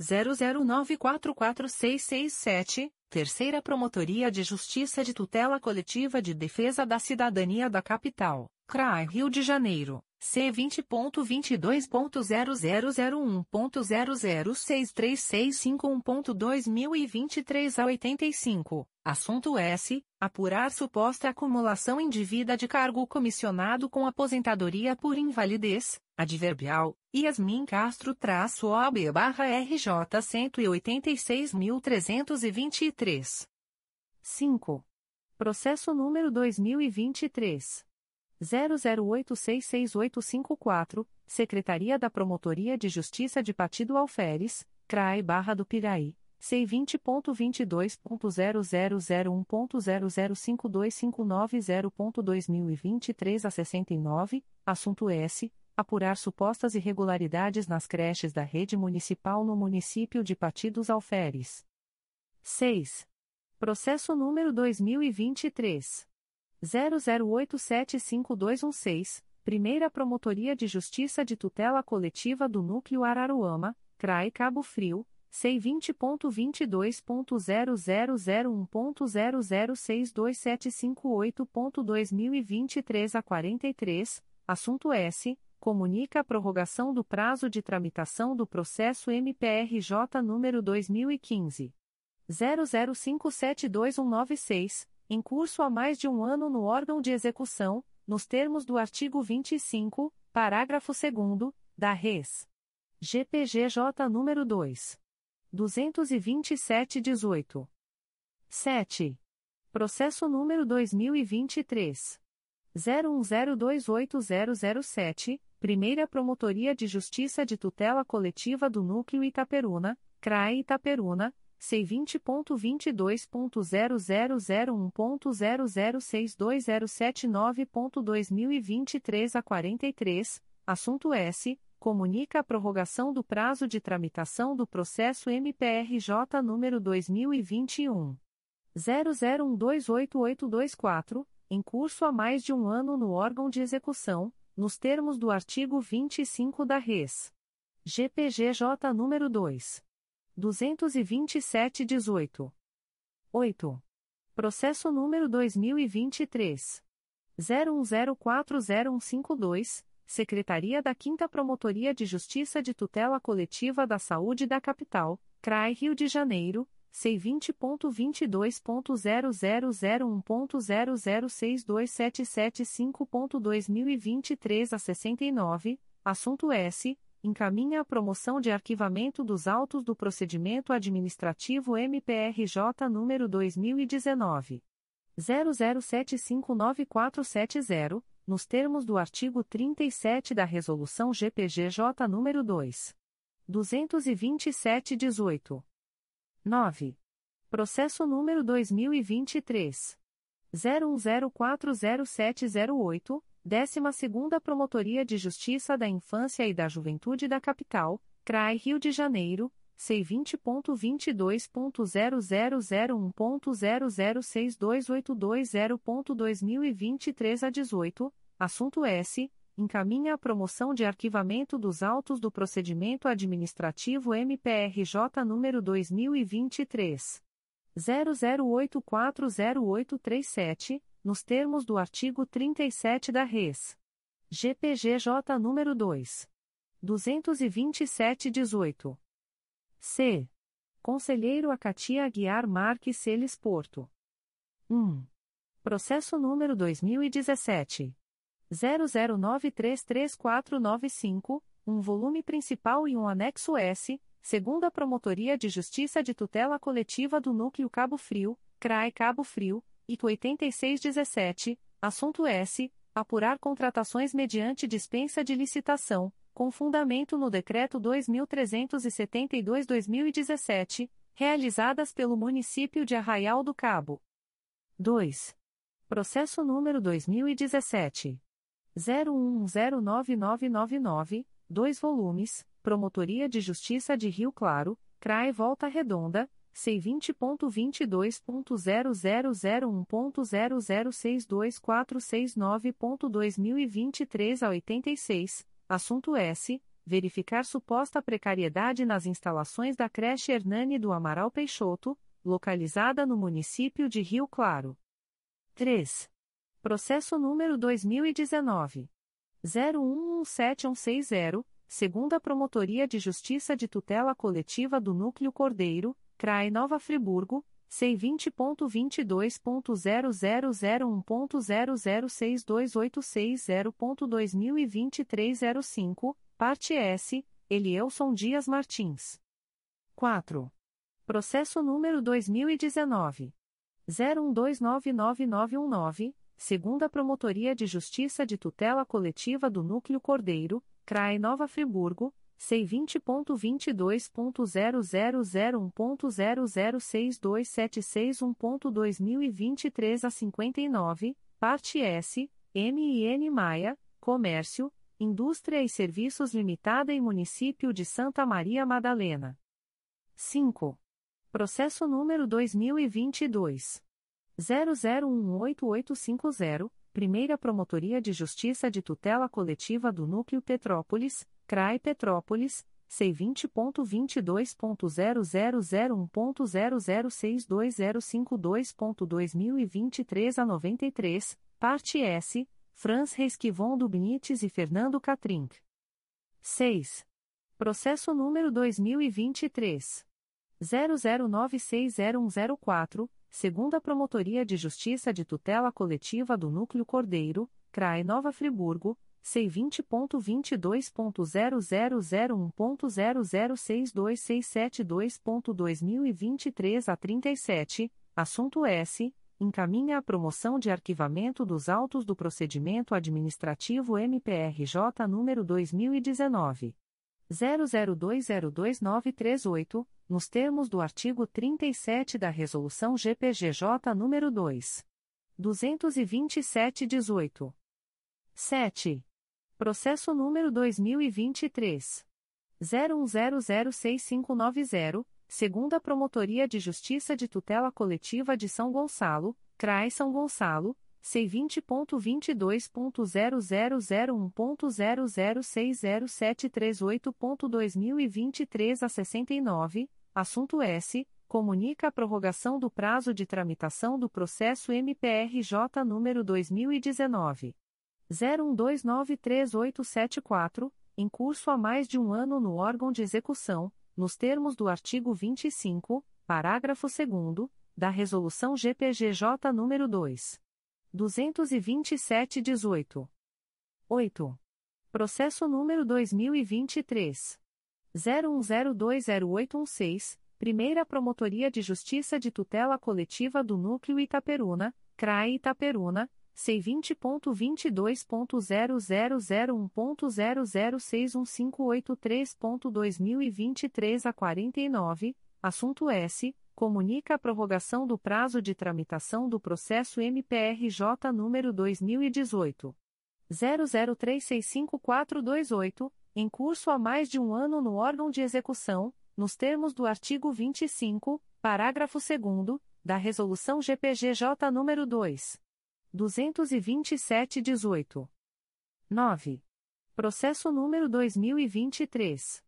00944667, Terceira Promotoria de Justiça de Tutela Coletiva de Defesa da Cidadania da Capital, CRAI Rio de Janeiro, C20.22.0001.0063651.2023 a 85, assunto S. Apurar suposta acumulação indevida de cargo comissionado com aposentadoria por invalidez, adverbial, Yasmin Castro-OB barra RJ 186.323. 5. Processo número 2023. 00866854, Secretaria da Promotoria de Justiça de Partido Alferes, CRAE Barra do Piraí, C20.22.0001.0052590.2023 a 69, assunto S apurar supostas irregularidades nas creches da rede municipal no município de Patidos Alferes. 6. Processo número 2023 00875216, Primeira Promotoria de Justiça de Tutela Coletiva do Núcleo Araruama, CRAE Cabo Frio, C20.22.0001.0062758.2023 a 43, assunto S comunica a prorrogação do prazo de tramitação do processo MPRJ número 2015 00572196, em curso há mais de um ano no órgão de execução, nos termos do artigo 25, parágrafo 2 da Res. GPGJ número 2 22718. 7. Processo número 2023 01028007 Primeira Promotoria de Justiça de Tutela Coletiva do Núcleo Itaperuna, CRAE Itaperuna, C20.22.0001.0062079.2023 a 43, assunto S. Comunica a prorrogação do prazo de tramitação do processo MPRJ número 2021. 00128824, em curso há mais de um ano no órgão de execução nos termos do artigo 25 da Res. GPGJ nº 2. 227-18. 8. Processo número 2023. 01040152, Secretaria da 5 Promotoria de Justiça de Tutela Coletiva da Saúde da Capital, CRAI Rio de Janeiro, C20.22.0001.0062775.2023 a 69, assunto S. Encaminha a promoção de arquivamento dos autos do procedimento administrativo MPRJ número 2019. 00759470, nos termos do artigo 37 da Resolução GPGJ nº 2. 227-18. 9. Processo número 2023. 01040708, 12ª Promotoria de Justiça da Infância e da Juventude da Capital, CRAI Rio de Janeiro, C20.22.0001.0062820.2023 a 18, assunto S. Encaminha a promoção de arquivamento dos autos do procedimento administrativo MPRJ número 2023. 00840837, nos termos do artigo 37 da Res. GPGJ número 2. 227-18. C. Conselheiro Acatia Aguiar Marques Celes Porto. 1. Processo número 2017. 00933495, um volume principal e um anexo S, segunda Promotoria de Justiça de Tutela Coletiva do Núcleo Cabo Frio, CRAE Cabo Frio, ITO 8617, assunto S. Apurar contratações mediante dispensa de licitação, com fundamento no Decreto 2372-2017, realizadas pelo município de Arraial do Cabo. 2. Processo número 2017. 01109999, 2 volumes, Promotoria de Justiça de Rio Claro, CRAE Volta Redonda, C20.22.0001.0062469.2023 a 86, Assunto S. Verificar suposta precariedade nas instalações da creche Hernani do Amaral Peixoto, localizada no município de Rio Claro. 3. Processo número 2019. 011760, segunda Promotoria de Justiça de Tutela Coletiva do Núcleo Cordeiro, CRAE Nova Friburgo, C20.22.0001.0062860.2023 05, parte S, Elielson Dias Martins. 4. Processo número 2019. 01299919, segunda Promotoria de Justiça de Tutela Coletiva do Núcleo Cordeiro, CRAE Nova Friburgo, C20.22.0001.0062761.2023 a 59, parte S, MIN Maia, Comércio, Indústria e Serviços Limitada e Município de Santa Maria Madalena. 5. Processo número 2022. 00188850, Primeira Promotoria de Justiça de Tutela Coletiva do Núcleo Petrópolis, CRAI Petrópolis, C20.22.0001.0062052.2023 a 93, parte S, Franz Resquivon do Benites e Fernando Catrink. 6. Processo número 2023. 00960104, segunda Promotoria de Justiça de Tutela Coletiva do Núcleo Cordeiro, CRAE Nova Friburgo, C20.22.0001.0062672.2023 a 37, assunto S. Encaminha a promoção de arquivamento dos autos do procedimento administrativo MPRJ número 2019. 00202938, nos termos do artigo 37 da Resolução GPGJ número 2. 227-18. 7. Processo número 2023. 01006590, segunda Promotoria de Justiça de Tutela Coletiva de São Gonçalo, CRAI São Gonçalo, C20.22.0001.0060738.2023 a 69, assunto S. Comunica a prorrogação do prazo de tramitação do processo MPRJ número 2019. 01293874, em curso há mais de um ano no órgão de execução, nos termos do artigo 25, parágrafo 2 da Resolução GPGJ nº 2. 227-18. 8. Processo número 2023. 01020816, Primeira Promotoria de Justiça de Tutela Coletiva do Núcleo Itaperuna, CRAE Itaperuna, C20.22.0001.0061583.2023 a 49, assunto S. Comunica a prorrogação do prazo de tramitação do processo MPRJ número 2018. 00365428, em curso há mais de um ano no órgão de execução, nos termos do artigo 25, parágrafo 2 da Resolução GPGJ nº 2. 227-18. 9. Processo número 2023.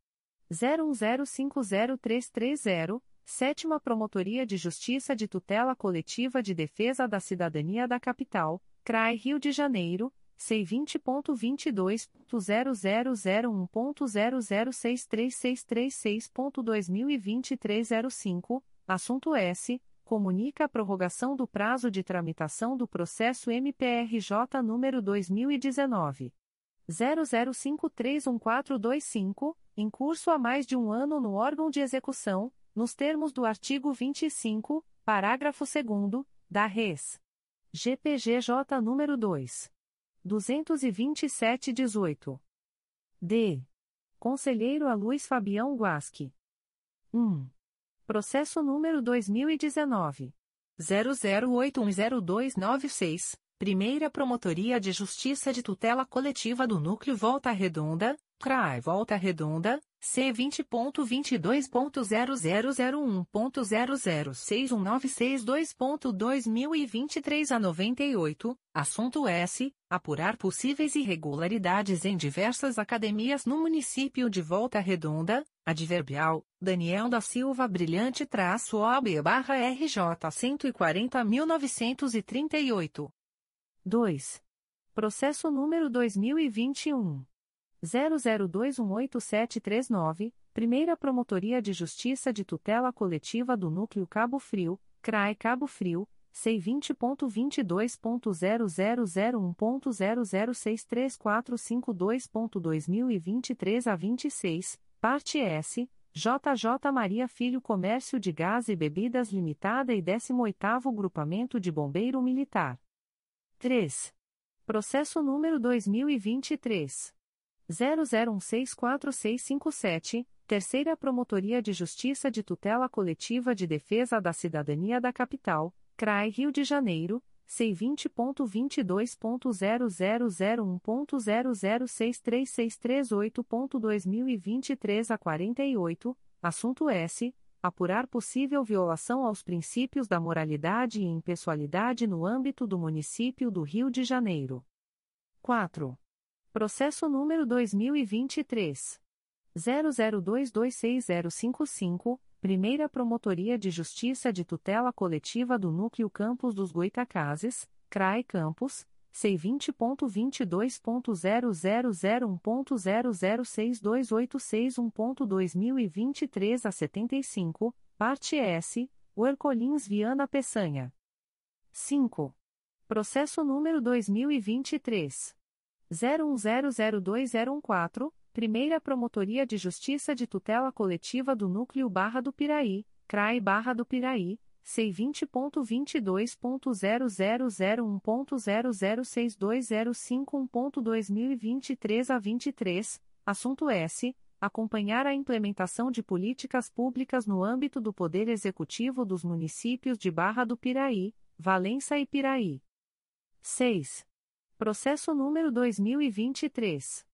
01050330, Sétima Promotoria de Justiça de Tutela Coletiva de Defesa da Cidadania da Capital, CRAI Rio de Janeiro, C20.22.0001.0063636.2023 05, assunto S comunica a prorrogação do prazo de tramitação do processo MPRJ número 2019 00531425, em curso há mais de um ano no órgão de execução, nos termos do artigo 25, parágrafo 2 da Res. GPGJ número 2. 22718. D. Conselheiro a Luiz Fabião Guasque. 1. Processo número 2019. 00810296, Primeira Promotoria de Justiça de Tutela Coletiva do Núcleo Volta Redonda, CRAI Volta Redonda, C20.22.0001.0061962.2023 a 98, assunto S. Apurar possíveis irregularidades em diversas academias no município de Volta Redonda, adverbial, Daniel da Silva Brilhante traço OB barra RJ 140.938. 2. Processo número 2021. 00218739, Primeira Promotoria de Justiça de Tutela Coletiva do Núcleo Cabo Frio, CRAE Cabo Frio, C20.22.0001.0063452.2023 a 26, parte S, JJ Maria Filho Comércio de Gás e Bebidas Limitada e 18º Grupamento de Bombeiro Militar. 3. Processo número 2023 00164657, Terceira Promotoria de Justiça de Tutela Coletiva de Defesa da Cidadania da Capital, CRAI Rio de Janeiro, C20.22.0001.0063638.2023 a 48, assunto S. Apurar possível violação aos princípios da moralidade e impessoalidade no âmbito do município do Rio de Janeiro. 4. Processo número 2023. 00226055, Primeira Promotoria de Justiça de Tutela Coletiva do Núcleo Campos dos Goitacazes, CRAE Campos, C20.22.0001.0062861.2023 a 75, parte S, Ercolins Viana Peçanha. 5. Processo número 2023. 01002014, Primeira Promotoria de Justiça de Tutela Coletiva do Núcleo Barra do Piraí, CRAI Barra do Piraí, C20.22.0001.0062051.2023 a 23, assunto S. Acompanhar a implementação de políticas públicas no âmbito do Poder Executivo dos municípios de Barra do Piraí, Valença e Piraí. 6. Processo número 2023.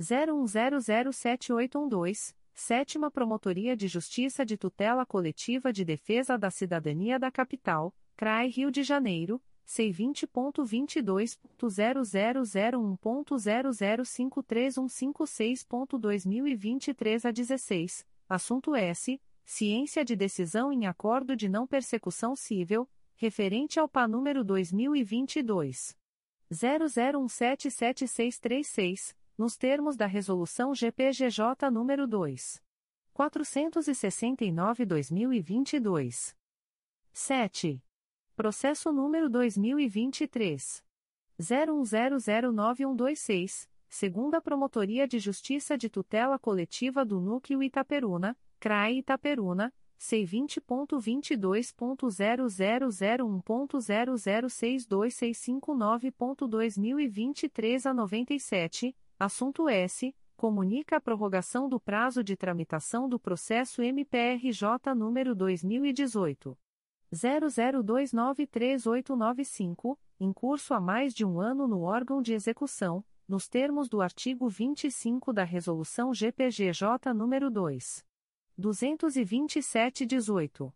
01007812, Sétima Promotoria de Justiça de Tutela Coletiva de Defesa da Cidadania da Capital, CRAI Rio de Janeiro, C20.22.0001.0053156.2023 a 16, assunto S. Ciência de decisão em acordo de não persecução civil, referente ao PA número 2022. 00177636, nos termos da Resolução GPGJ nº 2. 469-2022. 7. Processo número 2023. 01009126, segunda Promotoria de Justiça de Tutela Coletiva do Núcleo Itaperuna, CRAE Itaperuna, C20.22.0001.0062659.2023 a 97, assunto S. Comunica a prorrogação do prazo de tramitação do processo MPRJ número 2018. 00293895, em curso há mais de um ano no órgão de execução, nos termos do artigo 25 da Resolução GPGJ nº 2. 227-18.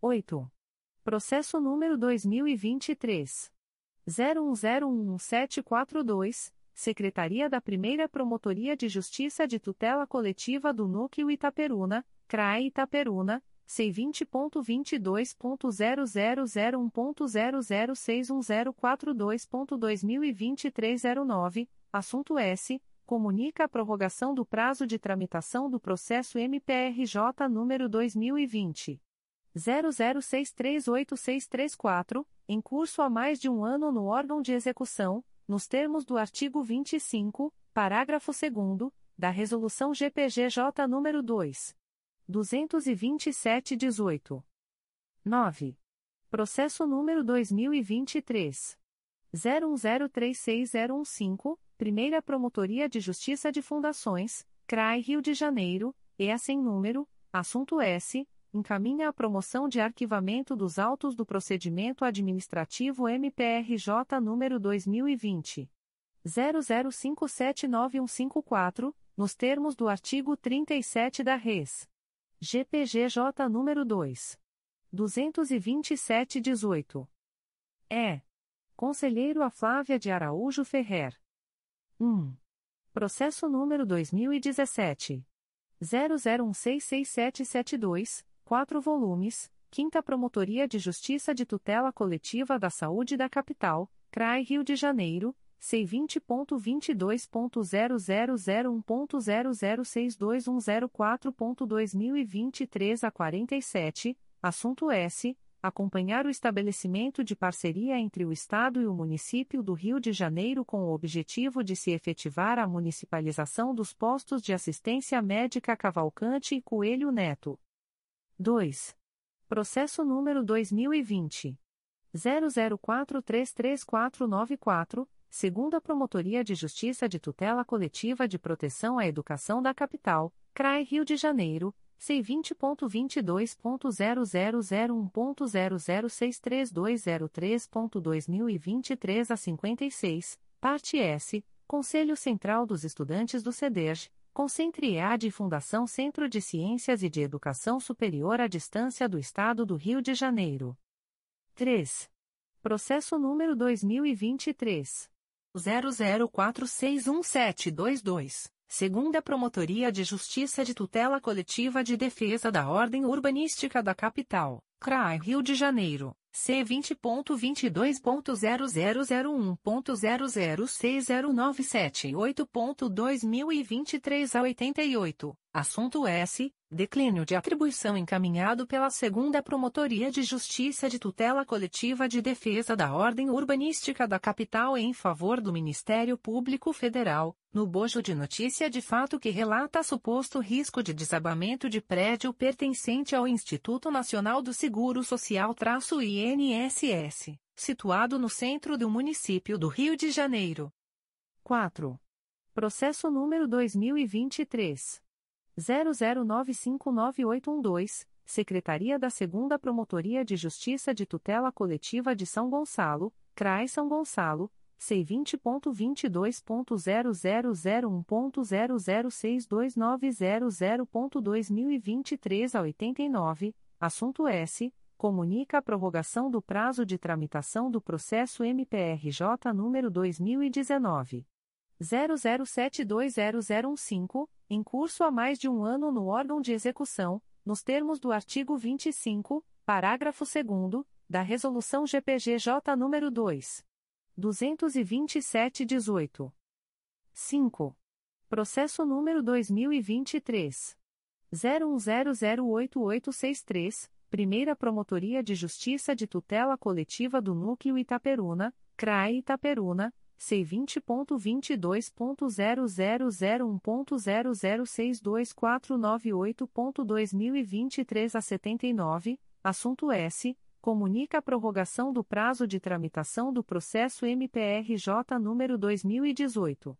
8. Processo número 2023. 01011742, Secretaria da Primeira Promotoria de Justiça de Tutela Coletiva do Núcleo Itaperuna, CRAE Itaperuna, C20.22.0001.0061042.2023 09, assunto S. Comunica a prorrogação do prazo de tramitação do processo MPRJ número 2020. 00638634, em curso há mais de um ano no órgão de execução, nos termos do artigo 25, parágrafo 2 da Resolução GPGJ nº 2. 227-18. 9. Processo número 2023. 01036015, Primeira Promotoria de Justiça de Fundações, CRAI Rio de Janeiro, EA sem número, assunto S, encaminha a promoção de arquivamento dos autos do procedimento administrativo MPRJ número 2020. 00579154, nos termos do artigo 37 da Res. GPGJ número 2. 227-18. É. Conselheiro a Flávia de Araújo Ferrer. 1. Processo número 2017. 00166772, 4 volumes, 5 Promotoria de Justiça de Tutela Coletiva da Saúde da Capital, CRAI Rio de Janeiro, C20.22.0001.0062104.2023 a 47, assunto S. Acompanhar o estabelecimento de parceria entre o Estado e o município do Rio de Janeiro com o objetivo de se efetivar a municipalização dos postos de assistência médica Cavalcante e Coelho Neto. 2. Processo número 2020. 00433494 segunda Promotoria de Justiça de Tutela Coletiva de Proteção à Educação da Capital, CRAE Rio de Janeiro, C20.22.0001.0063203.2023 a 56, parte S, Conselho Central dos Estudantes do CEDERJ, Concentre EAD Fundação Centro de Ciências e de Educação Superior à Distância do Estado do Rio de Janeiro. 3. Processo número 2023. 00461722, segunda Promotoria de Justiça de Tutela Coletiva de Defesa da Ordem Urbanística da Capital, CRAI Rio de Janeiro, C20.22.0001.0060978.2023 a 88, assunto S. Declínio de atribuição encaminhado pela Segunda Promotoria de Justiça de Tutela Coletiva de Defesa da Ordem Urbanística da Capital em favor do Ministério Público Federal, no bojo de notícia de fato que relata suposto risco de desabamento de prédio pertencente ao Instituto Nacional do Seguro Social-INSS, situado no centro do município do Rio de Janeiro. 4. Processo número 2023 00959812, Secretaria da 2 Promotoria de Justiça de Tutela Coletiva de São Gonçalo, CRAI São Gonçalo, C20.22.0001.0062900.2023 a 89, assunto S. Comunica a prorrogação do prazo de tramitação do processo MPRJ número 2019. 00720015, em curso há mais de um ano no órgão de execução, nos termos do artigo 25, parágrafo 2 da Resolução GPGJ nº 2. 227-18. 5. Processo número 2023. 01008863, Primeira Promotoria de Justiça de Tutela Coletiva do Núcleo Itaperuna, CRAE Itaperuna, C20.22.0001.0062498.2023 a 79, assunto S. Comunica a prorrogação do prazo de tramitação do processo MPRJ número 2018.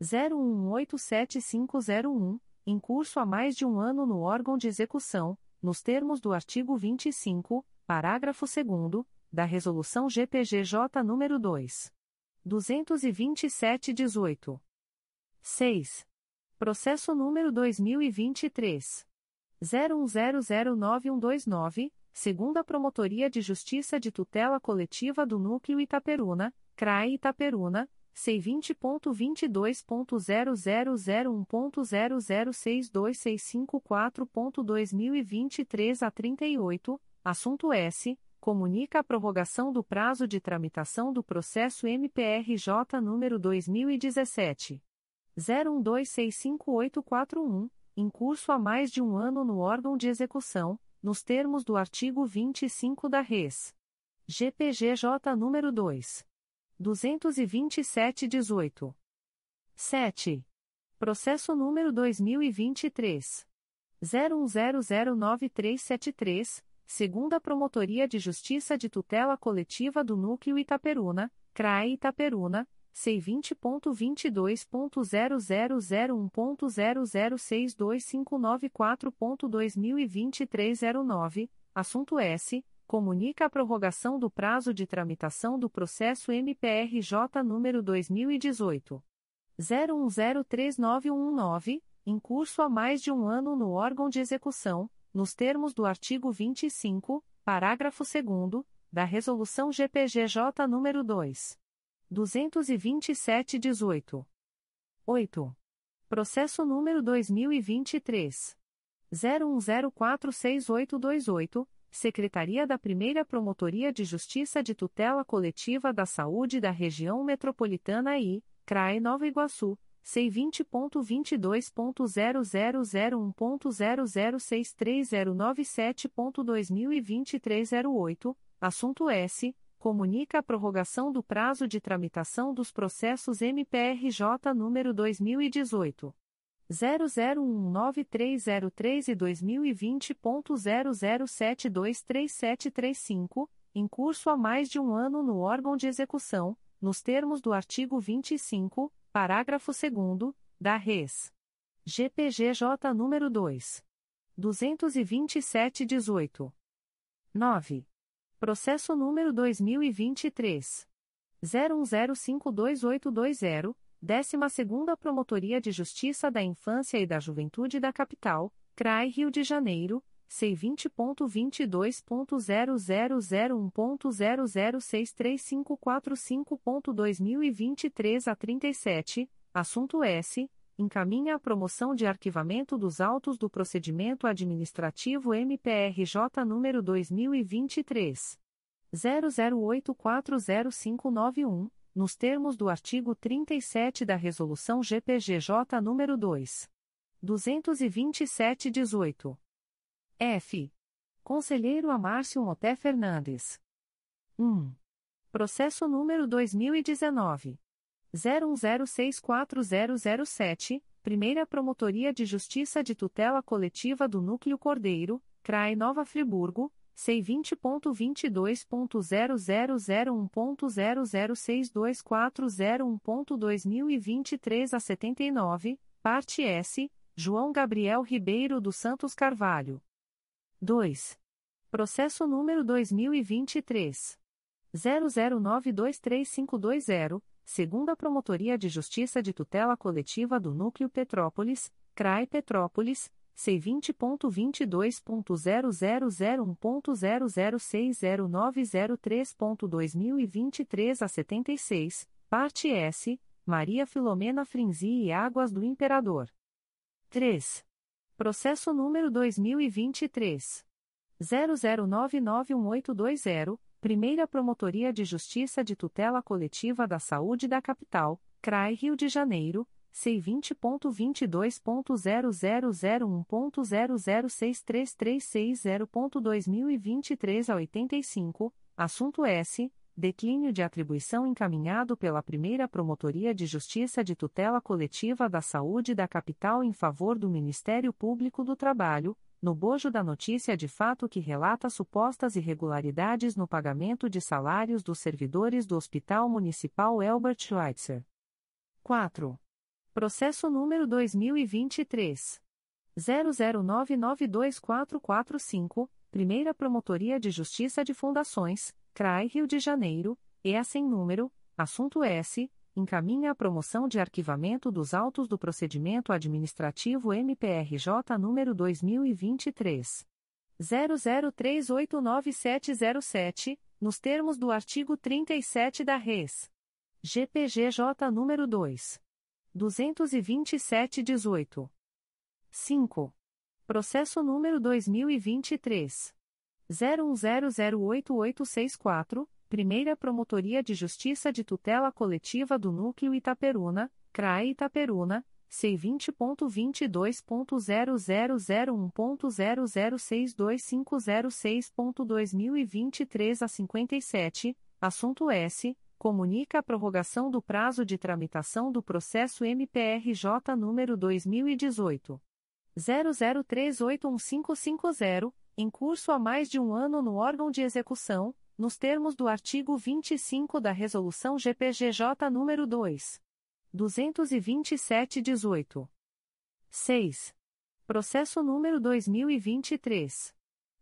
01875001, em curso há mais de um ano no órgão de execução, nos termos do artigo 25, parágrafo 2 da Resolução GPGJ nº 2. 227-18. 6. Processo número 2023. 01009129, segunda Promotoria de Justiça de Tutela Coletiva do Núcleo Itaperuna, CRAE Itaperuna, C20.22.0001.0062654.2023 a 38, assunto S. Comunica a prorrogação do prazo de tramitação do processo MPRJ número 2017 01265841, em curso há mais de um ano no órgão de execução, nos termos do artigo 25 da Res. GPGJ número 2 22718. 7. Processo número 2023 01009373 segunda Promotoria de Justiça de Tutela Coletiva do Núcleo Itaperuna, CRAE Itaperuna, C20.22.0001.0062594.2023 09, assunto S. Comunica a prorrogação do prazo de tramitação do processo MPRJ número 2018. 01039119, em curso há mais de um ano no órgão de execução, nos termos do artigo 25, parágrafo 2 da Resolução GPGJ nº 2. 227-18. 8. Processo número 2023. 01046828, Secretaria da Primeira Promotoria de Justiça de Tutela Coletiva da Saúde da Região Metropolitana I, CRAE Nova Iguaçu, C20.22.0001.0063097.2023 08, assunto S. Comunica a prorrogação do prazo de tramitação dos processos MPRJ número 2018. 00193003 e 2020.00723735, em curso há mais de um ano no órgão de execução, nos termos do artigo 25, Parágrafo 2 da Res. GPGJ nº 2. 227-18. 9. Processo número 2023. 01052820, 12ª Promotoria de Justiça da Infância e da Juventude da Capital, CRAI Rio de Janeiro, C20.22.0001.0063545.2023 a 37, assunto S. Encaminha a promoção de arquivamento dos autos do procedimento administrativo MPRJ número 2023. 00840591, nos termos do artigo 37 da Resolução GPGJ número 2. 227-18. F. Conselheiro Amárcio Moté Fernandes. 1. Processo número 2019. 01064007, Primeira Promotoria de Justiça de Tutela Coletiva do Núcleo Cordeiro, CRAE Nova Friburgo, C20.22.0001.0062401.2023 a 79, parte S, João Gabriel Ribeiro dos Santos Carvalho. 2. Processo número 2023. 00923520, segunda Promotoria de Justiça de Tutela Coletiva do Núcleo Petrópolis, CRAI Petrópolis, C20.22.0001.0060903.2023 a 76, parte S, Maria Filomena Frinzi e Águas do Imperador. 3. Processo número 2023. 00991820, Primeira Promotoria de Justiça de Tutela Coletiva da Saúde da Capital, CRAI Rio de Janeiro, C20.22.0001.0063360.2023 a 85, assunto S. Declínio de atribuição encaminhado pela primeira Promotoria de Justiça de Tutela Coletiva da Saúde da Capital em favor do Ministério Público do Trabalho, no bojo da notícia de fato que relata supostas irregularidades no pagamento de salários dos servidores do Hospital Municipal Elbert Schweitzer. 4. Processo número 2023. 00992445, Primeira Promotoria de Justiça de Fundações, CRAI Rio de Janeiro, EA sem número, assunto S, encaminha a promoção de arquivamento dos autos do procedimento administrativo MPRJ número 2023. 00389707, nos termos do artigo 37 da Res. GPGJ número 2. 22718. 5. Processo número 2023. 01008864, Primeira Promotoria de Justiça de Tutela Coletiva do Núcleo Itaperuna, CRAE Itaperuna, C20.22.0001.0062506.2023 a 57, assunto S comunica a prorrogação do prazo de tramitação do processo MPRJ número 2018 00381550, em curso há mais de um ano no órgão de execução, nos termos do artigo 25 da Resolução GPGJ número 2. 227-18. 6. Processo número 2023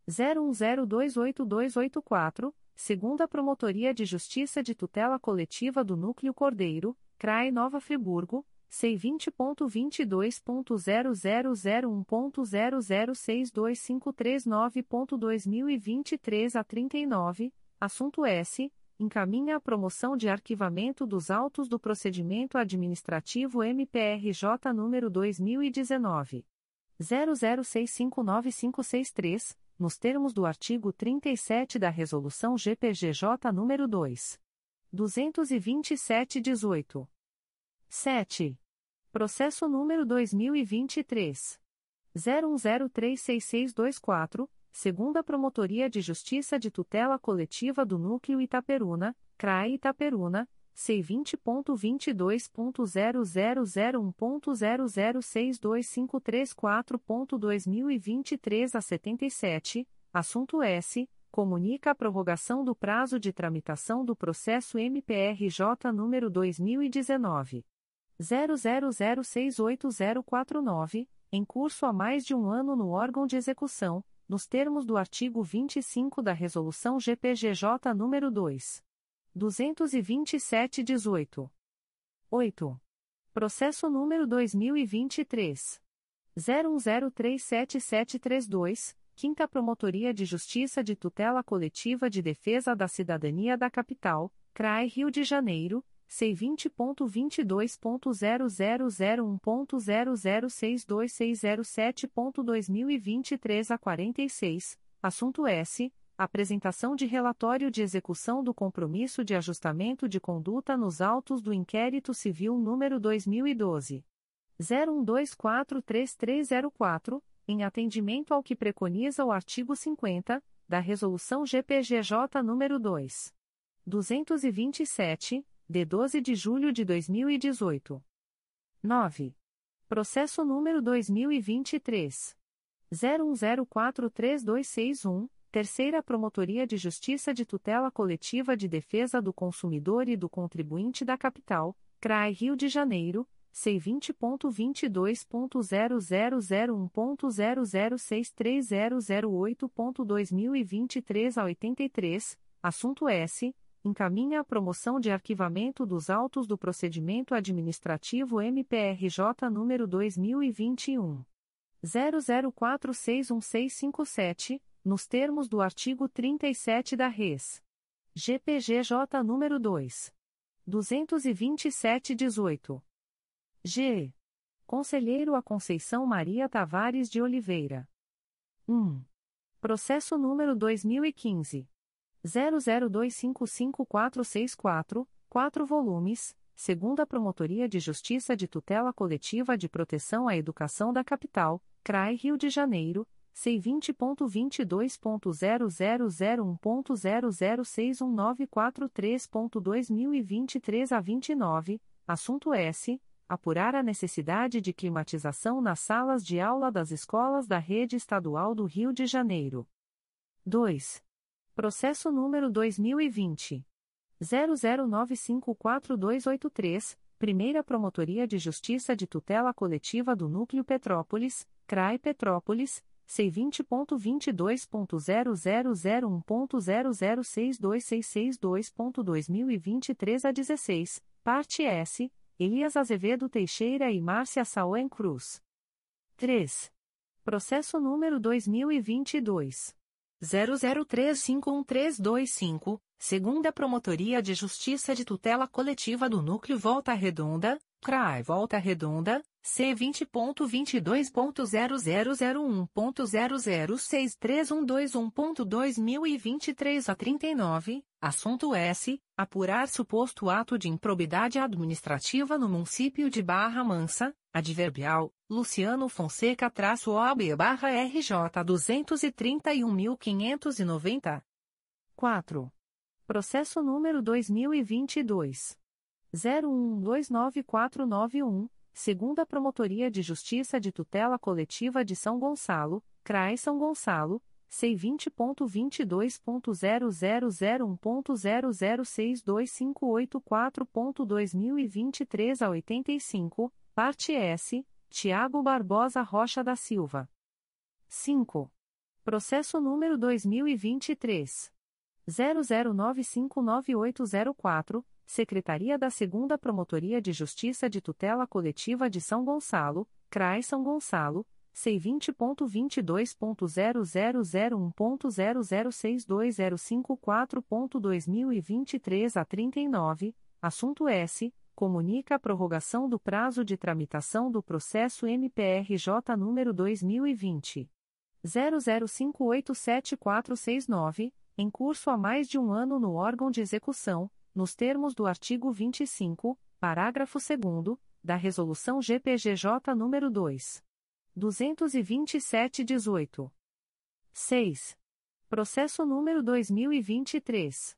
01028284 segunda Promotoria de Justiça de Tutela Coletiva do Núcleo Cordeiro, CRAE Nova Friburgo, C20.22.0001.0062539.2023 a 39, assunto S. Encaminha a promoção de arquivamento dos autos do procedimento administrativo MPRJ número 2019. 00659563 nos termos do artigo 37 da Resolução GPGJ nº 2. 227-18. 7. Processo número 2023. 01036624, segunda Promotoria de Justiça de Tutela Coletiva do Núcleo Itaperuna, CRAE Itaperuna, C20.22.0001.0062534.2023 a 77, assunto S. Comunica a prorrogação do prazo de tramitação do processo MPRJ número 2019. 00068049, em curso há mais de um ano no órgão de execução, nos termos do artigo 25 da Resolução GPGJ nº 2. 227-18. 8. Processo número 2023. 01037732, Quinta Promotoria de Justiça de Tutela Coletiva de Defesa da Cidadania da Capital, CRAE Rio de Janeiro, C20.22.0001.0062607.2023 a 46, assunto S Apresentação de relatório de execução do compromisso de ajustamento de conduta nos autos do inquérito civil número 2012 01243304, em atendimento ao que preconiza o artigo 50 da Resolução GPGJ nº 2. 227, de 12 de julho de 2018. 9. Processo número 2023 01043261 Terceira Promotoria de Justiça de Tutela Coletiva de Defesa do Consumidor e do Contribuinte da Capital, CRAI Rio de Janeiro, C20.22.0001.0063008.2023 a 83, assunto S. Encaminha a promoção de arquivamento dos autos do procedimento administrativo MPRJ número 2021. 00461657 nos termos do artigo 37 da Res. GPGJ nº 2. 227-18. G. Conselheiro a Conceição Maria Tavares de Oliveira. 1. Processo número 2015. 00255464, 4 volumes, segunda Promotoria de Justiça de Tutela Coletiva de Proteção à Educação da Capital, CRAI Rio de Janeiro, C20.22.0001.0061943.2023 a 29, assunto S. Apurar a necessidade de climatização nas salas de aula das escolas da Rede Estadual do Rio de Janeiro. 2. Processo número 2020. 00954283, Primeira Promotoria de Justiça de Tutela Coletiva do Núcleo Petrópolis, CRAI Petrópolis, C20.22.0001.0062662.2023 a 16, parte S, Elias Azevedo Teixeira e Márcia Sauen Cruz. 3. Processo número 2022. 00351325, segunda Promotoria de Justiça de Tutela Coletiva do Núcleo Volta Redonda, CRAI Volta Redonda, C20.22.0001.0063121.2023 a 39, assunto S. Apurar suposto ato de improbidade administrativa no município de Barra Mansa, adverbial, Luciano Fonseca-OAB barra RJ 231.590. 4. Processo número 2022. 01129491 segunda Promotoria de Justiça de Tutela Coletiva de São Gonçalo, CRAI São Gonçalo, C20.22.0001.0062584.2023 a 85, parte S, Tiago Barbosa Rocha da Silva. 5. Processo número 2023. 00959804, Secretaria da 2 Promotoria de Justiça de Tutela Coletiva de São Gonçalo, CRAI São Gonçalo, C20.22.0001.0062054.2023 a 39, assunto S. Comunica a prorrogação do prazo de tramitação do processo MPRJ número 2020. 00587469, em curso há mais de um ano no órgão de execução, nos termos do artigo 25, parágrafo 2 da Resolução GPGJ nº 2. 227-18. 6. Processo número 2023.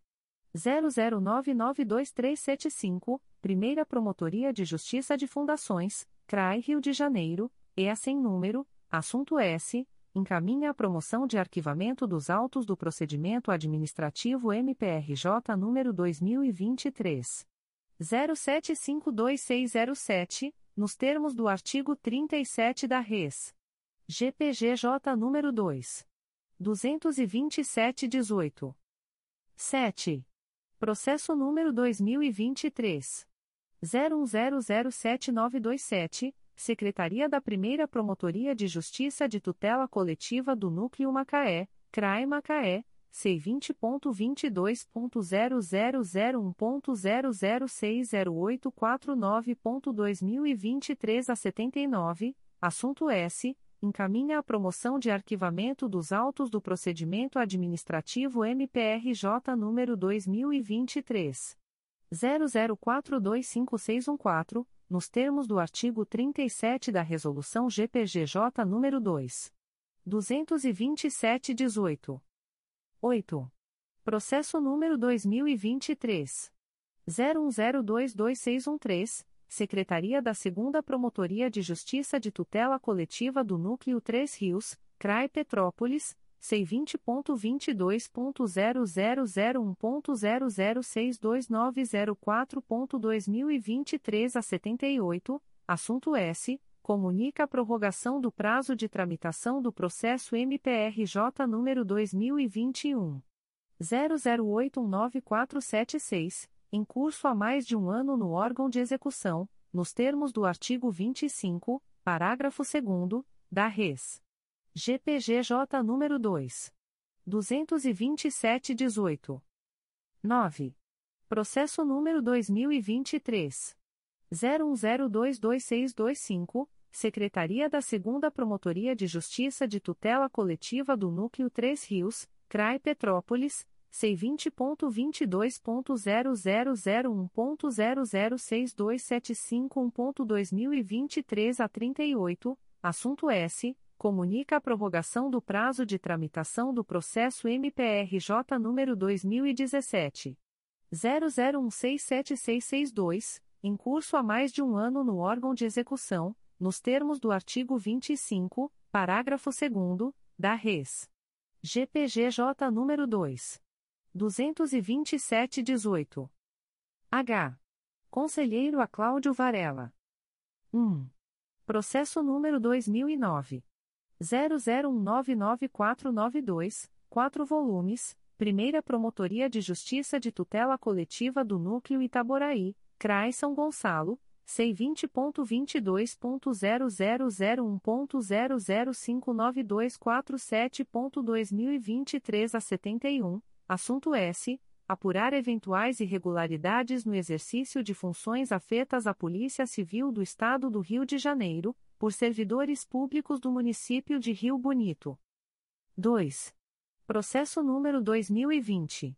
00992375, Primeira Promotoria de Justiça de Fundações, CRAI Rio de Janeiro, EA sem número, assunto S encaminha a promoção de arquivamento dos autos do procedimento administrativo MPRJ número 2023 07520607, nos termos do artigo 37 da Res. GPGJ número 2 22718. 7. Processo número 2023 01007927 Secretaria da Primeira Promotoria de Justiça de Tutela Coletiva do Núcleo Macaé, CRAE Macaé, C20.22.0001.0060849.2023 a 79, assunto S. Encaminha a promoção de arquivamento dos autos do procedimento administrativo MPRJ número 2023. 00425614 nos termos do artigo 37 da Resolução GPGJ nº 2. 227-18. 8. Processo número 2023. 01022613, Secretaria da 2 Promotoria de Justiça de Tutela Coletiva do Núcleo 3 Rios, CRAI Petrópolis, C20.22.0001.0062904.2023 a 78, assunto S. Comunica a prorrogação do prazo de tramitação do processo MPRJ número 2021. 00819476, em curso há mais de um ano no órgão de execução, nos termos do artigo 25, parágrafo 2 da Res. GPGJ número 2. 22718. 9. Processo número 2023. 01022625, Secretaria da 2 Promotoria de Justiça de Tutela Coletiva do Núcleo 3 Rios, CRAI Petrópolis, C20.22.0001.0062751.2023 a 38, assunto S. Comunica a prorrogação do prazo de tramitação do processo MPRJ número 2017. 00167662, em curso há mais de um ano no órgão de execução, nos termos do artigo 25, parágrafo 2 da Res. GPGJ número 2. 22718. H. Conselheiro a Cláudio Varela. 1. Processo número 2009. 00199492, 4 volumes, Primeira Promotoria de Justiça de Tutela Coletiva do Núcleo Itaboraí, CRAI São Gonçalo, C20.22.0001.0059247.2023 a 71, assunto S. Apurar eventuais irregularidades no exercício de funções afetas à Polícia Civil do Estado do Rio de Janeiro, por servidores públicos do município de Rio Bonito. 2. Processo número 2020.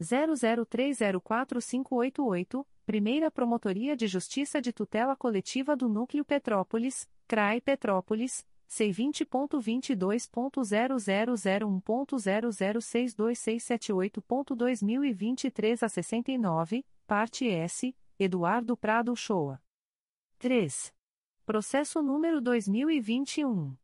00304588, Primeira Promotoria de Justiça de Tutela Coletiva do Núcleo Petrópolis, CRAI Petrópolis, C20.22.0001.0062678.2023 a 69, parte S, Eduardo Prado Shoa. 3. Processo número 2021.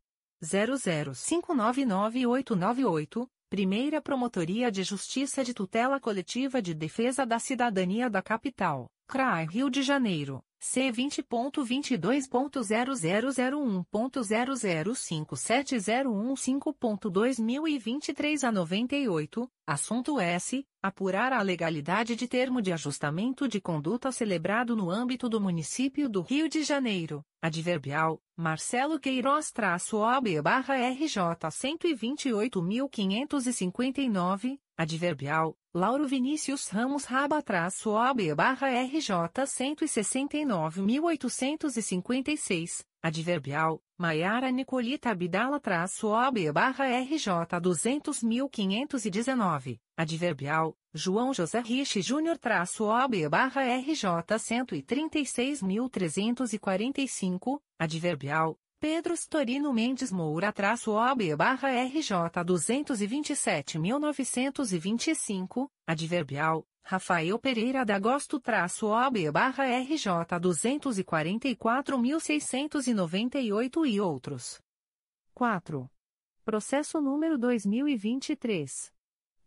00599898, Primeira Promotoria de Justiça de Tutela Coletiva de Defesa da Cidadania da Capital, CRAI Rio de Janeiro, C20.22.0001.0057015.2023 a 98, assunto S. Apurar a legalidade de termo de ajustamento de conduta celebrado no âmbito do município do Rio de Janeiro, adverbial, Marcelo Queiroz-OB-RJ 128.559, adverbial, Lauro Vinícius Ramos Raba-OB-RJ 169.856, adverbial, Maiara Nicolita Abdala-OB-RJ 200.519, adverbial, João José Rich Júnior-OB-RJ 136.345, adverbial, Pedro Storino Mendes Moura-OB-RJ 227.925, adverbial, Rafael Pereira d'Agosto-OB-RJ 244.698 e outros. 4. Processo número 2023.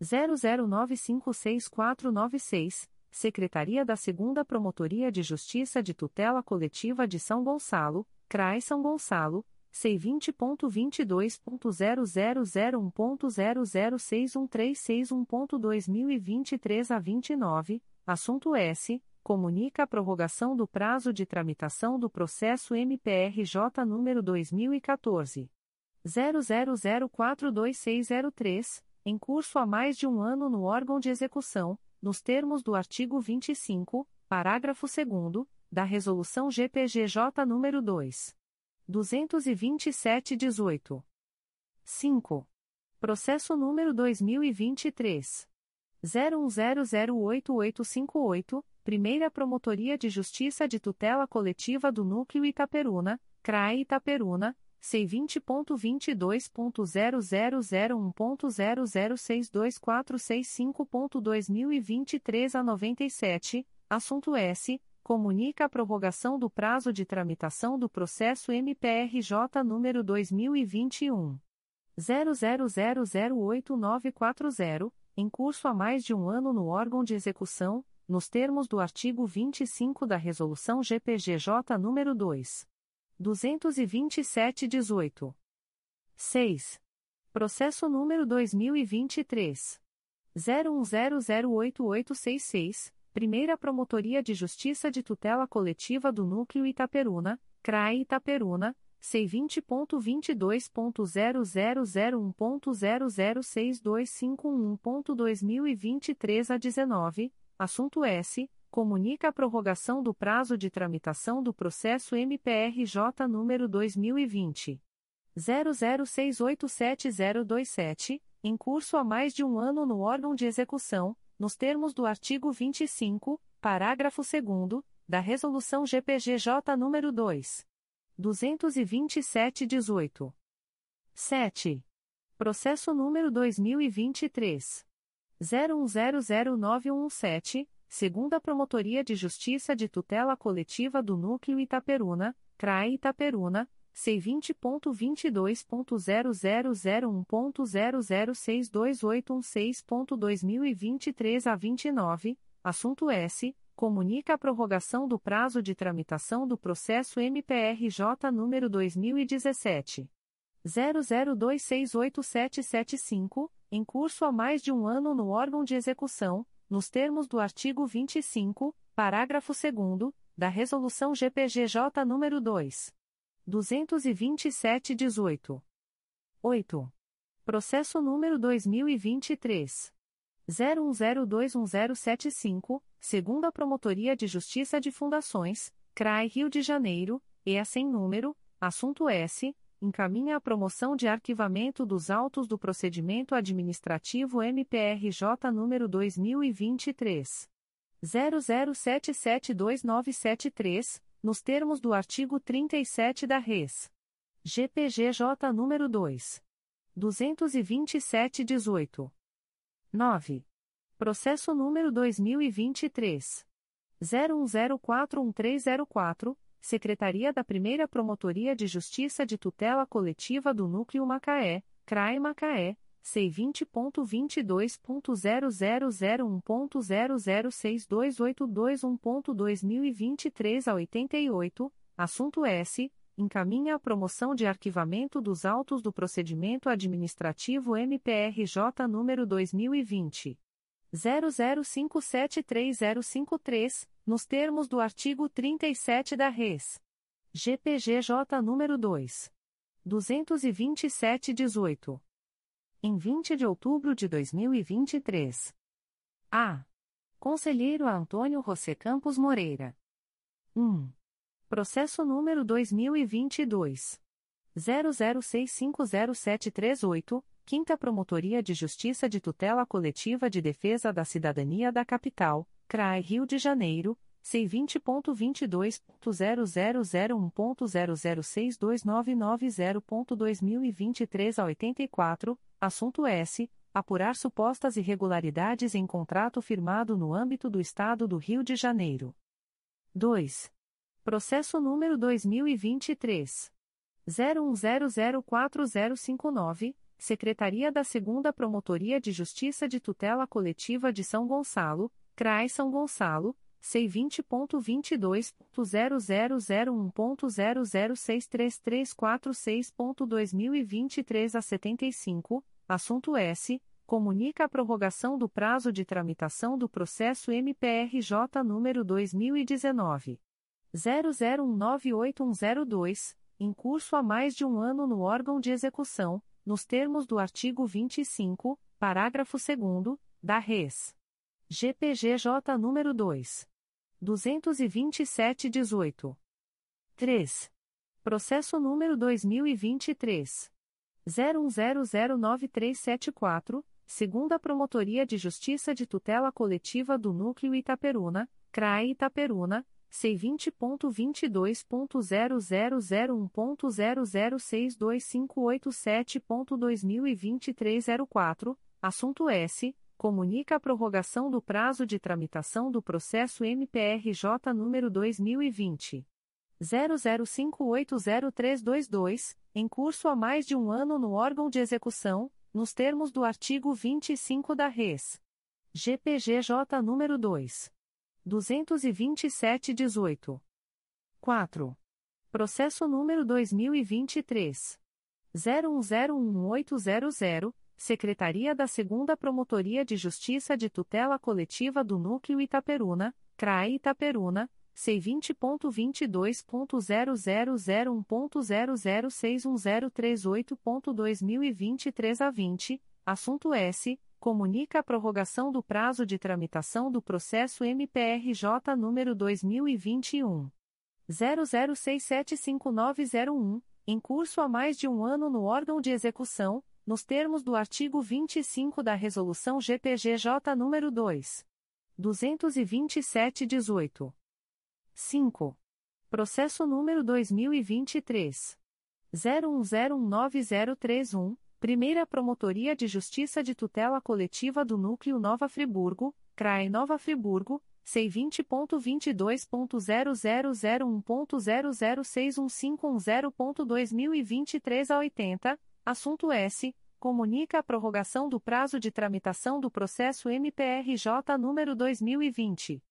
00956496, Secretaria da 2 Promotoria de Justiça de Tutela Coletiva de São Gonçalo, CRAI São Gonçalo, C20.22.0001.0061361.2023 a 29, assunto S. Comunica a prorrogação do prazo de tramitação do processo MPRJ número 2014. 00042603, em curso há mais de um ano no órgão de execução, nos termos do artigo 25, parágrafo 2 da Resolução GPGJ nº 2. 227-18. 5. Processo número 2023. 01008858, Primeira Promotoria de Justiça de Tutela Coletiva do Núcleo Itaperuna, CRAE Itaperuna, C20.22.0001.0062465.2023 a 97, assunto S comunica a prorrogação do prazo de tramitação do processo MPRJ número 2021 00008940, em curso há mais de um ano no órgão de execução, nos termos do artigo 25 da resolução GPGJ número 2 227/18. 6. Processo número 2023 01008866 Primeira Promotoria de Justiça de Tutela Coletiva do Núcleo Itaperuna, CRAE Itaperuna, C20.22.0001.0062551.2023 a 19, assunto S. Comunica a prorrogação do prazo de tramitação do processo MPRJ número 2020. 00687027 em curso há mais de um ano no órgão de execução, nos termos do artigo 25, parágrafo 2 da Resolução GPGJ nº 2. 227-18. 7. Processo número 2023. 01009117, segunda Promotoria de Justiça de Tutela Coletiva do Núcleo Itaperuna, CRAE Itaperuna, C20.22.0001.0062816.2023 a 29, assunto S. Comunica a prorrogação do prazo de tramitação do processo MPRJ número 2017. 00268775, em curso há mais de um ano no órgão de execução, nos termos do artigo 25, parágrafo 2 da Resolução GPGJ nº 2. 227-18. 8. Processo número 2023. 01021075, segunda Promotoria de Justiça de Fundações, CRAI Rio de Janeiro, e a sem número, assunto S, encaminha a promoção de arquivamento dos autos do procedimento administrativo MPRJ número 2023. 00772973, nos termos do artigo 37 da Res. GPGJ nº 2. 227-18. 9. Processo número 2023. 01041304, Secretaria da Primeira Promotoria de Justiça de Tutela Coletiva do Núcleo Macaé, CRAE Macaé, C20.22.0001.0062821.2023 a 88, assunto S. Encaminha a promoção de arquivamento dos autos do procedimento administrativo MPRJ número 2020. 00573053, nos termos do artigo 37 da Res. GPGJ número 2. 22718 em 20 de outubro de 2023. A. Conselheiro Antônio José Campos Moreira. 1. Processo número 2022. 00650738, Quinta Promotoria de Justiça de Tutela Coletiva de Defesa da Cidadania da Capital, CRAE Rio de Janeiro, C20.22.0001.0062990.2023 a 84, assunto S. Apurar supostas irregularidades em contrato firmado no âmbito do Estado do Rio de Janeiro. 2. Processo número 2023. 01004059, Secretaria da 2 Promotoria de Justiça de Tutela Coletiva de São Gonçalo, CRAI São Gonçalo, C20.22.0001.0063346.2023 a 75, assunto S. Comunica a prorrogação do prazo de tramitação do processo MPRJ número 2019. 00198102, em curso há mais de um ano no órgão de execução, nos termos do artigo 25, parágrafo 2 da Res. GPGJ número 2. 227-18. 3. Processo número 2023. 01009374, segunda Promotoria de Justiça de Tutela Coletiva do Núcleo Itaperuna, CRAE Itaperuna, C20.22.0001.0062587.2023 04, assunto S comunica a prorrogação do prazo de tramitação do processo MPRJ número 2020 00580322, em curso há mais de um ano no órgão de execução, nos termos do artigo 25 da Res. GPGJ número 2 22718. 4. Processo número 2023 01011800 Secretaria da 2 Promotoria de Justiça de Tutela Coletiva do Núcleo Itaperuna, CRAE Itaperuna, C20.22.0001.0061038.2023 a 20, assunto S. Comunica a prorrogação do prazo de tramitação do processo MPRJ número 2021. 00675901, em curso há mais de um ano no órgão de execução, nos termos do artigo 25 da Resolução GPGJ nº 2. 227-18. 5. Processo número 2023. 01019031, Primeira Promotoria de Justiça de Tutela Coletiva do Núcleo Nova Friburgo, CRAE Nova Friburgo, C20.22.0001.0061510.2023 a 80, assunto S. Comunica a prorrogação do prazo de tramitação do processo MPRJ número 2020.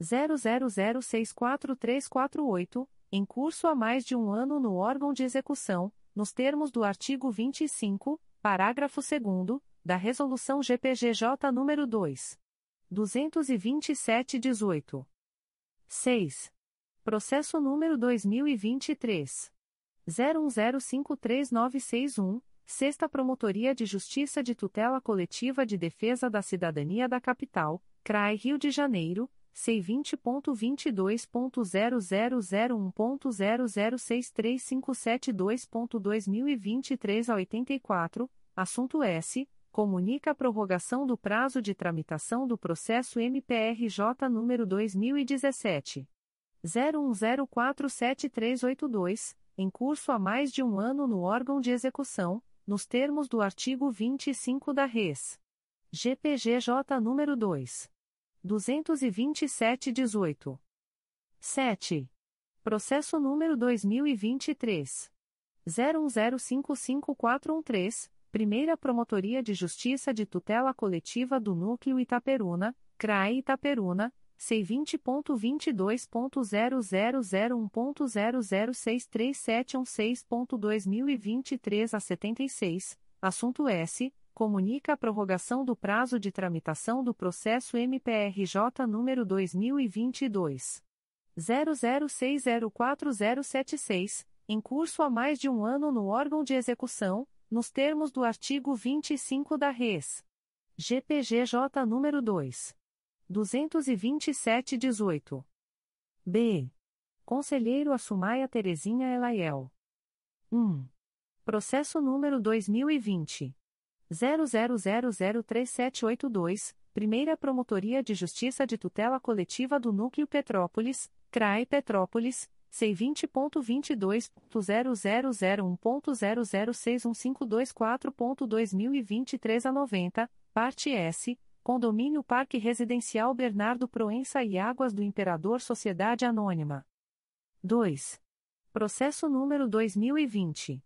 00064348, em curso há mais de um ano no órgão de execução, nos termos do artigo 25, parágrafo 2 da Resolução GPGJ nº 2. 227-18. 6. Processo número 2023. 01053961, Sexta Promotoria de Justiça de Tutela Coletiva de Defesa da Cidadania da Capital, CRAI Rio de Janeiro, C20.22.0001.0063572.2023 a 84, assunto S comunica a prorrogação do prazo de tramitação do processo MPRJ número 2017 01047382, em curso há mais de um ano no órgão de execução, nos termos do artigo 25 da Res. GPGJ número 2 22718. 7. Processo número 2023 01055413 Primeira Promotoria de Justiça de Tutela Coletiva do Núcleo Itaperuna, CRAE Itaperuna, C20.22.0001.0063716.2023 a 76, assunto S. Comunica a prorrogação do prazo de tramitação do processo MPRJ número 2022. 00604076, em curso há mais de um ano no órgão de execução, nos termos do artigo 25 da Res. GPGJ nº 2. 227-18. B. Conselheiro Assumaia Terezinha Elaiel. 1. Processo número 2020. 00003782, Primeira Promotoria de Justiça de Tutela Coletiva do Núcleo Petrópolis, CRAE Petrópolis, C20.22.0001.0061524.2023 a 90, parte S, Condomínio Parque Residencial Bernardo Proença e Águas do Imperador Sociedade Anônima. 2. Processo número 2020.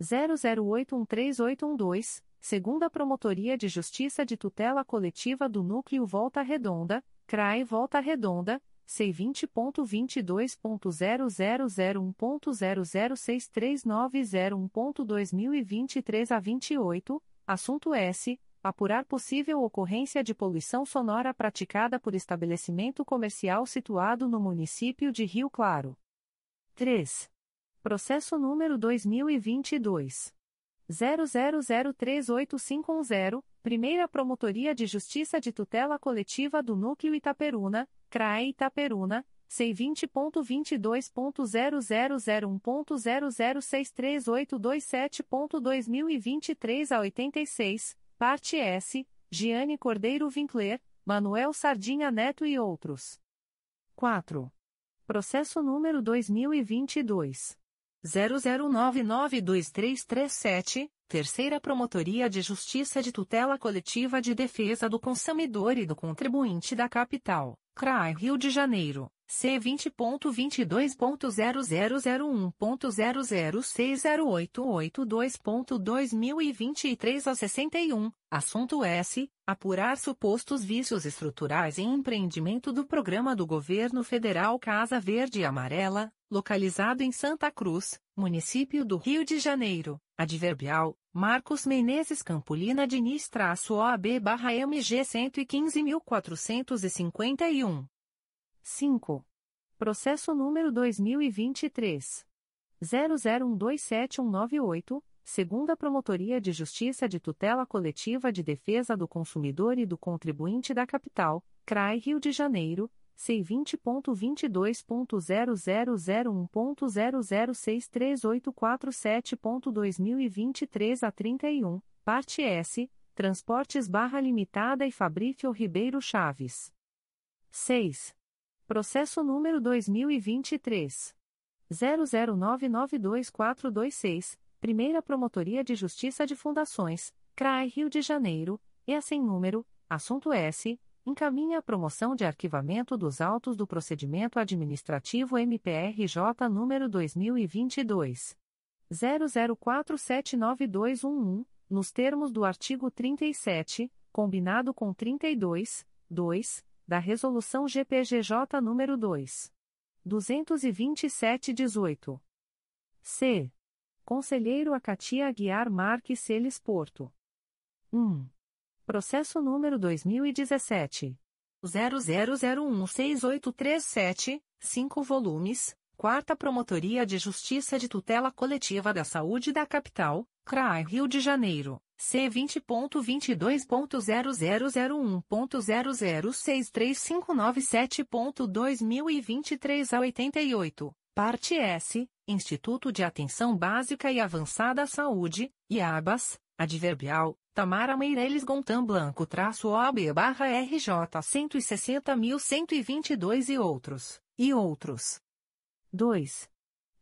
00813812, segunda Promotoria de Justiça de Tutela Coletiva do Núcleo Volta Redonda, CRAE Volta Redonda, C20.22.0001.0063901.2023 a 28, assunto S. Apurar possível ocorrência de poluição sonora praticada por estabelecimento comercial situado no município de Rio Claro. 3. Processo número 2022. 00038510, Primeira Promotoria de Justiça de Tutela Coletiva do Núcleo Itaperuna, CRAE Itaperuna, C20.22.0001.0063827.2023 a 86, parte S, Giane Cordeiro Vincler, Manuel Sardinha Neto e outros. 4. Processo número 2022. 00992337, Terceira Promotoria de Justiça de Tutela Coletiva de Defesa do Consumidor e do Contribuinte da Capital, CRAI Rio de Janeiro, C20.22.0001.0060882.2023 a 61, assunto S. Apurar supostos vícios estruturais em empreendimento do Programa do Governo Federal Casa Verde e Amarela, localizado em Santa Cruz, município do Rio de Janeiro, adverbial, Marcos Menezes Campolina Diniz-OAB-MG 115.451. 5. Processo número 2023. 00127198, segunda Promotoria de Justiça de Tutela Coletiva de Defesa do Consumidor e do Contribuinte da Capital, CRAI Rio de Janeiro, C20.22.0001.0063847.2023 a 31, Parte S, Transportes Barra Limitada e Fabrício Ribeiro Chaves. 6. Processo número 2023. 00992426, Primeira Promotoria de Justiça de Fundações, CRAI Rio de Janeiro, e assim número, assunto S, encaminha a promoção de arquivamento dos autos do procedimento administrativo MPRJ número 2022 00479211, nos termos do artigo 37, combinado com 32, 2, da Resolução GPGJ número 2. 227-18. C. Conselheiro Acatia Aguiar Marques Celes Porto. 1. Processo número 2017. 00016837, 5 volumes, Quarta Promotoria de Justiça de Tutela Coletiva da Saúde da Capital, CRAI Rio de Janeiro, C20.22.0001.0063597.2023 a 88, parte S, Instituto de Atenção Básica e Avançada à Saúde, IABAS, adverbial, Tamara Meireles Gontam Blanco traço OAB barra RJ 160.122 e outros, e outros. 2.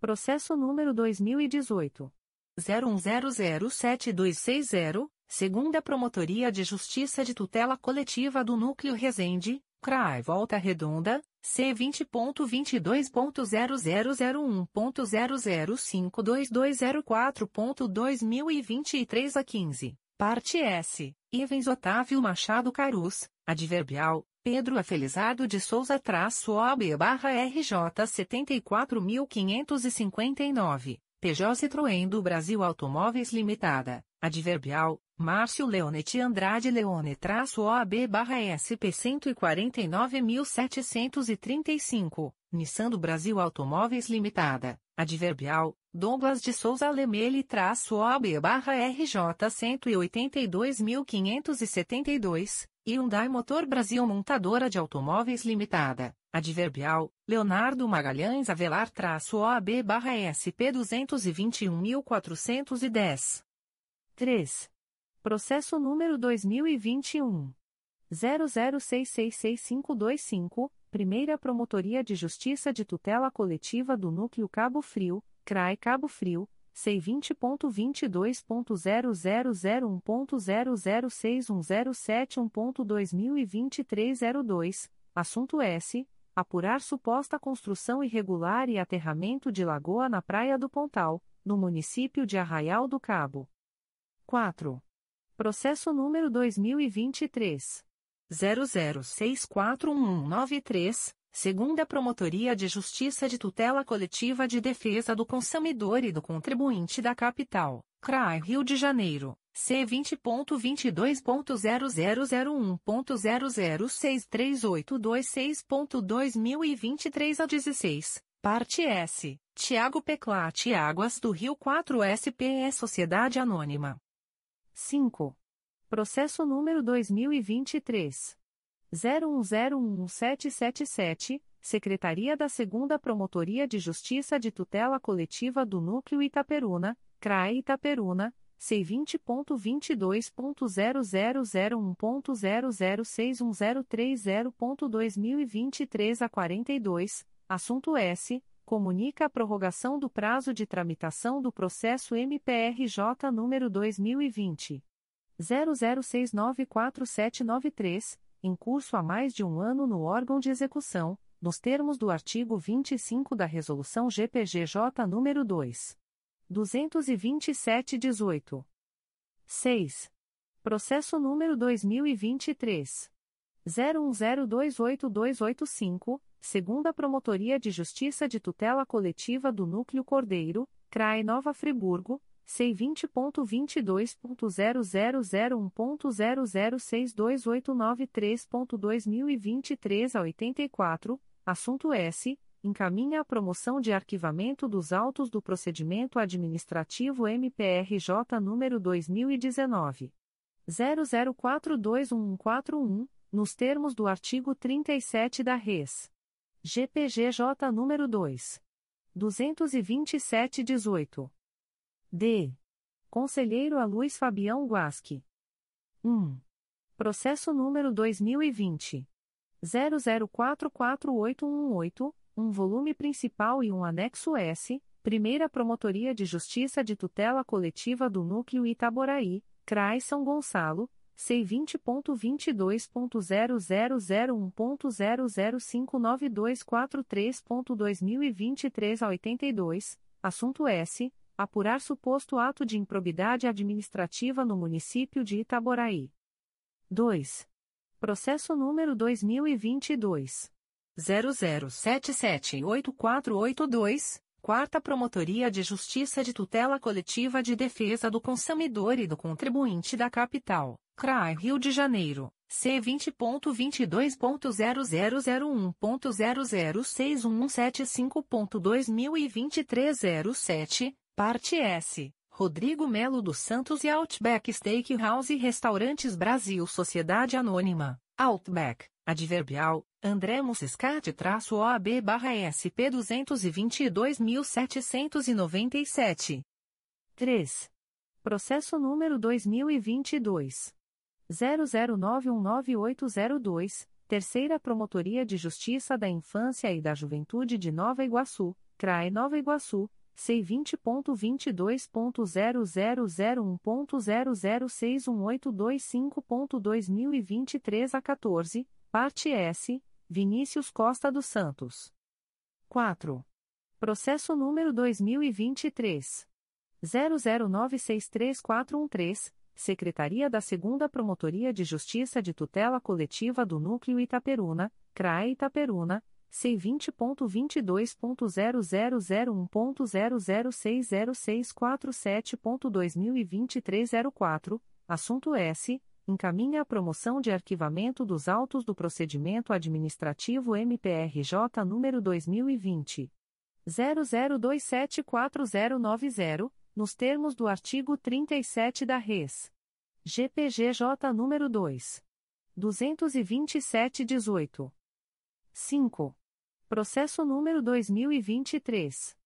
Processo número 2018. 01007260, segunda Promotoria de Justiça de Tutela Coletiva do Núcleo Resende, CRAI Volta Redonda, C20.22.0001.0052204.2023 a 15, parte S, Ivens Otávio Machado Carus, adverbial, Pedro Afelizardo de Souza traço OB barra RJ 74.559, Peugeot Citroën do Brasil Automóveis Limitada, adverbial, Márcio Leonete Andrade Leone traço OAB barra SP 149.735, Nissan do Brasil Automóveis Limitada, adverbial, Douglas de Souza Lemele traço OAB barra RJ 182.572, Hyundai Motor Brasil Montadora de Automóveis Limitada, adverbial, Leonardo Magalhães Avelar traço OAB barra SP 221.410. 3. Processo número 2021. 00666525, Primeira Promotoria de Justiça de Tutela Coletiva do Núcleo Cabo Frio, CRAE Cabo Frio, C20.22.0001.0061071.2023 02, assunto S. Apurar suposta construção irregular e aterramento de lagoa na Praia do Pontal, no município de Arraial do Cabo. 4. Processo número 2023. 00641193 segunda Promotoria de Justiça de Tutela Coletiva de Defesa do Consumidor e do Contribuinte da Capital, CRAI Rio de Janeiro, C20.22.0001.0063826.2023 a 16, parte S, Tiago Peclati Águas do Rio 4 SPE Sociedade Anônima. 5. Processo número 2023. 01011777, Secretaria da 2 Promotoria de Justiça de Tutela Coletiva do Núcleo Itaperuna, CRAE Itaperuna, C20.22.0001.0061030.2023 a 42, assunto S. Comunica a prorrogação do prazo de tramitação do processo MPRJ número 2020. 00694793 em curso há mais de um ano no órgão de execução, nos termos do artigo 25 da Resolução GPGJ nº 2. 227-18. 6. Processo número 2023. 01028285, segunda Promotoria de Justiça de Tutela Coletiva do Núcleo Cordeiro, CRAE Nova Friburgo, C20.22.0001.0062893.2023 a 84, assunto S. Encaminha a promoção de arquivamento dos autos do procedimento administrativo MPRJ número 2019. 00421141, nos termos do artigo 37 da Res. GPGJ número 2. 227-18. D. Conselheiro a Luiz Fabião Guasque. 1. Processo número 2020. 00448118, um volume principal e um anexo S, Primeira Promotoria de Justiça de Tutela Coletiva do Núcleo Itaboraí, CRAI São Gonçalo, C20.22.0001.0059243.2023 a 82, assunto S. Apurar suposto ato de improbidade administrativa no município de Itaboraí. 2. Processo número 2022. 00778482, Quarta Promotoria de Justiça de Tutela Coletiva de Defesa do Consumidor e do Contribuinte da Capital, CRAI Rio de Janeiro, C20.22.0001.0061175.2023 07, Parte S. Rodrigo Melo dos Santos e Outback Steakhouse Restaurantes Brasil Sociedade Anônima, Outback, Adverbial, André Musescate-OAB barra SP 222.797. 3. Processo número 2022. 00919802, Terceira Promotoria de Justiça da Infância e da Juventude de Nova Iguaçu, CRAE Nova Iguaçu, C20.22.0001.0061825.2023 a 14, parte S, Vinícius Costa dos Santos. 4. Processo número 2023. 00963413, Secretaria da 2 Promotoria de Justiça de Tutela Coletiva do Núcleo Itaperuna, CRAE Itaperuna, C20.22.0001.0060647.2023 04, assunto S. Encaminha a promoção de arquivamento dos autos do procedimento administrativo MPRJ número 2020. 00274090, nos termos do artigo 37 da Res. GPGJ número 2. 22718. 5. Processo número 2023.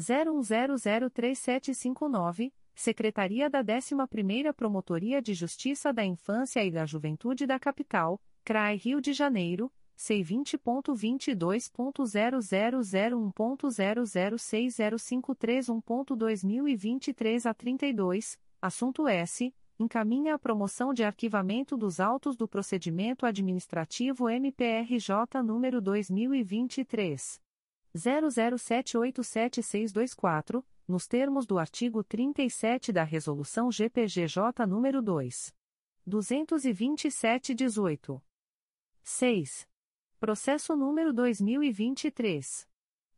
01003759, Secretaria da 11ª Promotoria de Justiça da Infância e da Juventude da Capital, CRAI Rio de Janeiro, C20.22.0001.0060531.2023 a 32, assunto S encaminha a promoção de arquivamento dos autos do procedimento administrativo MPRJ número 2023 00787624, nos termos do artigo 37 da resolução GPGJ número 2 227/18. 6. Processo número 2023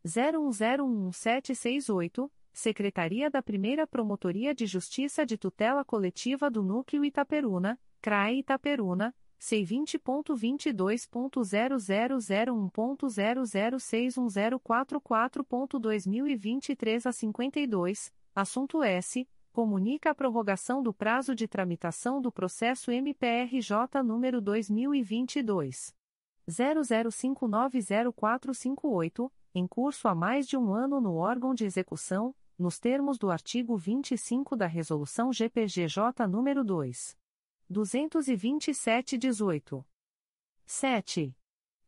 01011768 Secretaria da Primeira Promotoria de Justiça de Tutela Coletiva do Núcleo Itaperuna, CRAE Itaperuna, C20.22.0001.0061044.2023 a 52, assunto S. Comunica a prorrogação do prazo de tramitação do processo MPRJ número 2022. 00590458, em curso há mais de um ano no órgão de execução, nos termos do artigo 25 da Resolução GPGJ nº 2. 227-18. 7.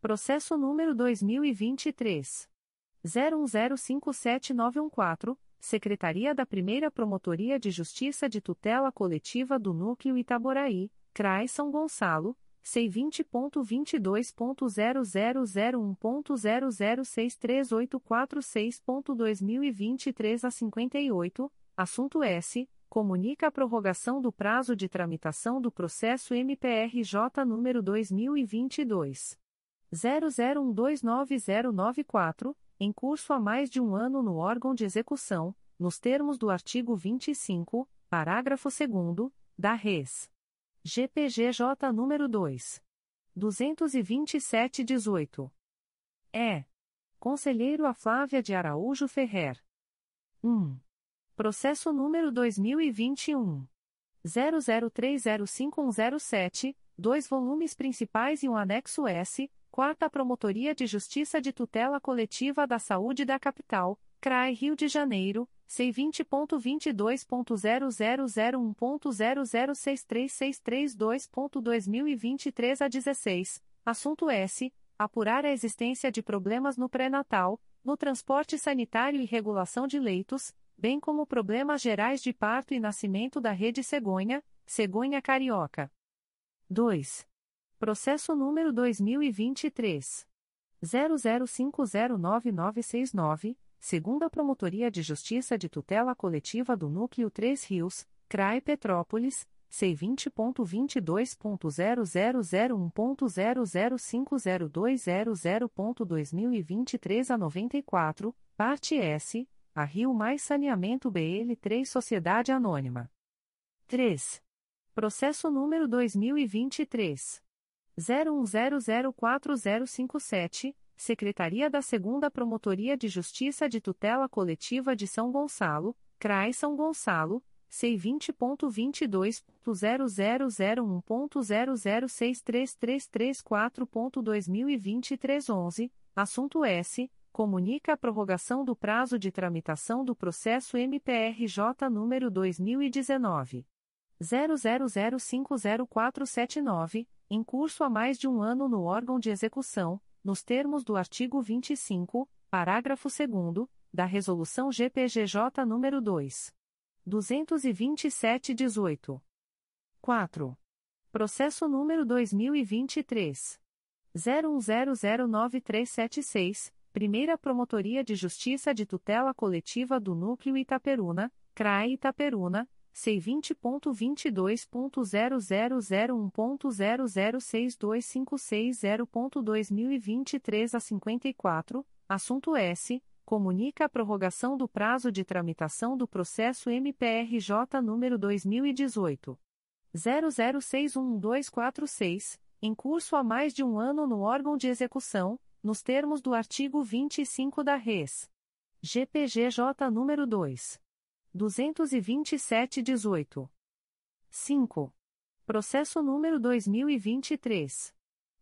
Processo número 2023. 01057914, Secretaria da Primeira Promotoria de Justiça de Tutela Coletiva do Núcleo Itaboraí, CRAI São Gonçalo, C20.22.0001.0063846.2023 a 58, assunto S. Comunica a prorrogação do prazo de tramitação do processo MPRJ número 2022. 00129094, em curso há mais de um ano no órgão de execução, nos termos do artigo 25, parágrafo 2 da Res. GPGJ número 2. 227-18. É. Conselheiro a Flávia de Araújo Ferrer. 1. Processo número 2021. 00305107, dois volumes principais e um anexo S, Quarta Promotoria de Justiça de Tutela Coletiva da Saúde da Capital, CRAE Rio de Janeiro, C20.22.0001.0063632.2023 a 16, assunto S. Apurar a existência de problemas no pré-natal, no transporte sanitário e regulação de leitos, bem como problemas gerais de parto e nascimento da rede cegonha, cegonha carioca. 2. Processo número 2023. 00509969, segunda Promotoria de Justiça de Tutela Coletiva do Núcleo 3 Rios, CRAE Petrópolis, C20.22.0001.0050200.2023 a 94, parte S, a Rio Mais Saneamento BL3 Sociedade Anônima. 3. Processo número 2023. 01004057, Secretaria da 2 Promotoria de Justiça de Tutela Coletiva de São Gonçalo, CRAI São Gonçalo, C20.22.0001.0063334.2023 11, assunto S. Comunica a prorrogação do prazo de tramitação do processo MPRJ número 2019. 00050479, em curso há mais de um ano no órgão de execução, nos termos do artigo 25, parágrafo 2 da Resolução GPGJ nº 2. 227-18. 4. Processo número 2023. 01009376, Primeira Promotoria de Justiça de Tutela Coletiva do Núcleo Itaperuna, CRAE Itaperuna, C20.22.0001.0062560.2023 a 54, assunto S. Comunica a prorrogação do prazo de tramitação do processo MPRJ número 2018. 00611246, em curso há mais de um ano no órgão de execução, nos termos do artigo 25 da Res. GPGJ número 2. 227-18. 5. Processo número 2023.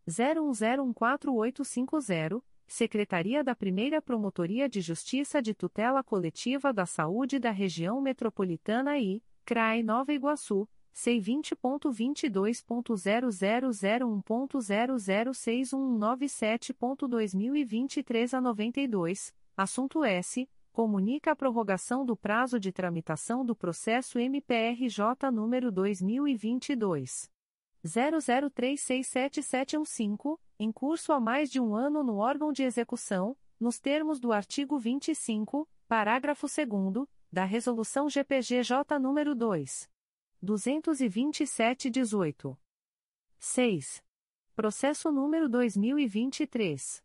01014850, Secretaria da Primeira Promotoria de Justiça de Tutela Coletiva da Saúde da Região Metropolitana I, CRAE Nova Iguaçu, C20.22.0001.0061997.2023 a 92, assunto S comunica a prorrogação do prazo de tramitação do processo MPRJ número 2022 00367715, em curso há mais de um ano no órgão de execução, nos termos do artigo 25, parágrafo 2 da Resolução GPGJ número 2. 227-18. 6. Processo número 2023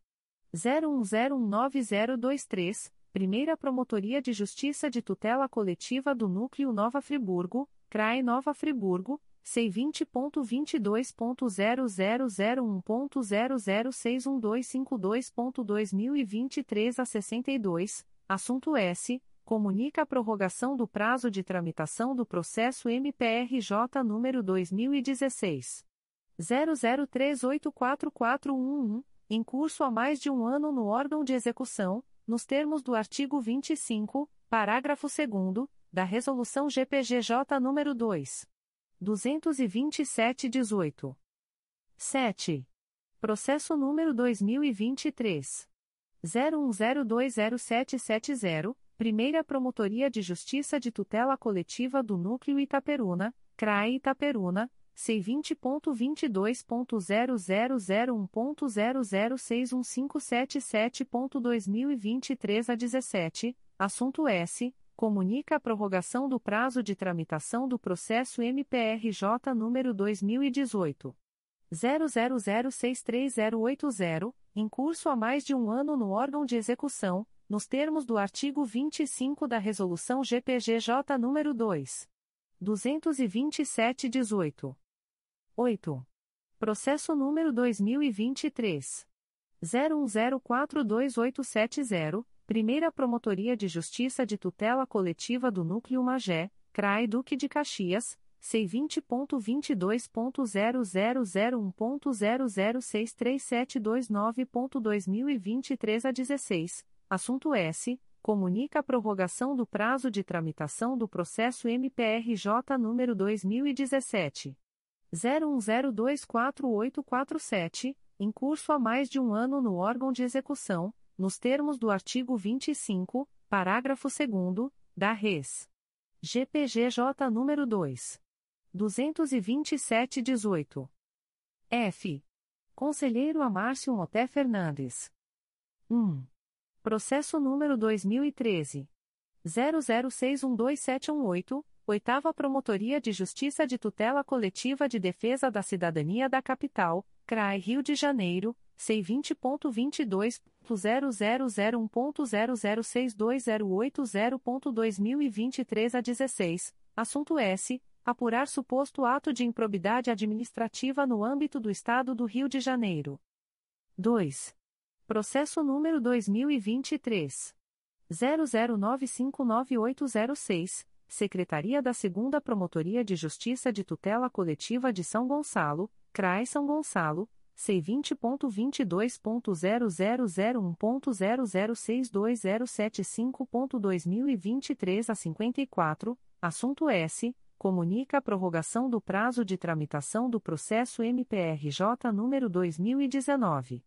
01019023 Primeira Promotoria de Justiça de Tutela Coletiva do Núcleo Nova Friburgo, CRAE Nova Friburgo, C20.22.0001.0061252.2023 a 62, assunto S. Comunica a prorrogação do prazo de tramitação do processo MPRJ número 2016. 00384411, em curso há mais de um ano no órgão de execução nos termos do artigo 25, parágrafo 2 da Resolução GPGJ nº 2. 227-18. 7. Processo número 2023. 01020770, Primeira Promotoria de Justiça de Tutela Coletiva do Núcleo Itaperuna, CRAE Itaperuna, C20.22.0001.0061577.2023 a 17, assunto S. Comunica a prorrogação do prazo de tramitação do processo MPRJ número 2018. 00063080, em curso há mais de um ano no órgão de execução, nos termos do artigo 25 da Resolução GPGJ número 2. 227-18. 8. Processo número 2023. 01042870, Primeira Promotoria de Justiça de Tutela Coletiva do Núcleo Magé, CRAI Duque de Caxias, C20.22.0001.0063729.2023 a 16, assunto S comunica a prorrogação do prazo de tramitação do processo MPRJ número 2017 01024847, em curso há mais de um ano no órgão de execução, nos termos do artigo 25, parágrafo 2 da Res. GPGJ número 2. 22718. F. Conselheiro Amárcio Moté Fernandes. 1. Processo número 2013. 00612718, Oitava Promotoria de Justiça de Tutela Coletiva de Defesa da Cidadania da Capital, CRAI Rio de Janeiro, C20.22.0001.0062080.2023 a 16, assunto S. Apurar suposto ato de improbidade administrativa no âmbito do Estado do Rio de Janeiro. 2. Processo número 2023. 00959806, Secretaria da 2 Promotoria de Justiça de Tutela Coletiva de São Gonçalo, CRAI São Gonçalo, C20.22.0001.0062075.2023 a 54, assunto S. Comunica a prorrogação do prazo de tramitação do processo MPRJ número 2019.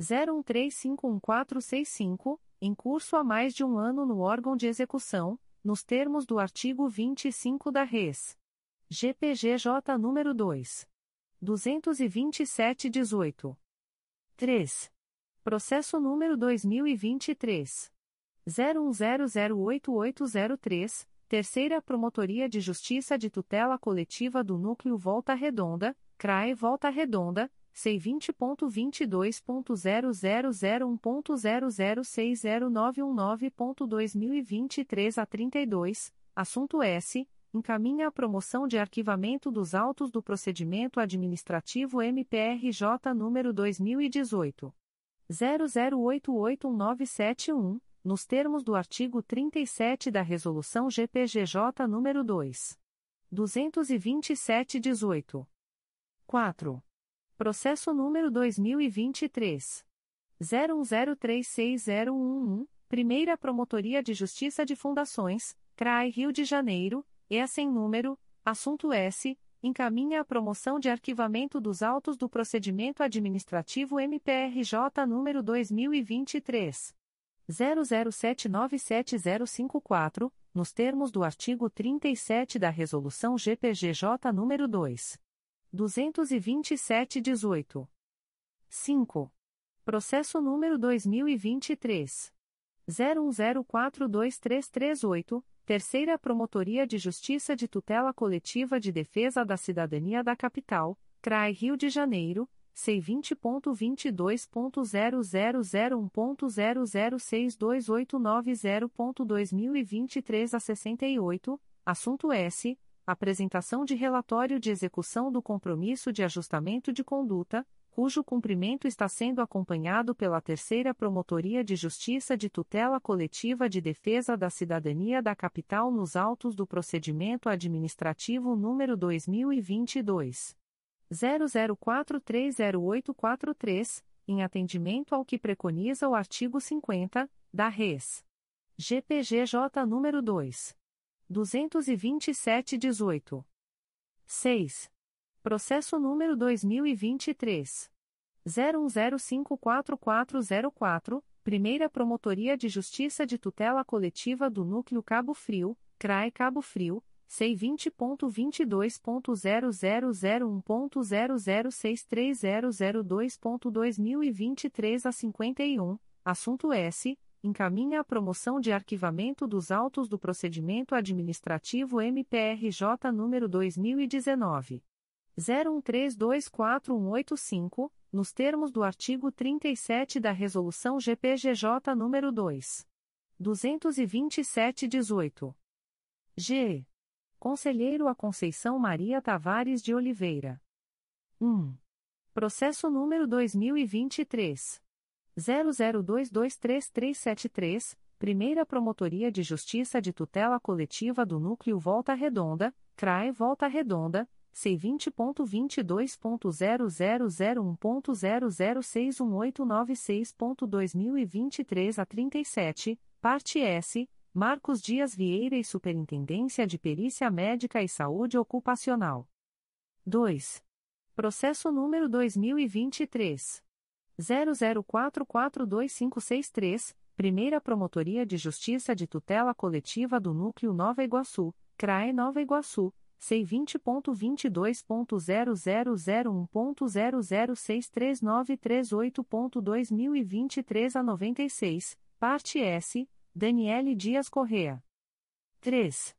01351465, em curso há mais de um ano no órgão de execução, nos termos do artigo 25 da Res. GPGJ número 2. 22718. 3. Processo número 2023. 01008803, Terceira Promotoria de Justiça de Tutela Coletiva do Núcleo Volta Redonda, CRAE Volta Redonda, C20.22.0001.0060919.2023 a 32, assunto S encaminha a promoção de arquivamento dos autos do procedimento administrativo MPRJ número 2018 00881971, nos termos do artigo 37 da resolução GPGJ número 2 227/18. 4. Processo número 2023 01036011, Primeira Promotoria de Justiça de Fundações, CRAI Rio de Janeiro e sem número, assunto S, encaminha a promoção de arquivamento dos autos do procedimento administrativo MPRJ número 2023 00797054, nos termos do artigo 37 da resolução GPGJ número 2 22718. 5. Processo número 2023 01042338 Terceira Promotoria de Justiça de Tutela Coletiva de Defesa da Cidadania da Capital, CRAI Rio de Janeiro, C20.22.0001.0062890.2023 a 68, assunto S. Apresentação de relatório de execução do compromisso de ajustamento de conduta, cujo cumprimento está sendo acompanhado pela Terceira Promotoria de Justiça de Tutela Coletiva de Defesa da Cidadania da Capital nos autos do procedimento administrativo número 2022 00430843, em atendimento ao que preconiza o artigo 50 da Res. GPGJ número 2 22718. 6. Processo número 2023. 01054404, Primeira Promotoria de Justiça de Tutela Coletiva do Núcleo Cabo Frio, CRAE Cabo Frio, C20.22.0001.0063002.2023 a 51, assunto S. Encaminha a promoção de arquivamento dos autos do procedimento administrativo MPRJ número 2019. 01324185, nos termos do artigo 37 da Resolução GPGJ nº 2. 227-18. G. Conselheiro a Conceição Maria Tavares de Oliveira. 1. Processo número 2023. 00223373, Primeira Promotoria de Justiça de Tutela Coletiva do Núcleo Volta Redonda, CRAE Volta Redonda, C20.22.0001.0061896.2023 a 37, Parte S. Marcos Dias Vieira e Superintendência de Perícia Médica e Saúde Ocupacional. 2. Processo número 2023. 00442563, Primeira Promotoria de Justiça de Tutela Coletiva do Núcleo Nova Iguaçu, CRAE Nova Iguaçu, C20.22.0001.0063938.2023 a 96, parte S, Daniele Dias Correa. 3.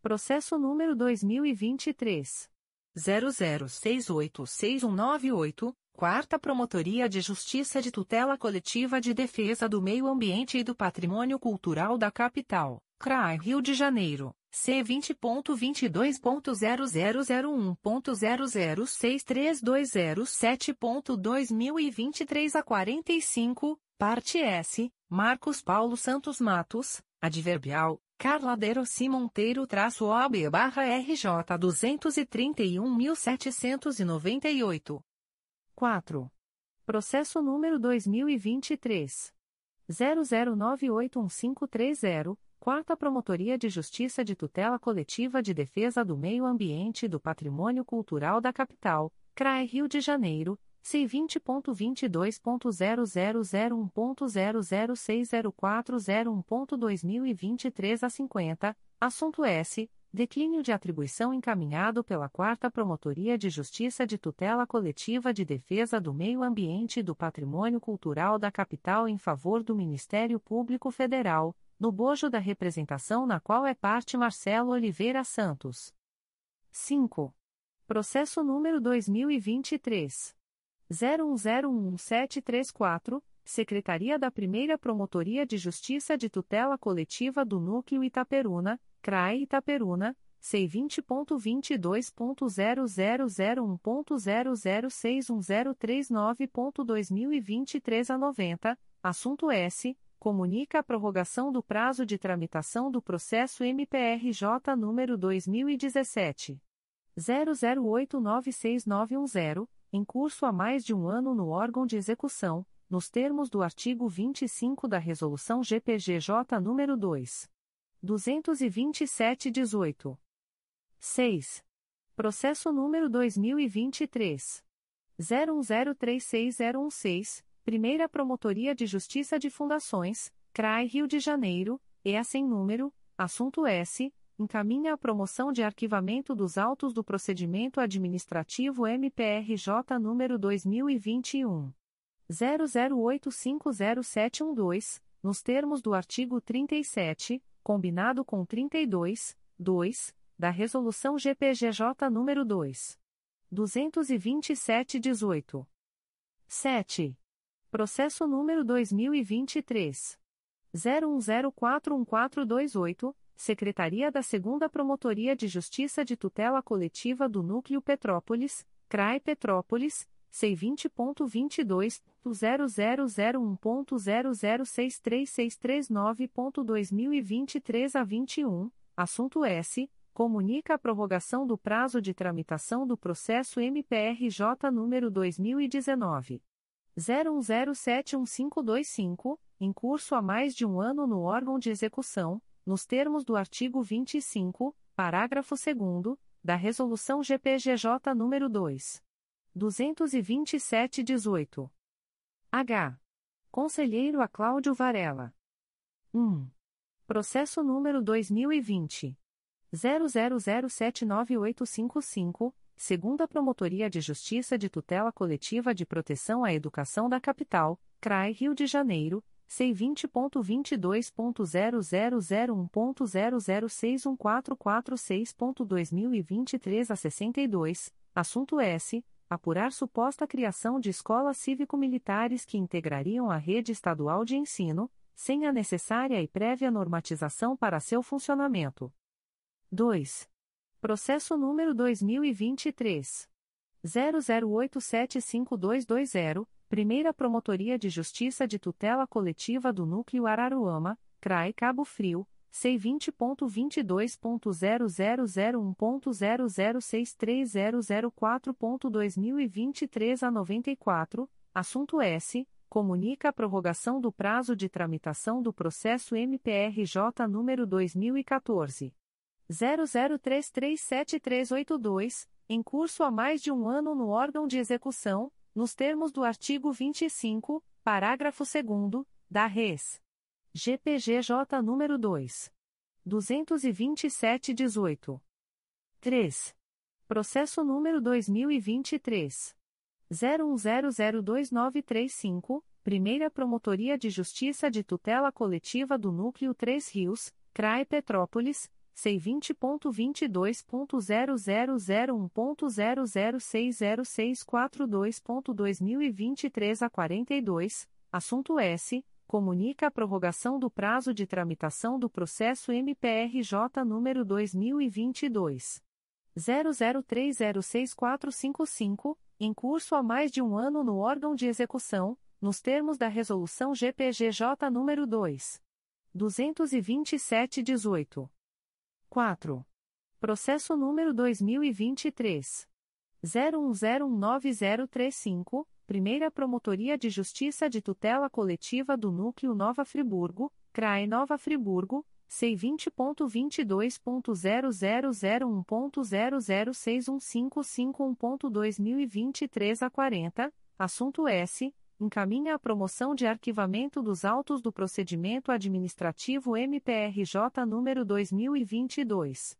Processo número 2023. 00686198, Quarta Promotoria de Justiça de Tutela Coletiva de Defesa do Meio Ambiente e do Patrimônio Cultural da Capital, CRAI Rio de Janeiro, C20.22.0001.0063207.2023 a 45, parte S, Marcos Paulo Santos Matos, adverbial, Carla Derossi Monteiro traço OB barra RJ 231.798. 4. Processo número 2023. 00981530, Quarta Promotoria de Justiça de Tutela Coletiva de Defesa do Meio Ambiente e do Patrimônio Cultural da Capital, CRAE Rio de Janeiro, C20.22.0001.0060401.2023 a 50, assunto S. Declínio de atribuição encaminhado pela Quarta Promotoria de Justiça de Tutela Coletiva de Defesa do Meio Ambiente e do Patrimônio Cultural da Capital em favor do Ministério Público Federal, no bojo da representação na qual é parte Marcelo Oliveira Santos. 5. Processo número 2023 01011734, Secretaria da Primeira Promotoria de Justiça de Tutela Coletiva do Núcleo Itaperuna, CRAE Itaperuna, C20.22.0001.0061039.2023 a 90, assunto S. Comunica a prorrogação do prazo de tramitação do processo MPRJ número 2017. 00896910 em curso há mais de um ano no órgão de execução, nos termos do artigo 25 da Resolução GPGJ nº 2. 227-18. 6. Processo número 2023. 01036016, Primeira Promotoria de Justiça de Fundações, CRAI Rio de Janeiro, EA sem número, assunto S encaminha a promoção de arquivamento dos autos do procedimento administrativo MPRJ número 2021 00850712, nos termos do artigo 37, combinado com 32, 2, da resolução GPGJ número 2 227/18. 7. Processo número 2023 01041428 Secretaria da 2 Promotoria de Justiça de Tutela Coletiva do Núcleo Petrópolis, CRAE Petrópolis, C20.22.0001.0063639.2023 a 21, assunto S. Comunica a prorrogação do prazo de tramitação do processo MPRJ número 2019. 01071525, em curso há mais de um ano no órgão de execução nos termos do artigo 25, parágrafo 2 da Resolução GPGJ nº 2. 227-18. H. Conselheiro a Cláudio Varela. 1. Processo número 2020. 00079855, segunda Promotoria de Justiça de Tutela Coletiva de Proteção à Educação da Capital, CRAI Rio de Janeiro, C20.22.0001.0061446.2023 a 62, assunto S. Apurar suposta criação de escolas cívico-militares que integrariam a rede estadual de ensino, sem a necessária e prévia normatização para seu funcionamento. 2. Processo número 2023. 00875220 Primeira Promotoria de Justiça de Tutela Coletiva do Núcleo Araruama, CRAE Cabo Frio, C20.22.0001.0063004.2023 a 94, assunto S. comunica a prorrogação do prazo de tramitação do processo MPRJ número 2014 00337382, em curso há mais de um ano no órgão de execução, nos termos do artigo 25, parágrafo 2 da Res. GPGJ número 2. 22718. 3. Processo número 2023 01002935, Primeira Promotoria de Justiça de Tutela Coletiva do Núcleo 3 Rios, CRAE Petrópolis, C20.22.0001.0060642.2023 a 42, assunto S. Comunica a prorrogação do prazo de tramitação do processo MPRJ número 2022. 00306455, em curso há mais de um ano no órgão de execução, nos termos da Resolução GPGJ nº 2. 227-18. 4. Processo número 2023. 01019035, Primeira Promotoria de Justiça de Tutela Coletiva do Núcleo Nova Friburgo, CRAE Nova Friburgo, C20.22.0001.0061551.2023 a 40, assunto S. Encaminha a promoção de arquivamento dos autos do procedimento administrativo MPRJ número 2022.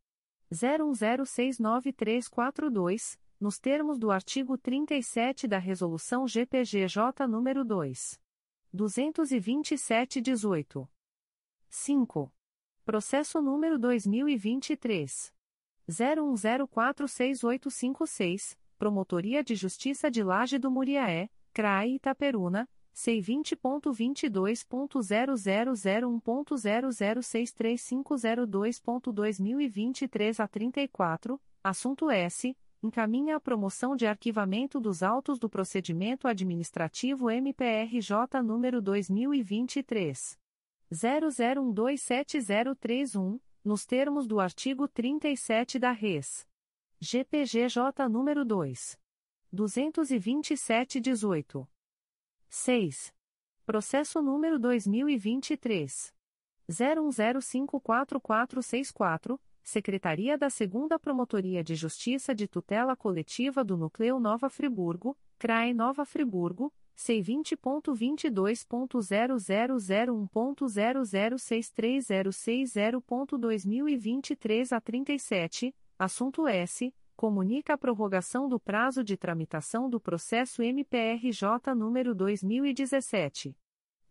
01069342, nos termos do artigo 37 da Resolução GPGJ número 2. 227-18. 5. Processo número 2023. 01046856, Promotoria de Justiça de Laje do Muriaé, CRAE Itaperuna, C20.22.0001.0063502.2023 a 34, assunto S. Encaminha a promoção de arquivamento dos autos do procedimento administrativo MPRJ número 2023. 00127031, nos termos do artigo 37 da Res. GPGJ nº 2. 227-18. 6. Processo número 2023. 01054464, Secretaria da 2 Promotoria de Justiça de Tutela Coletiva do Núcleo Nova Friburgo, CRAE Nova Friburgo, C20.22.0001.0063060.2023 a 37, assunto S. Comunica a prorrogação do prazo de tramitação do processo MPRJ número 2017.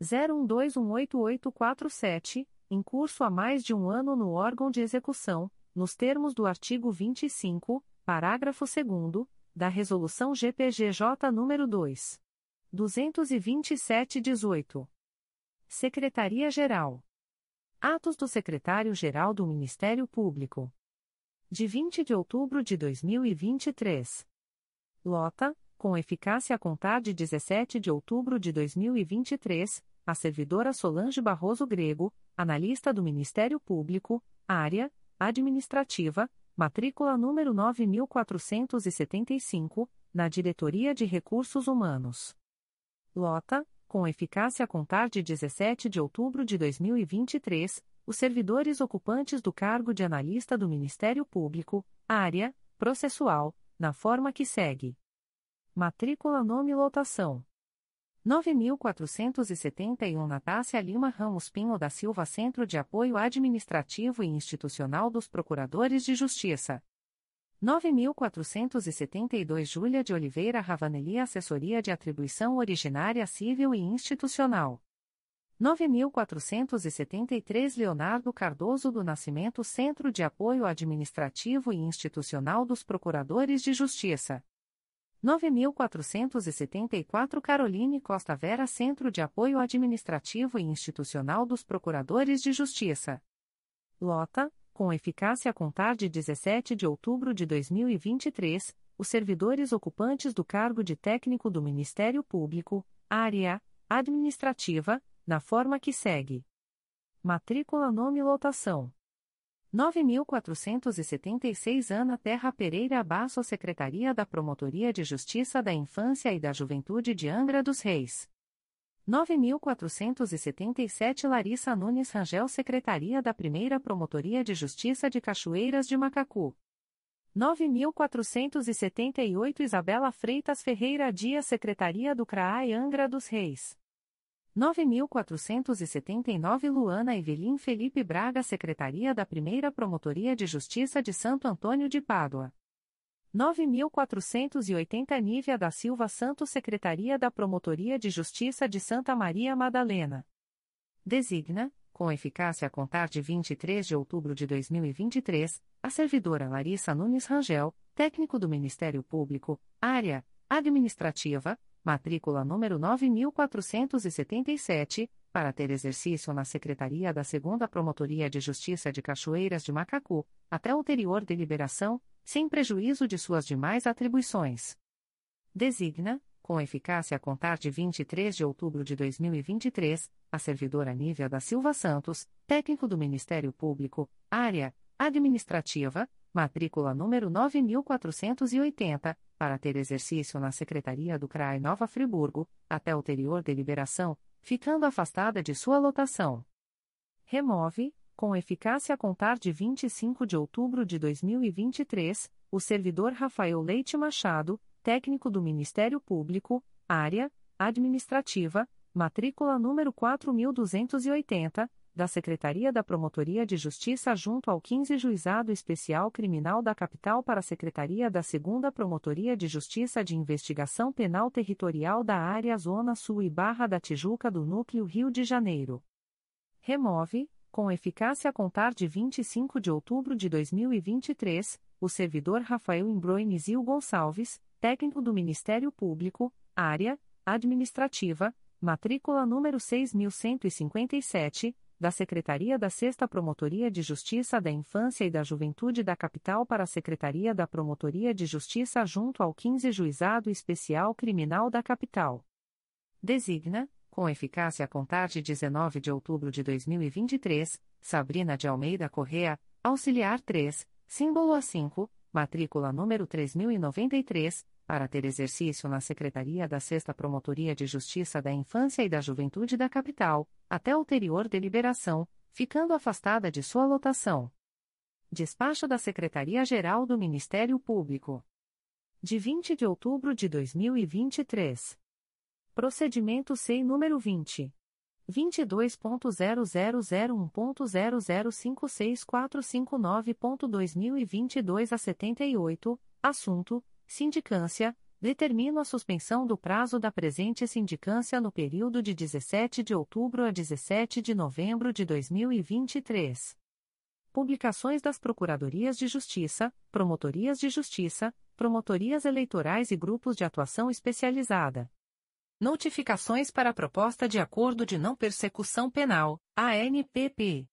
01218847, em curso há mais de um ano no órgão de execução, nos termos do artigo 25, parágrafo 2 da Resolução GPGJ número 2. 227-18. Secretaria-Geral. Atos do Secretário-Geral do Ministério Público. De 20 de outubro de 2023. Lota, com eficácia a contar de 17 de outubro de 2023, a servidora Solange Barroso Grego, analista do Ministério Público, área administrativa, matrícula número 9475, na Diretoria de Recursos Humanos. Lota, com eficácia a contar de 17 de outubro de 2023, os servidores ocupantes do cargo de analista do Ministério Público, área processual, na forma que segue: matrícula nome lotação. 9471 Natácia Lima Ramos Pinho da Silva Centro de Apoio Administrativo e Institucional dos Procuradores de Justiça. 9.472 Júlia de Oliveira Ravanelli Assessoria de Atribuição Originária Civil e Institucional. 9.473 Leonardo Cardoso do Nascimento Centro de Apoio Administrativo e Institucional dos Procuradores de Justiça. 9.474 Caroline Costa Vera Centro de Apoio Administrativo e Institucional dos Procuradores de Justiça. Lota, com eficácia a contar de 17 de outubro de 2023, os servidores ocupantes do cargo de técnico do Ministério Público, área administrativa, na forma que segue: matrícula nome lotação 9476 Ana Terra Pereira Basso Secretaria da Promotoria de Justiça da Infância e da Juventude de Angra dos Reis 9477 Larissa Nunes Rangel Secretaria da Primeira Promotoria de Justiça de Cachoeiras de Macacu. 9478 Isabela Freitas Ferreira Dias Secretaria do CRAI Angra dos Reis. 9479 Luana Evelim Felipe Braga Secretaria da Primeira Promotoria de Justiça de Santo Antônio de Pádua. 9480 Nívia da Silva Santos Secretaria da Promotoria de Justiça de Santa Maria Madalena. Designa, com eficácia a contar de 23 de outubro de 2023, a servidora Larissa Nunes Rangel, técnico do Ministério Público, área administrativa, matrícula número 9477, para ter exercício na Secretaria da 2 Promotoria de Justiça de Cachoeiras de Macacu, até ulterior deliberação, sem prejuízo de suas demais atribuições. Designa, com eficácia a contar de 23 de outubro de 2023, a servidora Nívia da Silva Santos, técnico do Ministério Público, área administrativa, matrícula número 9480, para ter exercício na Secretaria do CRAI Nova Friburgo, até ulterior deliberação, ficando afastada de sua lotação. Remove, com eficácia a contar de 25 de outubro de 2023, o servidor Rafael Leite Machado, técnico do Ministério Público, área administrativa, matrícula número 4280, da Secretaria da Promotoria de Justiça junto ao 15 Juizado Especial Criminal da Capital para a Secretaria da 2 Promotoria de Justiça de Investigação Penal Territorial da Área Zona Sul e Barra da Tijuca do Núcleo Rio de Janeiro. Remove, com eficácia a contar de 25 de outubro de 2023, o servidor Rafael Imbroinizil Gonçalves, técnico do Ministério Público, área administrativa, matrícula número 6157, da Secretaria da 6 Promotoria de Justiça da Infância e da Juventude da Capital para a Secretaria da Promotoria de Justiça junto ao 15 Juizado Especial Criminal da Capital. Designa, com eficácia a contar de 19 de outubro de 2023, Sabrina de Almeida Correa, auxiliar 3, símbolo A5, matrícula número 3093, para ter exercício na Secretaria da 6 Promotoria de Justiça da Infância e da Juventude da Capital, até ulterior deliberação, ficando afastada de sua lotação. Despacho da Secretaria-Geral do Ministério Público. De 20 de outubro de 2023. Procedimento SEI número 20. 22.0001.0056459.2022 a 78, assunto, sindicância, determino a suspensão do prazo da presente sindicância no período de 17 de outubro a 17 de novembro de 2023. Publicações das Procuradorias de Justiça, Promotorias de Justiça, Promotorias Eleitorais e Grupos de Atuação Especializada. Notificações para a Proposta de Acordo de Não Persecução Penal, ANPP.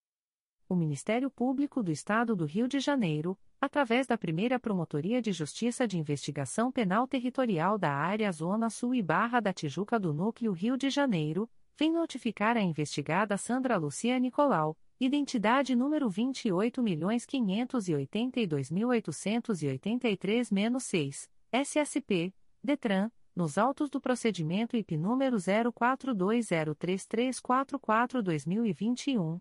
O Ministério Público do Estado do Rio de Janeiro, através da primeira Promotoria de Justiça de Investigação Penal Territorial da Área Zona Sul e Barra da Tijuca do Núcleo Rio de Janeiro, vem notificar a investigada Sandra Lucia Nicolau, identidade número 28.582.883-6, SSP, DETRAN, nos autos do procedimento IP número 04203344-2021,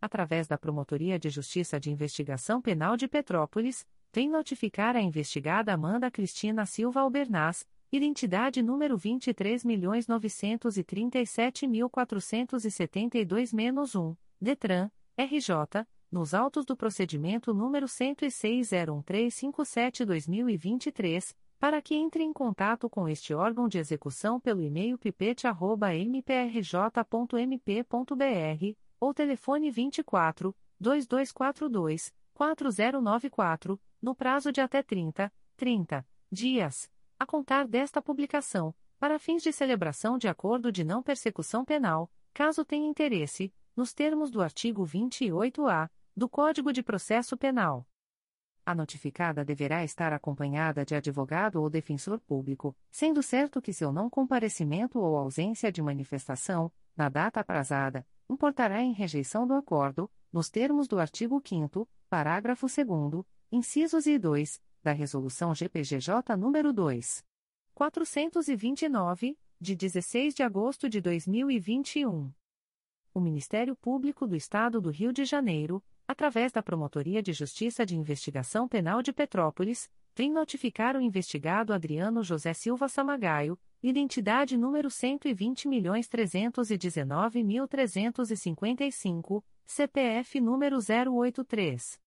através da Promotoria de Justiça de Investigação Penal de Petrópolis, vem notificar a investigada Amanda Cristina Silva Albernaz, identidade número 23.937.472-1, Detran, RJ, nos autos do procedimento número 10601357-2023, para que entre em contato com este órgão de execução pelo e-mail pipete.mprj.mp.br, ou telefone 24 2242 4094, no prazo de até 30, 30 dias, a contar desta publicação, para fins de celebração de acordo de não persecução penal, caso tenha interesse, nos termos do artigo 28-A do Código de Processo Penal. A notificada deverá estar acompanhada de advogado ou defensor público, sendo certo que seu não comparecimento ou ausência de manifestação, na data aprazada, importará em rejeição do acordo, nos termos do artigo 5 parágrafo 2 incisos e 2, da Resolução GPGJ nº 2. 429, de 16 de agosto de 2021. O Ministério Público do Estado do Rio de Janeiro, através da Promotoria de Justiça de Investigação Penal de Petrópolis, vem notificar o investigado Adriano José Silva Samagaio, identidade número 120.319.355, CPF número 083.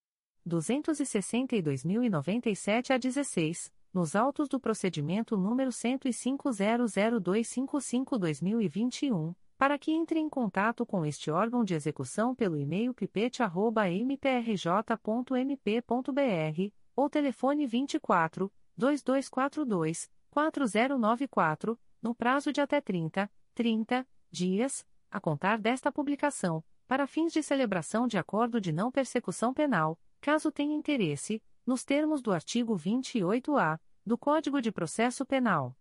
262.097 a 16, nos autos do procedimento número 10500255-2021, para que entre em contato com este órgão de execução pelo e-mail pipete.mprj.mp.br, ou telefone 24 2242 4094, no prazo de até 30, 30 dias, a contar desta publicação, para fins de celebração de acordo de não persecução penal, caso tenha interesse, nos termos do artigo 28-A do Código de Processo Penal.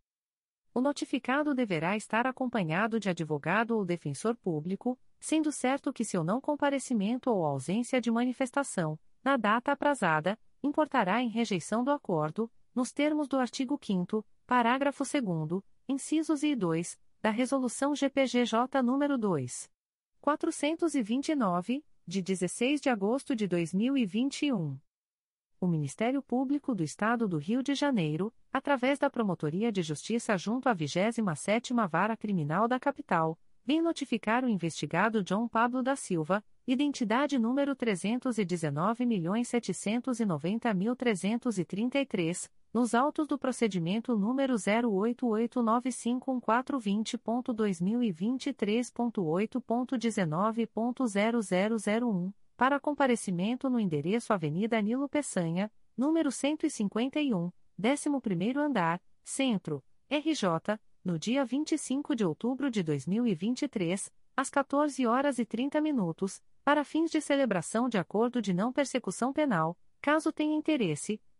O notificado deverá estar acompanhado de advogado ou defensor público, sendo certo que seu não comparecimento ou ausência de manifestação, na data aprazada, importará em rejeição do acordo, nos termos do artigo 5 parágrafo 2 incisos e 2, da Resolução GPGJ nº 2. 429, de 16 de agosto de 2021. O Ministério Público do Estado do Rio de Janeiro, através da Promotoria de Justiça junto à 27ª Vara Criminal da Capital, vem notificar o investigado John Pablo da Silva, identidade número 319.690.333, nos autos do procedimento número 08895.2023.8.19.0001, para comparecimento no endereço Avenida Nilo Peçanha, número 151, 11º andar, Centro, RJ, no dia 25 de outubro de 2023, às 14 horas e 30 minutos, para fins de celebração de acordo de não persecução penal, caso tenha interesse,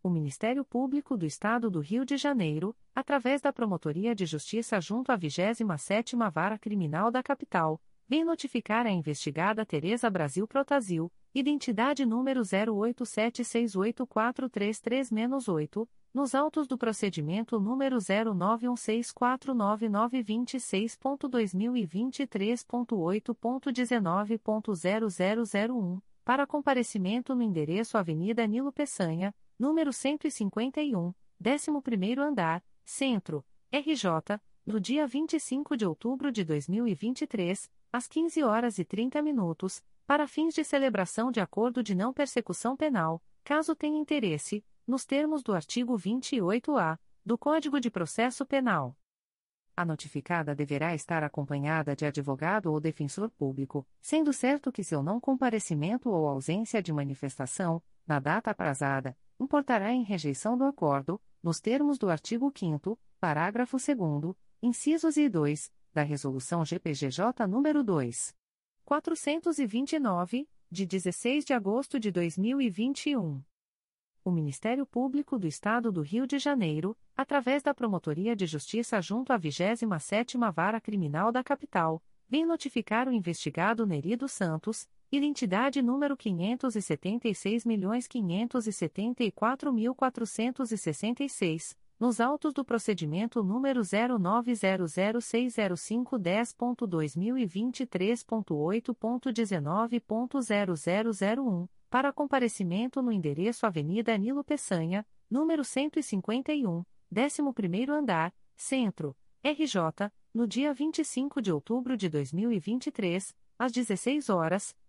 O Ministério Público do Estado do Rio de Janeiro, através da Promotoria de Justiça junto à 27ª Vara Criminal da Capital, vem notificar a investigada Tereza Brasil Protazil, identidade número 08768433-8, nos autos do procedimento número 0916499926.2023.8.19.0001, para comparecimento no endereço Avenida Nilo Peçanha, número 151, 11º andar, Centro, RJ, no dia 25 de outubro de 2023, às 15 horas e 30 minutos, para fins de celebração de acordo de não persecução penal, caso tenha interesse, nos termos do artigo 28-A do Código de Processo Penal. A notificada deverá estar acompanhada de advogado ou defensor público, sendo certo que seu não comparecimento ou ausência de manifestação, na data aprazada, importará em rejeição do acordo, nos termos do artigo 5 parágrafo 2 incisos e 2, da Resolução GPGJ nº 2. 429, de 16 de agosto de 2021. O Ministério Público do Estado do Rio de Janeiro, através da Promotoria de Justiça junto à 27ª Vara Criminal da Capital, vem notificar o investigado Nerido Santos, identidade número 576.574.466, nos autos do procedimento número 0900605010.2023.8.19.0001, para comparecimento no endereço Avenida Nilo Peçanha, número 151, 11º andar, Centro, RJ, no dia 25 de outubro de 2023, às 16 horas,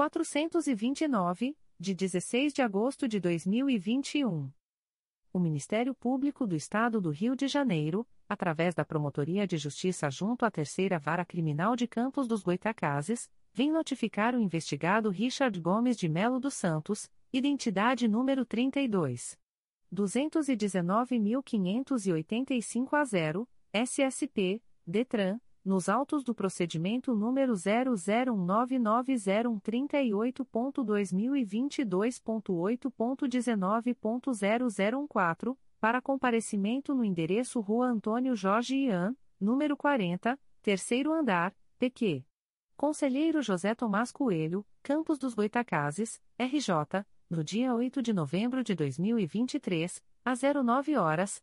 429, de 16 de agosto de 2021. O Ministério Público do Estado do Rio de Janeiro, através da Promotoria de Justiça junto à Terceira Vara Criminal de Campos dos Goitacazes, vem notificar o investigado Richard Gomes de Melo dos Santos, identidade número 32. 219.585 a 0, SSP, DETRAN, nos autos do procedimento número 001990138.2022.8.19.0014, para comparecimento no endereço Rua Antônio Jorge Ian, número 40, terceiro andar, PQ. Conselheiro José Tomás Coelho, Campos dos Goitacazes, RJ, no dia 8 de novembro de 2023, às 09 horas,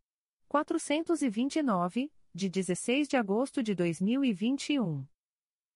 429, de 16 de agosto de 2021.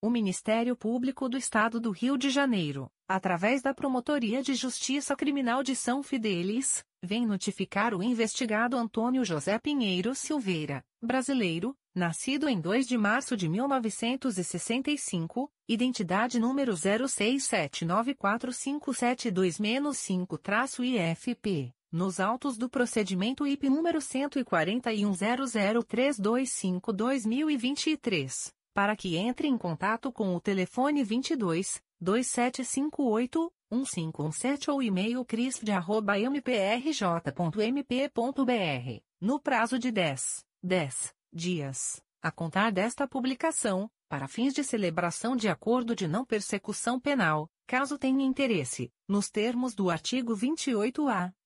O Ministério Público do Estado do Rio de Janeiro, através da Promotoria de Justiça Criminal de São Fidélis, vem notificar o investigado Antônio José Pinheiro Silveira, brasileiro, nascido em 2 de março de 1965, identidade número 06794572-5-IFP nos autos do procedimento IP número 14100325-2023, para que entre em contato com o telefone 22 2758 1517 ou e-mail crisp@mprj.mp.br, no prazo de 10, 10 dias, a contar desta publicação, para fins de celebração de acordo de não persecução penal, caso tenha interesse, nos termos do artigo 28-A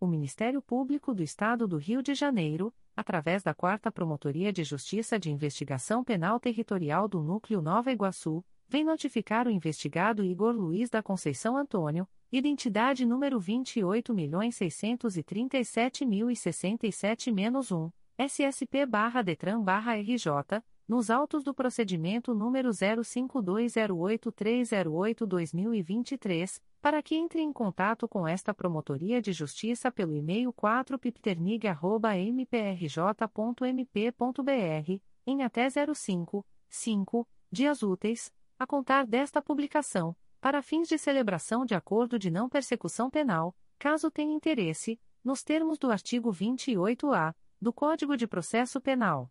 O Ministério Público do Estado do Rio de Janeiro, através da Quarta Promotoria de Justiça de Investigação Penal Territorial do Núcleo Nova Iguaçu, vem notificar o investigado Igor Luiz da Conceição Antônio, identidade número 28.637.067-1, SSP-DETRAN-RJ, nos autos do procedimento número 05208308-2023, para que entre em contato com esta Promotoria de Justiça pelo e-mail 4pipternig.mprj.mp.br, em até 05, 5, dias úteis, a contar desta publicação, para fins de celebração de acordo de não persecução penal, caso tenha interesse, nos termos do artigo 28-A do Código de Processo Penal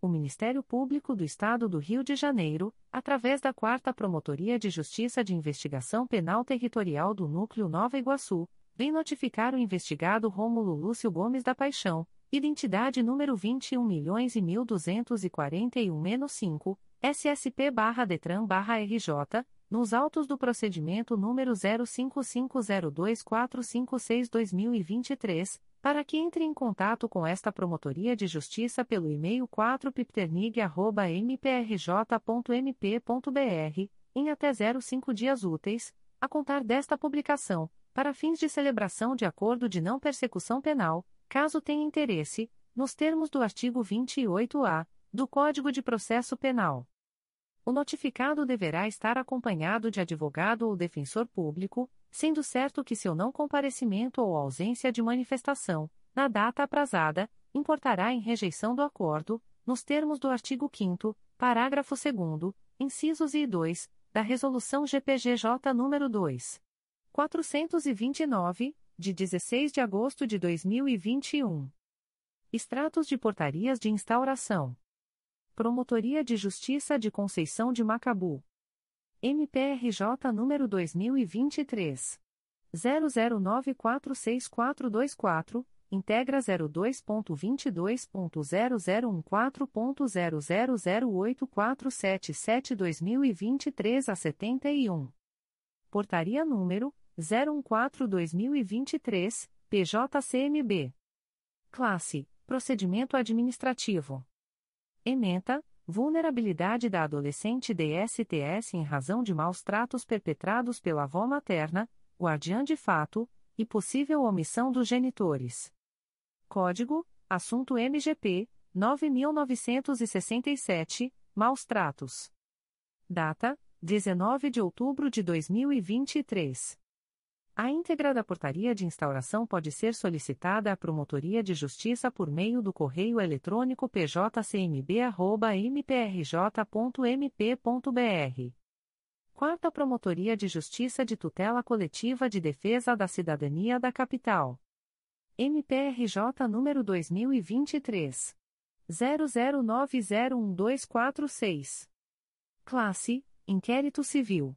O Ministério Público do Estado do Rio de Janeiro, através da Quarta Promotoria de Justiça de Investigação Penal Territorial do Núcleo Nova Iguaçu, vem notificar o investigado Rômulo Lúcio Gomes da Paixão, identidade número 21.1241-5, SSP-DETRAN-RJ, nos autos do procedimento número 05502456-2023 para que entre em contato com esta Promotoria de Justiça pelo e-mail 4pipternig.mprj.mp.br, em até 05 dias úteis, a contar desta publicação, para fins de celebração de acordo de não persecução penal, caso tenha interesse, nos termos do artigo 28-A do Código de Processo Penal. O notificado deverá estar acompanhado de advogado ou defensor público, sendo certo que seu não comparecimento ou ausência de manifestação, na data aprazada, importará em rejeição do acordo, nos termos do artigo 5 parágrafo 2 incisos e 2, da Resolução GPGJ nº 2. 429, de 16 de agosto de 2021. Extratos de portarias de instauração. Promotoria de Justiça de Conceição de Macabu. MPRJ número 2023 00946424, integra 02.22.0014.0008477-2023 a 71. Portaria número 014/2023, PJCMB. Classe: Procedimento administrativo. Ementa: vulnerabilidade da adolescente DSTS em razão de maus tratos perpetrados pela avó materna, guardiã de fato, e possível omissão dos genitores. Código: Assunto MGP 9967, Maus tratos. Data: 19 de outubro de 2023. A íntegra da portaria de instauração pode ser solicitada à Promotoria de Justiça por meio do correio eletrônico pjcmb.mprj.mp.br. Quarta Promotoria de Justiça de Tutela Coletiva de Defesa da Cidadania da Capital. MPRJ número 2023. 00901246. Classe: Inquérito Civil.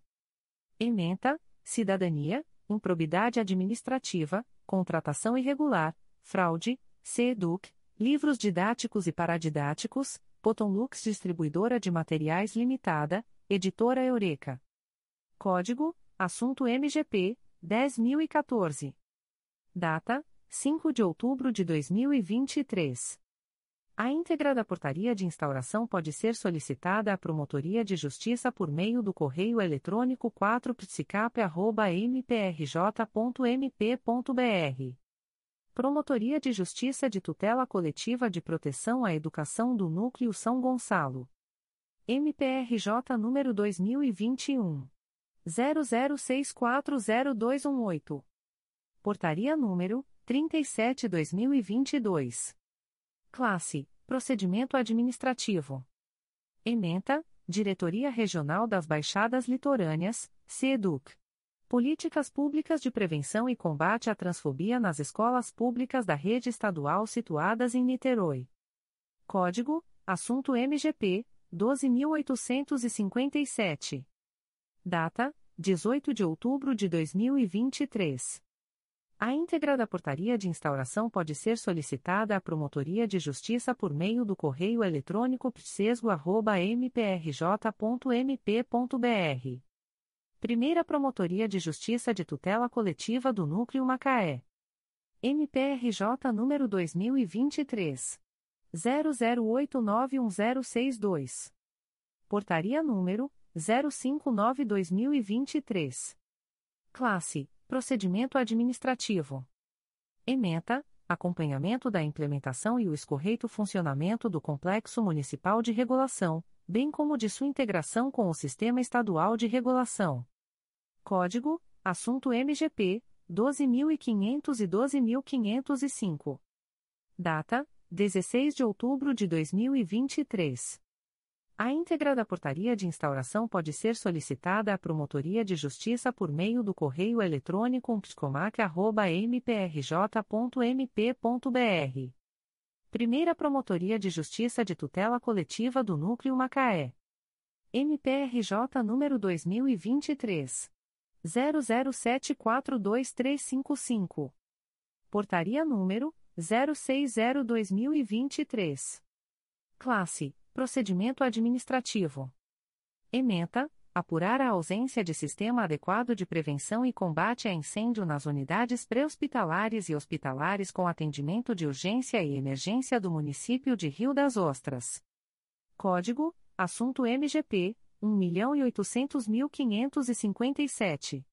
Ementa: Cidadania improbidade administrativa, contratação irregular, fraude, CEDUC, livros didáticos e paradidáticos, Potonlux Distribuidora de Materiais Limitada, Editora Eureka. Código: Assunto MGP 10014. Data: 5 de outubro de 2023. A íntegra da portaria de instauração pode ser solicitada à Promotoria de Justiça por meio do correio eletrônico 4psicap.mprj.mp.br. Promotoria de Justiça de Tutela Coletiva de Proteção à Educação do Núcleo São Gonçalo. MPRJ número 2021. 00640218. Portaria número 37-2022. Classe: Procedimento Administrativo. Ementa: Diretoria Regional das Baixadas Litorâneas, CEDUC. Políticas Públicas de Prevenção e Combate à Transfobia nas Escolas Públicas da Rede Estadual situadas em Niterói. Código: Assunto MGP 12857. Data: 18 de outubro de 2023. A íntegra da portaria de instauração pode ser solicitada à Promotoria de Justiça por meio do correio eletrônico psesgo.mprj.mp.br. Primeira Promotoria de Justiça de Tutela Coletiva do Núcleo Macaé. MPRJ número 2023. 00891062. Portaria número 059-2023. Classe Procedimento Administrativo. Ementa, acompanhamento da implementação e o escorreito funcionamento do Complexo Municipal de Regulação, bem como de sua integração com o Sistema Estadual de Regulação. Código: Assunto MGP 12500 e 12505. Data: 16 de outubro de 2023. A íntegra da portaria de instauração pode ser solicitada à Promotoria de Justiça por meio do correio eletrônico psicomac.mprj.mp.br. Primeira Promotoria de Justiça de Tutela Coletiva do Núcleo Macaé. MPRJ número 2023 00742355. Portaria número 060/2023. Classe: Procedimento administrativo. Ementa: apurar a ausência de sistema adequado de prevenção e combate a incêndio nas unidades pré-hospitalares e hospitalares com atendimento de urgência e emergência do município de Rio das Ostras. Código: Assunto MGP 1.800.557.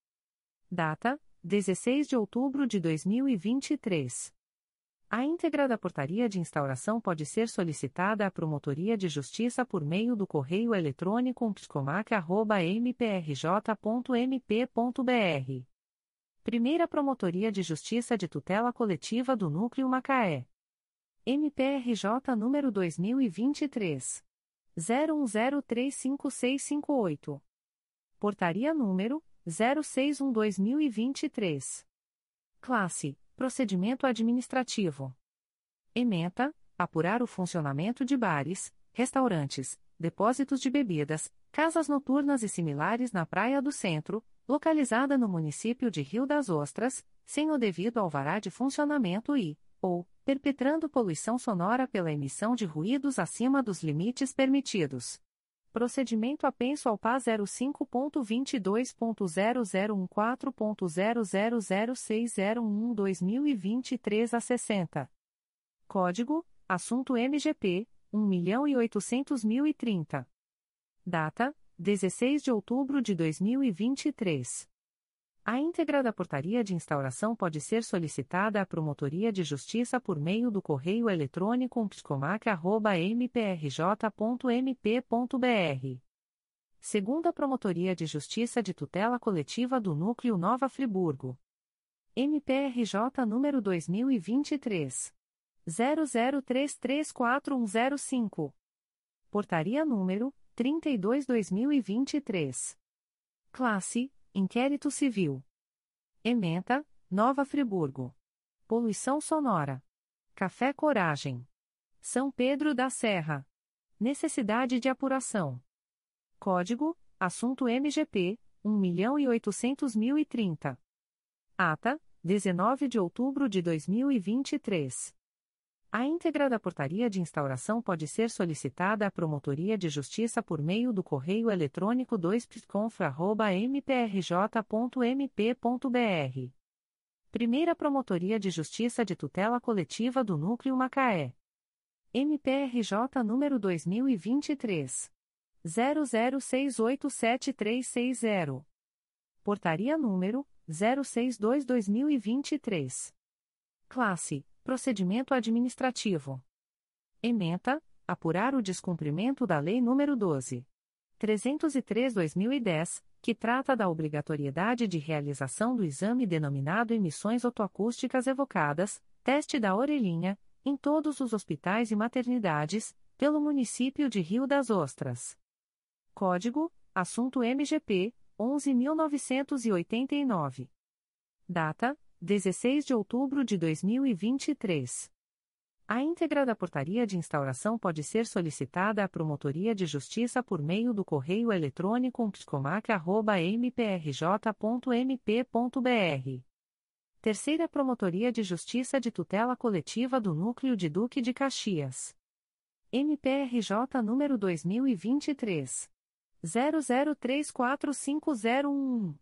Data: 16 de outubro de 2023. A íntegra da portaria de instauração pode ser solicitada à Promotoria de Justiça por meio do correio eletrônico psicomac.mprj.mp.br. Primeira Promotoria de Justiça de Tutela Coletiva do Núcleo Macaé. MPRJ número 2023. 01035658. Portaria número 061-2023. Classe: Procedimento Administrativo. Ementa: apurar o funcionamento de bares, restaurantes, depósitos de bebidas, casas noturnas e similares na Praia do Centro, localizada no município de Rio das Ostras, sem o devido alvará de funcionamento e, ou, perpetrando poluição sonora pela emissão de ruídos acima dos limites permitidos. Procedimento apenso ao PA 05.22.0014.0006001-2023 a 60. Código: Assunto MGP 1.800.030. Data: 16 de outubro de 2023. A íntegra da portaria de instauração pode ser solicitada à Promotoria de Justiça por meio do correio eletrônico psicomac.mprj.mp.br. Segunda Promotoria de Justiça de Tutela Coletiva do Núcleo Nova Friburgo. MPRJ número 2023. 00334105. Portaria número 32-2023. Classe Inquérito Civil. Ementa, Nova Friburgo. Poluição sonora. Café Coragem. São Pedro da Serra. Necessidade de apuração. Código: Assunto MGP 1.800.030. Ata: 19 de outubro de 2023. A íntegra da portaria de instauração pode ser solicitada à Promotoria de Justiça por meio do correio eletrônico 2pconfra.mprj.mp.br. Primeira Promotoria de Justiça de Tutela Coletiva do Núcleo Macaé. MPRJ número 2023. 00687360. Portaria número 062-2023. Classe Procedimento Administrativo. Ementa: apurar o descumprimento da Lei nº 12. 303/2010, que trata da obrigatoriedade de realização do exame denominado emissões otoacústicas evocadas, teste da orelhinha, em todos os hospitais e maternidades, pelo município de Rio das Ostras. Código: Assunto MGP 11989. Data: 16 de outubro de 2023. A íntegra da portaria de instauração pode ser solicitada à Promotoria de Justiça por meio do correio eletrônico psicomac.mprj.mp.br. Terceira Promotoria de Justiça de Tutela Coletiva do Núcleo de Duque de Caxias. MPRJ número 2023. 00345011.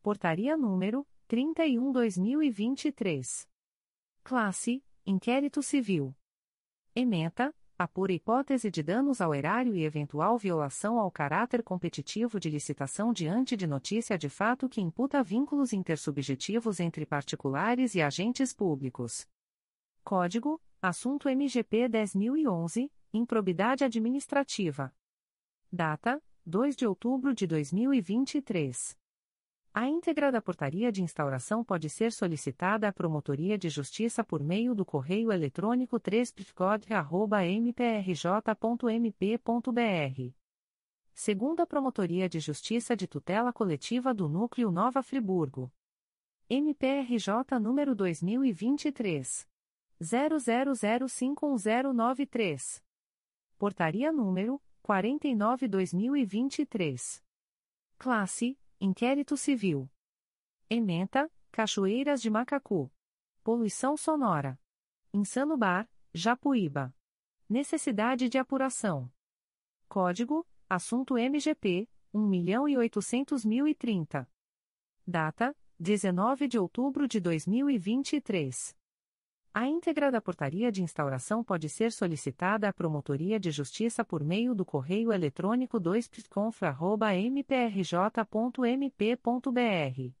Portaria número 31-2023. Classe: Inquérito Civil. Ementa: a pura hipótese de danos ao erário e eventual violação ao caráter competitivo de licitação diante de notícia de fato que imputa vínculos intersubjetivos entre particulares e agentes públicos. Código: Assunto MGP 10011, Improbidade Administrativa. Data: 2 de outubro de 2023. A íntegra da portaria de instauração pode ser solicitada à Promotoria de Justiça por meio do correio eletrônico 3 mprj.mp.br. Segunda Promotoria de Justiça de Tutela Coletiva do Núcleo Nova Friburgo. MPRJ número 2023. 00051093. Portaria número 49/2023. Classe: Inquérito Civil. Ementa: Cachoeiras de Macacu. Poluição sonora. Insano Bar, Japuíba. Necessidade de apuração. Código: Assunto MGP 1.800.030. Data: 19 de outubro de 2023. A íntegra da portaria de instauração pode ser solicitada à Promotoria de Justiça por meio do correio eletrônico 2pconf.mprj.mp.br.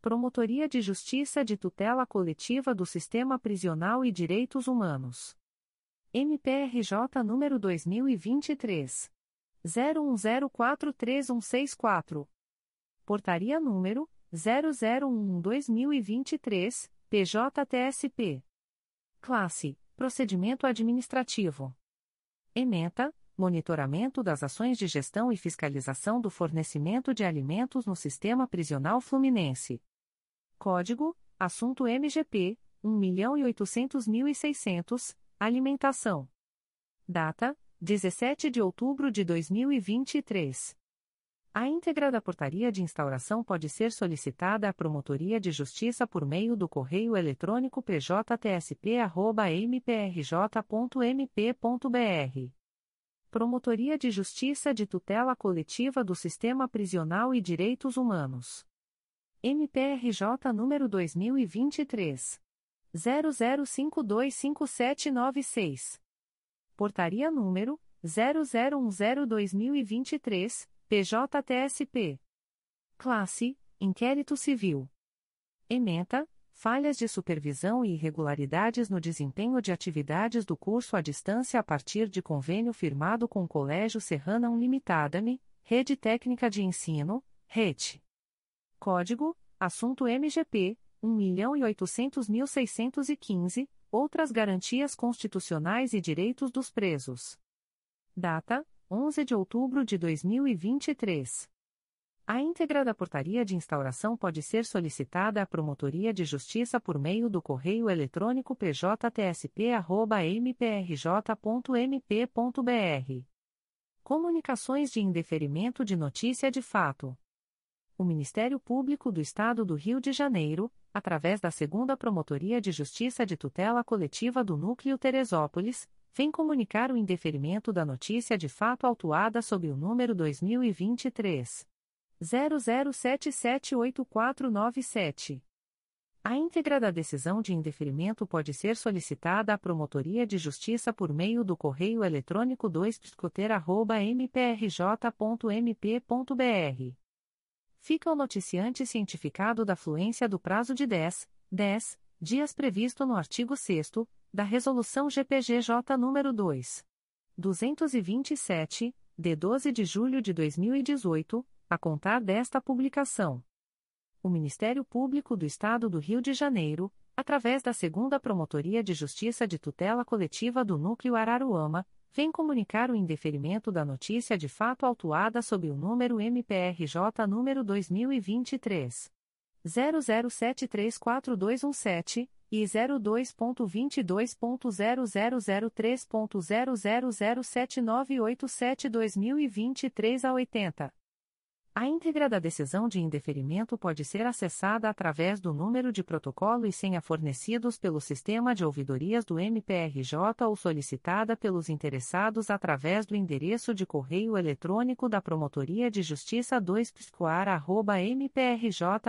Promotoria de Justiça de Tutela Coletiva do Sistema Prisional e Direitos Humanos. MPRJ número 2023. 01043164. Portaria número 0011-2023, PJTSP. Classe: Procedimento Administrativo. Ementa: Monitoramento das ações de gestão e fiscalização do fornecimento de alimentos no Sistema Prisional Fluminense. Código: Assunto MGP 1.800.600, Alimentação. Data: 17 de outubro de 2023. A íntegra da portaria de instauração pode ser solicitada à Promotoria de Justiça por meio do correio eletrônico pjtsp.mprj.mp.br. Promotoria de Justiça de Tutela Coletiva do Sistema Prisional e Direitos Humanos. MPRJ número 2023. 00525796. Portaria número 0010-2023 PJTSP. Classe: Inquérito Civil. Ementa: Falhas de supervisão e irregularidades no desempenho de atividades do curso à distância a partir de convênio firmado com o Colégio Serrana Unlimitada-me, Rede Técnica de Ensino, RET. Código: Assunto MGP 1.800.615, outras garantias constitucionais e direitos dos presos. Data: 11 de outubro de 2023. A íntegra da portaria de instauração pode ser solicitada à Promotoria de Justiça por meio do correio eletrônico pjtsp.mprj.mp.br. Comunicações de indeferimento de notícia de fato. O Ministério Público do Estado do Rio de Janeiro, através da Segunda Promotoria de Justiça de Tutela Coletiva do Núcleo Teresópolis, vem comunicar o indeferimento da notícia de fato autuada sob o número 2023 00778497. A íntegra da decisão de indeferimento pode ser solicitada à Promotoria de Justiça por meio do correio eletrônico 2 mprj.mp.br. Fica o noticiante cientificado da fluência do prazo de 10, 10 dias previsto no artigo 6 da Resolução GPGJ nº 2. 227, de 12 de julho de 2018, a contar desta publicação. O Ministério Público do Estado do Rio de Janeiro, através da Segunda Promotoria de Justiça de Tutela Coletiva do Núcleo Araruama, vem comunicar o indeferimento da notícia de fato autuada sob o número MPRJ número 2023 00734217 e 02.22.0003.0007987-2023 a 80. A íntegra da decisão de indeferimento pode ser acessada através do número de protocolo e senha fornecidos pelo sistema de ouvidorias do MPRJ ou solicitada pelos interessados através do endereço de correio eletrônico da Promotoria de Justiça 2 mprj.mp.br.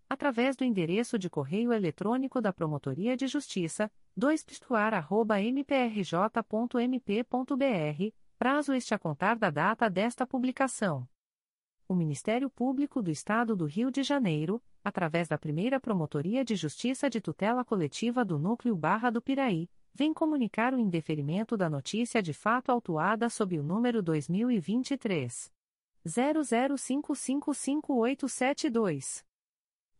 através do endereço de correio eletrônico da Promotoria de Justiça, 2 mprj.mp.br prazo este a contar da data desta publicação. O Ministério Público do Estado do Rio de Janeiro, através da primeira Promotoria de Justiça de Tutela Coletiva do Núcleo Barra do Piraí, vem comunicar o indeferimento da notícia de fato autuada sob o número 2023. 00555872.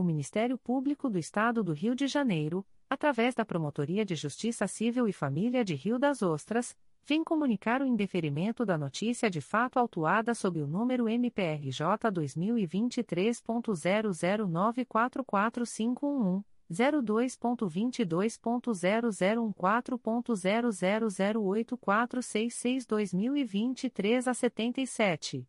o Ministério Público do Estado do Rio de Janeiro, através da Promotoria de Justiça Civil e Família de Rio das Ostras, vem comunicar o indeferimento da notícia de fato autuada sob o número MPRJ 2023.00944511. 02.22.0014.0008466-2023 a 77.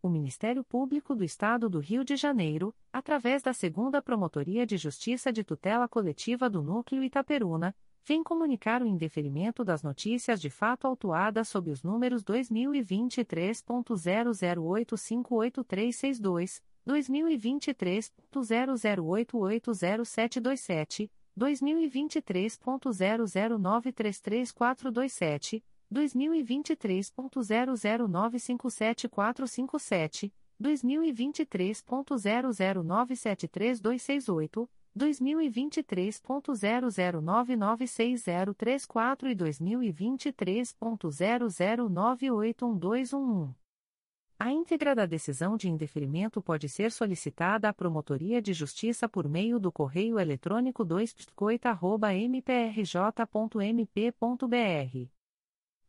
O Ministério Público do Estado do Rio de Janeiro, através da Segunda Promotoria de Justiça de Tutela Coletiva do Núcleo Itaperuna, vem comunicar o indeferimento das notícias de fato autuadas sob os números 2023.00858362, 2023.00880727, 2023.00933427, 2023.00957457, 2023.00973268, 2023.00996034 e 2023.00981211. A íntegra da decisão de indeferimento pode ser solicitada à Promotoria de Justiça por meio do correio eletrônico 2 mprj.mp.br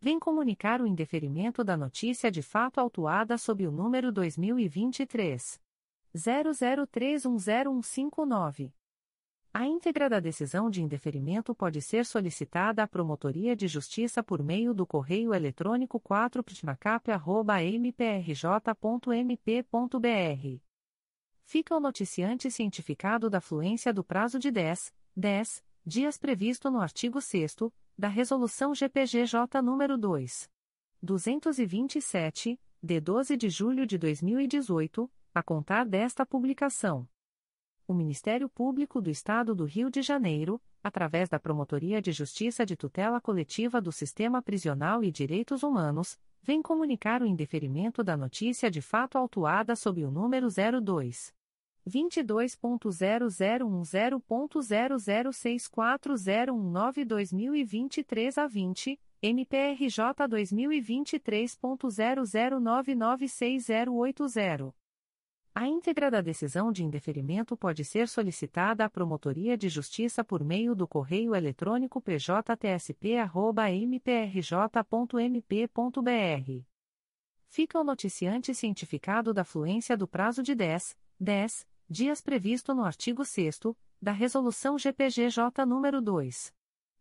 vem comunicar o indeferimento da notícia de fato autuada sob o número 2023 00310159. A íntegra da decisão de indeferimento pode ser solicitada à Promotoria de Justiça por meio do correio eletrônico 4ptmacap.mprj.mp.br. Fica o noticiante cientificado da fluência do prazo de 10, 10 dias previsto no artigo 6 da Resolução GPGJ nº 2. 227, de 12 de julho de 2018, a contar desta publicação. O Ministério Público do Estado do Rio de Janeiro, através da Promotoria de Justiça de Tutela Coletiva do Sistema Prisional e Direitos Humanos, vem comunicar o indeferimento da notícia de fato autuada sob o número 02 22.0010.0064019-2023 a 20, MPRJ 2023.00996080. A íntegra da decisão de indeferimento pode ser solicitada à Promotoria de Justiça por meio do correio eletrônico pjtsp.mprj.mp.br. Fica o noticiante cientificado da fluência do prazo de 10, 10 dias previsto no artigo 6 da Resolução GPGJ nº 2.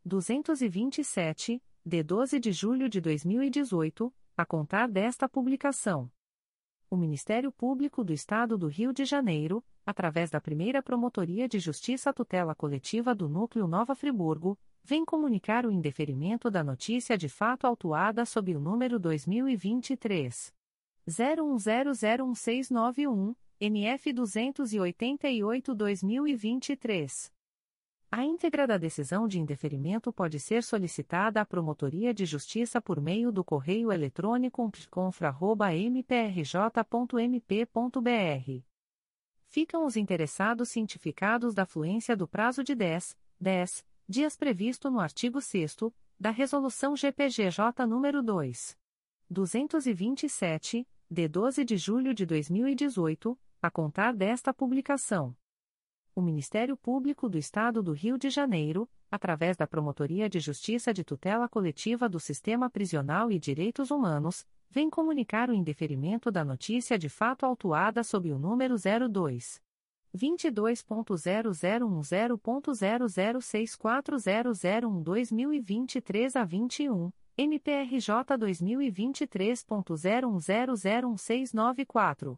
227, de 12 de julho de 2018, a contar desta publicação. O Ministério Público do Estado do Rio de Janeiro, através da primeira Promotoria de Justiça Tutela Coletiva do Núcleo Nova Friburgo, vem comunicar o indeferimento da notícia de fato autuada sob o número 2023 01001691. NF 288-2023. A íntegra da decisão de indeferimento pode ser solicitada à Promotoria de Justiça por meio do correio eletrônico pconfra.mprj.mp.br. Ficam os interessados cientificados da fluência do prazo de 10, 10 dias previsto no artigo 6 da Resolução GPGJ nº 2. 227, de 12 de julho de 2018, a contar desta publicação o Ministério Público do Estado do Rio de Janeiro, através da Promotoria de Justiça de Tutela Coletiva do Sistema Prisional e Direitos Humanos, vem comunicar o indeferimento da notícia de fato autuada sob o número 02 22.0010.0064001-2023 a 21, MPRJ 2023.01001694.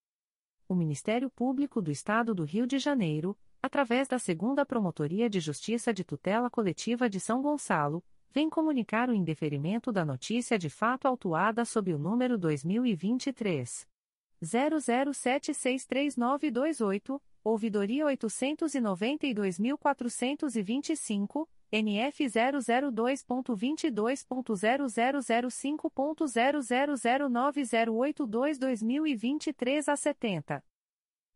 o Ministério Público do Estado do Rio de Janeiro, através da Segunda Promotoria de Justiça de Tutela Coletiva de São Gonçalo, vem comunicar o indeferimento da notícia de fato autuada sob o número 2023 00763928, ouvidoria 892.425, NF 002.22.0005.0009082-2023 a 70.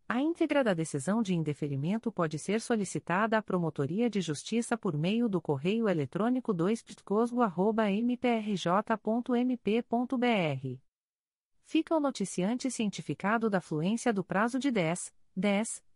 A íntegra da decisão de indeferimento pode ser solicitada à Promotoria de Justiça por meio do correio eletrônico 2ptcosgo.mprj.mp.br. Fica o noticiante cientificado da fluência do prazo de 10, 10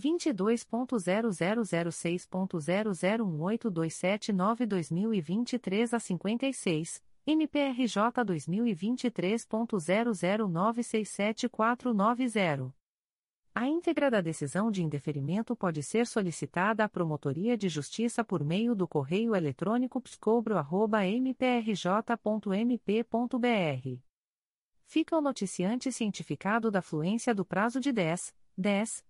22.0006.0018279-2023 a 56, MPRJ 2023.00967490. A íntegra da decisão de indeferimento pode ser solicitada à Promotoria de Justiça por meio do correio eletrônico pscobro.mprj.mp.br. Fica o noticiante cientificado da fluência do prazo de 10, 10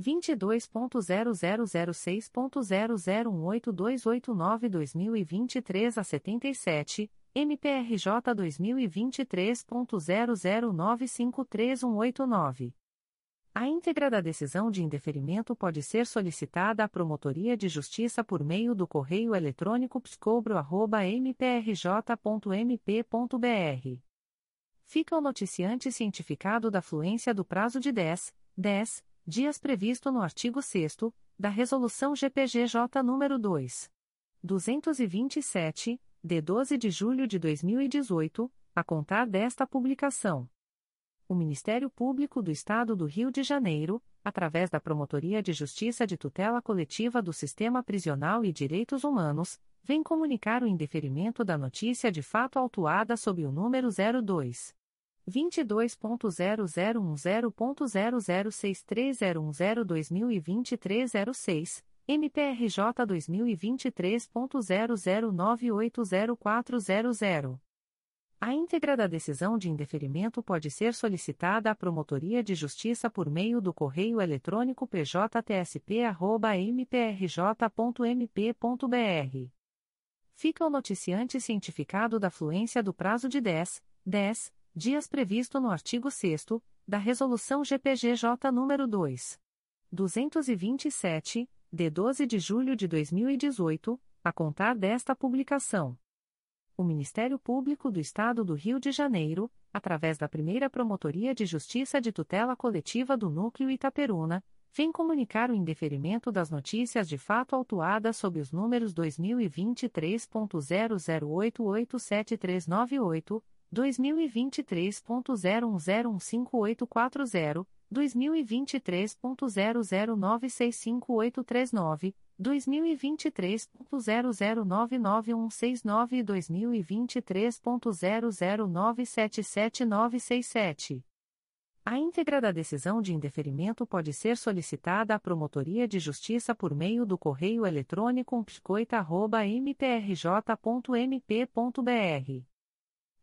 22.0006.0018289-2023 a 77, MPRJ 2023.00953189. A íntegra da decisão de indeferimento pode ser solicitada à Promotoria de Justiça por meio do correio eletrônico pscobro.mprj.mp.br. Fica o noticiante cientificado da fluência do prazo de 10, 10 dias previsto no artigo 6 da Resolução GPGJ nº 2. 227, de 12 de julho de 2018, a contar desta publicação. O Ministério Público do Estado do Rio de Janeiro, através da Promotoria de Justiça de Tutela Coletiva do Sistema Prisional e Direitos Humanos, vem comunicar o indeferimento da notícia de fato autuada sob o número 02 22.0010.0063010-2023 06, MPRJ 2023.00980400. A íntegra da decisão de indeferimento pode ser solicitada à Promotoria de Justiça por meio do correio eletrônico pjtsp.mprj.mp.br. Fica o noticiante cientificado da fluência do prazo de 10, 10 dias previsto no artigo 6 da Resolução GPGJ nº 2. 227, de 12 de julho de 2018, a contar desta publicação. O Ministério Público do Estado do Rio de Janeiro, através da primeira Promotoria de Justiça de Tutela Coletiva do Núcleo Itaperuna, vem comunicar o indeferimento das notícias de fato autuadas sob os números 2023.00887398, 2023.01015840, 2023.00965839, 2023.00991169 e 2023.00977967. A íntegra da decisão de indeferimento pode ser solicitada à Promotoria de Justiça por meio do correio eletrônico psicoita.mprj.mp.br.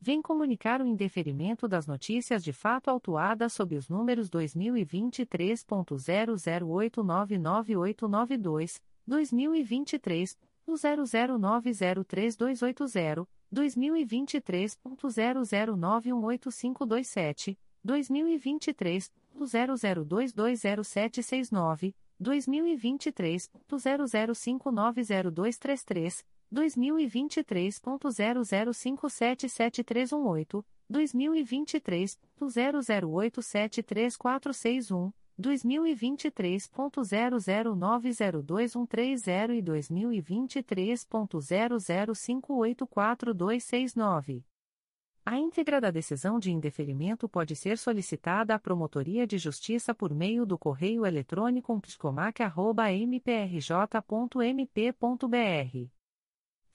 vem comunicar o indeferimento das notícias de fato autuadas sob os números 2023.00899892, 2023 00903280, 2023.00918527, 2023 00220769, 2023.00590233, 2023.00577318, 2023.00873461, 2023.00902130 e 2023.00584269. A íntegra da decisão de indeferimento pode ser solicitada à Promotoria de Justiça por meio do correio eletrônico psicomac.mprj.mp.br.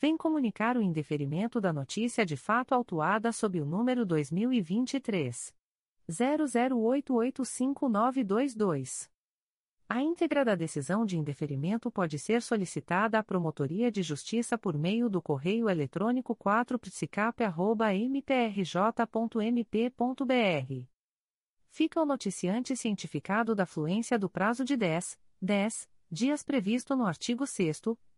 vem comunicar o indeferimento da notícia de fato autuada sob o número 2023 00885922. A íntegra da decisão de indeferimento pode ser solicitada à Promotoria de Justiça por meio do correio eletrônico 4psicap.mprj.mp.br. Fica o noticiante cientificado da fluência do prazo de 10, 10 dias previsto no artigo 6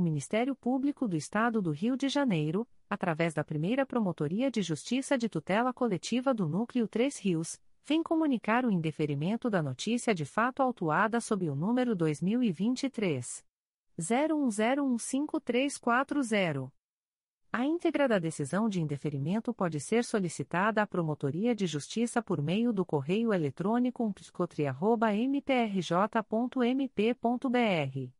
O Ministério Público do Estado do Rio de Janeiro, através da primeira Promotoria de Justiça de Tutela Coletiva do Núcleo 3 Rios, vem comunicar o indeferimento da notícia de fato autuada sob o número 2023 01015340. A íntegra da decisão de indeferimento pode ser solicitada à Promotoria de Justiça por meio do correio eletrônico psicotria.mprj.mp.br.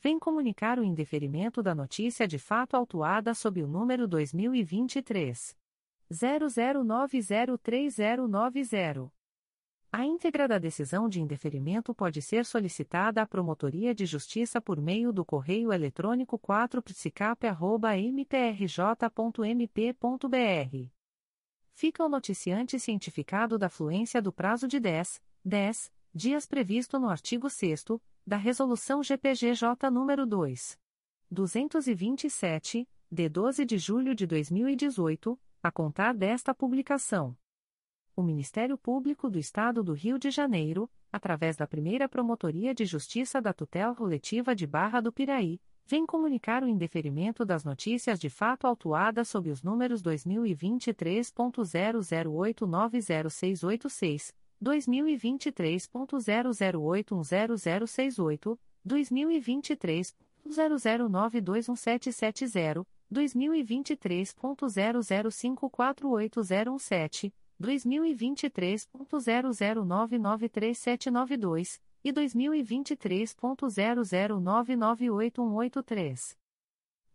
vem comunicar o indeferimento da notícia de fato autuada sob o número 2023 00903090. A íntegra da decisão de indeferimento pode ser solicitada à Promotoria de Justiça por meio do correio eletrônico 4psicap.mprj.mp.br. Fica o noticiante cientificado da fluência do prazo de 10, 10 dias previsto no artigo 6 da Resolução GPGJ nº 2. 227, de 12 de julho de 2018, a contar desta publicação. O Ministério Público do Estado do Rio de Janeiro, através da primeira Promotoria de Justiça da Tutela Coletiva de Barra do Piraí, vem comunicar o indeferimento das notícias de fato autuadas sob os números 2023.00890686, 2023.00810068, 2023.00921770, 2023.00548017, 2023.00993792 e 2023.00998183.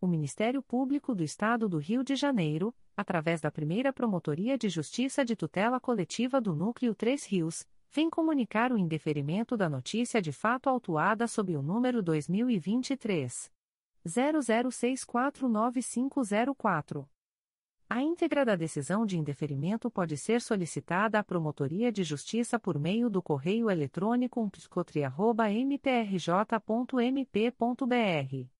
O Ministério Público do Estado do Rio de Janeiro, através da primeira Promotoria de Justiça de Tutela Coletiva do Núcleo 3 Rios, vem comunicar o indeferimento da notícia de fato autuada sob o número 2023. 00649504. A íntegra da decisão de indeferimento pode ser solicitada à Promotoria de Justiça por meio do correio eletrônico psicotria.mprj.mp.br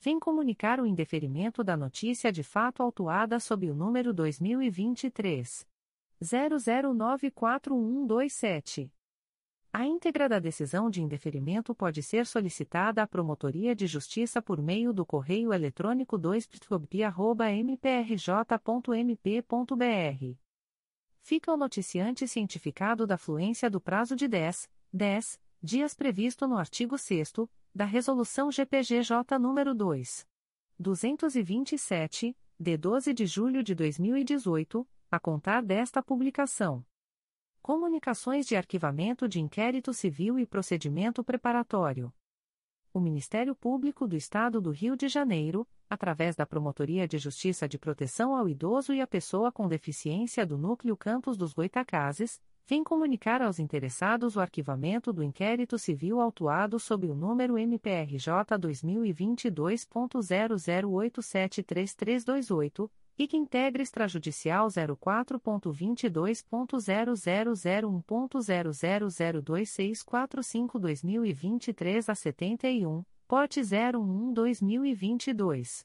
vem comunicar o indeferimento da notícia de fato autuada sob o número 2023 00941127. A íntegra da decisão de indeferimento pode ser solicitada à Promotoria de Justiça por meio do correio eletrônico 2 mprj.mp.br. Fica o noticiante cientificado da fluência do prazo de 10, 10 dias previsto no artigo 6 da Resolução GPGJ nº 2. 227, de 12 de julho de 2018, a contar desta publicação. Comunicações de arquivamento de inquérito civil e procedimento preparatório. O Ministério Público do Estado do Rio de Janeiro, através da Promotoria de Justiça de Proteção ao Idoso e à Pessoa com Deficiência do Núcleo Campos dos Goitacazes, vem comunicar aos interessados o arquivamento do inquérito civil autuado sob o número MPRJ 2022.00873328 e que integra extrajudicial 04.22.0001.0002645-2023 a 71, porte 011-2022.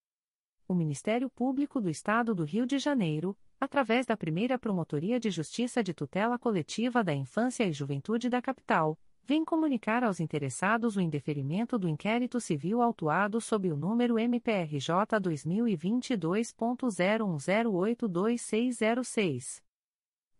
o Ministério Público do Estado do Rio de Janeiro, através da primeira Promotoria de Justiça de Tutela Coletiva da Infância e Juventude da Capital, vem comunicar aos interessados o indeferimento do inquérito civil autuado sob o número MPRJ 2022.01082606.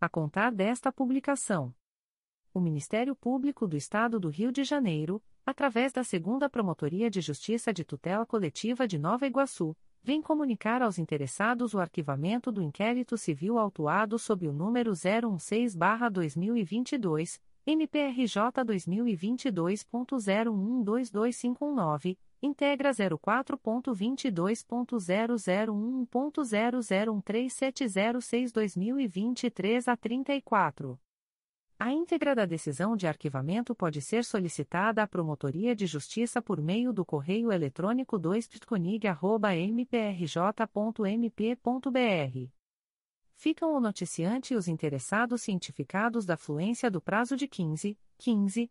a contar desta publicação. O Ministério Público do Estado do Rio de Janeiro, através da Segunda Promotoria de Justiça de Tutela Coletiva de Nova Iguaçu, vem comunicar aos interessados o arquivamento do inquérito civil autuado sob o número 016-2022, MPRJ 2022.0122519 integra 04.22.0001.0013706-2023 a 34. A íntegra da decisão de arquivamento pode ser solicitada à Promotoria de Justiça por meio do correio eletrônico 2ptconig.mprj.mp.br. Ficam o noticiante e os interessados cientificados da fluência do prazo de 15, 15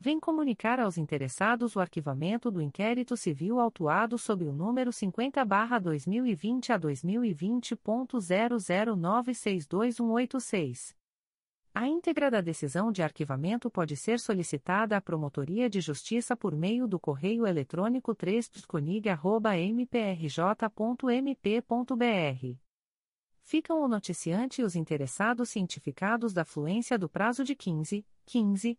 vem comunicar aos interessados o arquivamento do inquérito civil autuado sob o número 50-2020 a 2020.00962186. A íntegra da decisão de arquivamento pode ser solicitada à Promotoria de Justiça por meio do correio eletrônico 3 mprj.mp.br. Ficam o noticiante e os interessados cientificados da fluência do prazo de 15, 15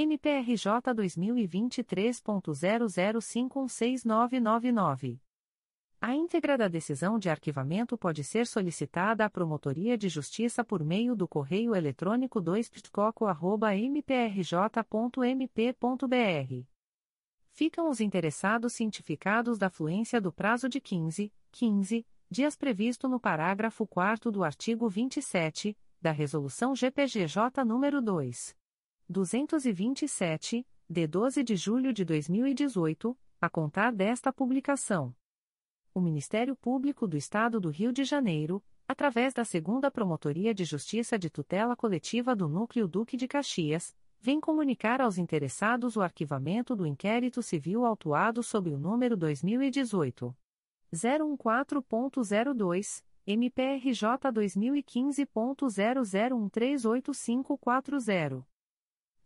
MPRJ 2023.00516999. A íntegra da decisão de arquivamento pode ser solicitada à Promotoria de Justiça por meio do correio eletrônico 2ptcoco.mprj.mp.br. Ficam os interessados cientificados da fluência do prazo de 15, 15 dias previsto no parágrafo 4 do artigo 27 da Resolução GPGJ nº 2. 227, de 12 de julho de 2018, a contar desta publicação. O Ministério Público do Estado do Rio de Janeiro, através da Segunda Promotoria de Justiça de Tutela Coletiva do Núcleo Duque de Caxias, vem comunicar aos interessados o arquivamento do inquérito civil autuado sob o número 2018 014.02, MPRJ 2015.00138540.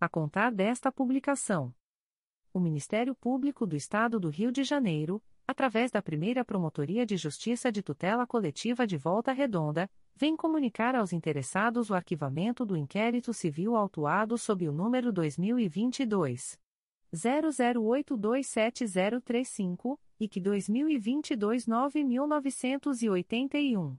a contar desta publicação. O Ministério Público do Estado do Rio de Janeiro, através da primeira Promotoria de Justiça de Tutela Coletiva de Volta Redonda, vem comunicar aos interessados o arquivamento do inquérito civil autuado sob o número 2022. 00827035 e que 2022 9981.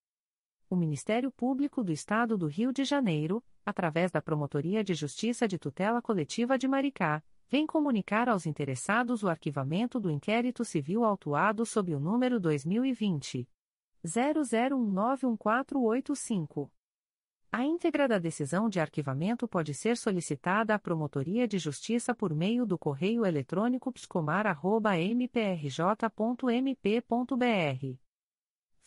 O Ministério Público do Estado do Rio de Janeiro, através da Promotoria de Justiça de Tutela Coletiva de Maricá, vem comunicar aos interessados o arquivamento do inquérito civil autuado sob o número 2020 00191485. A íntegra da decisão de arquivamento pode ser solicitada à Promotoria de Justiça por meio do correio eletrônico pscomar.mprj.mp.br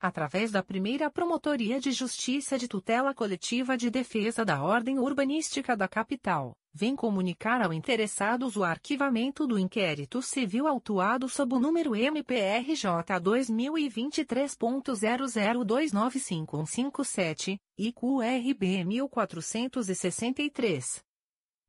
através da primeira Promotoria de Justiça de Tutela Coletiva de Defesa da Ordem Urbanística da Capital, vem comunicar ao interessados o arquivamento do inquérito civil autuado sob o número MPRJ 2023.00295157 e QRB 1463.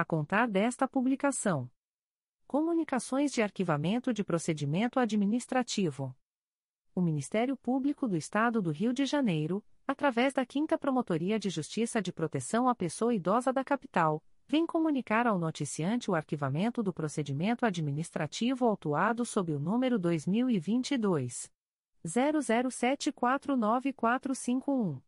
a contar desta publicação. Comunicações de arquivamento de procedimento administrativo. O Ministério Público do Estado do Rio de Janeiro, através da 5 Promotoria de Justiça de Proteção à Pessoa Idosa da Capital, vem comunicar ao noticiante o arquivamento do procedimento administrativo autuado sob o número 2022 00749451.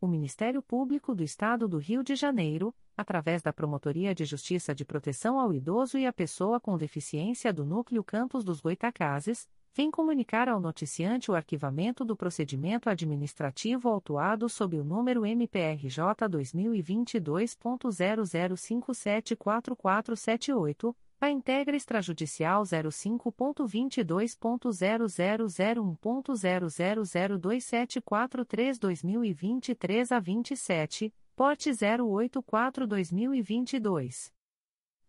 O Ministério Público do Estado do Rio de Janeiro, através da Promotoria de Justiça de Proteção ao Idoso e à Pessoa com Deficiência do Núcleo Campos dos Goitacazes, vem comunicar ao noticiante o arquivamento do procedimento administrativo autuado sob o número MPRJ 2022.00574478 a integra extrajudicial 05.22.0001.0002743-2023 a 27, porte 084-2022.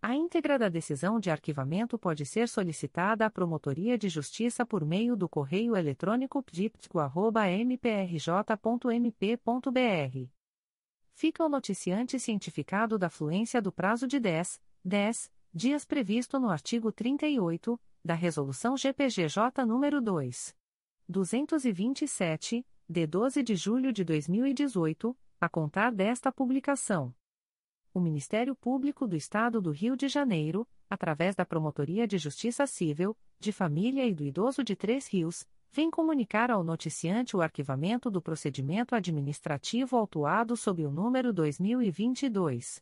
A íntegra da decisão de arquivamento pode ser solicitada à Promotoria de Justiça por meio do correio eletrônico pdiptico.mprj.mp.br. Fica o noticiante cientificado da fluência do prazo de 10, 10 dias previsto no artigo 38 da Resolução GPGJ nº 2. 227, de 12 de julho de 2018, a contar desta publicação. O Ministério Público do Estado do Rio de Janeiro, através da Promotoria de Justiça Civil, de Família e do Idoso de Três Rios, vem comunicar ao noticiante o arquivamento do procedimento administrativo autuado sob o número 2022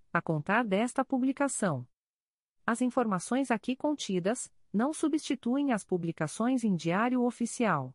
a contar desta publicação. As informações aqui contidas não substituem as publicações em Diário Oficial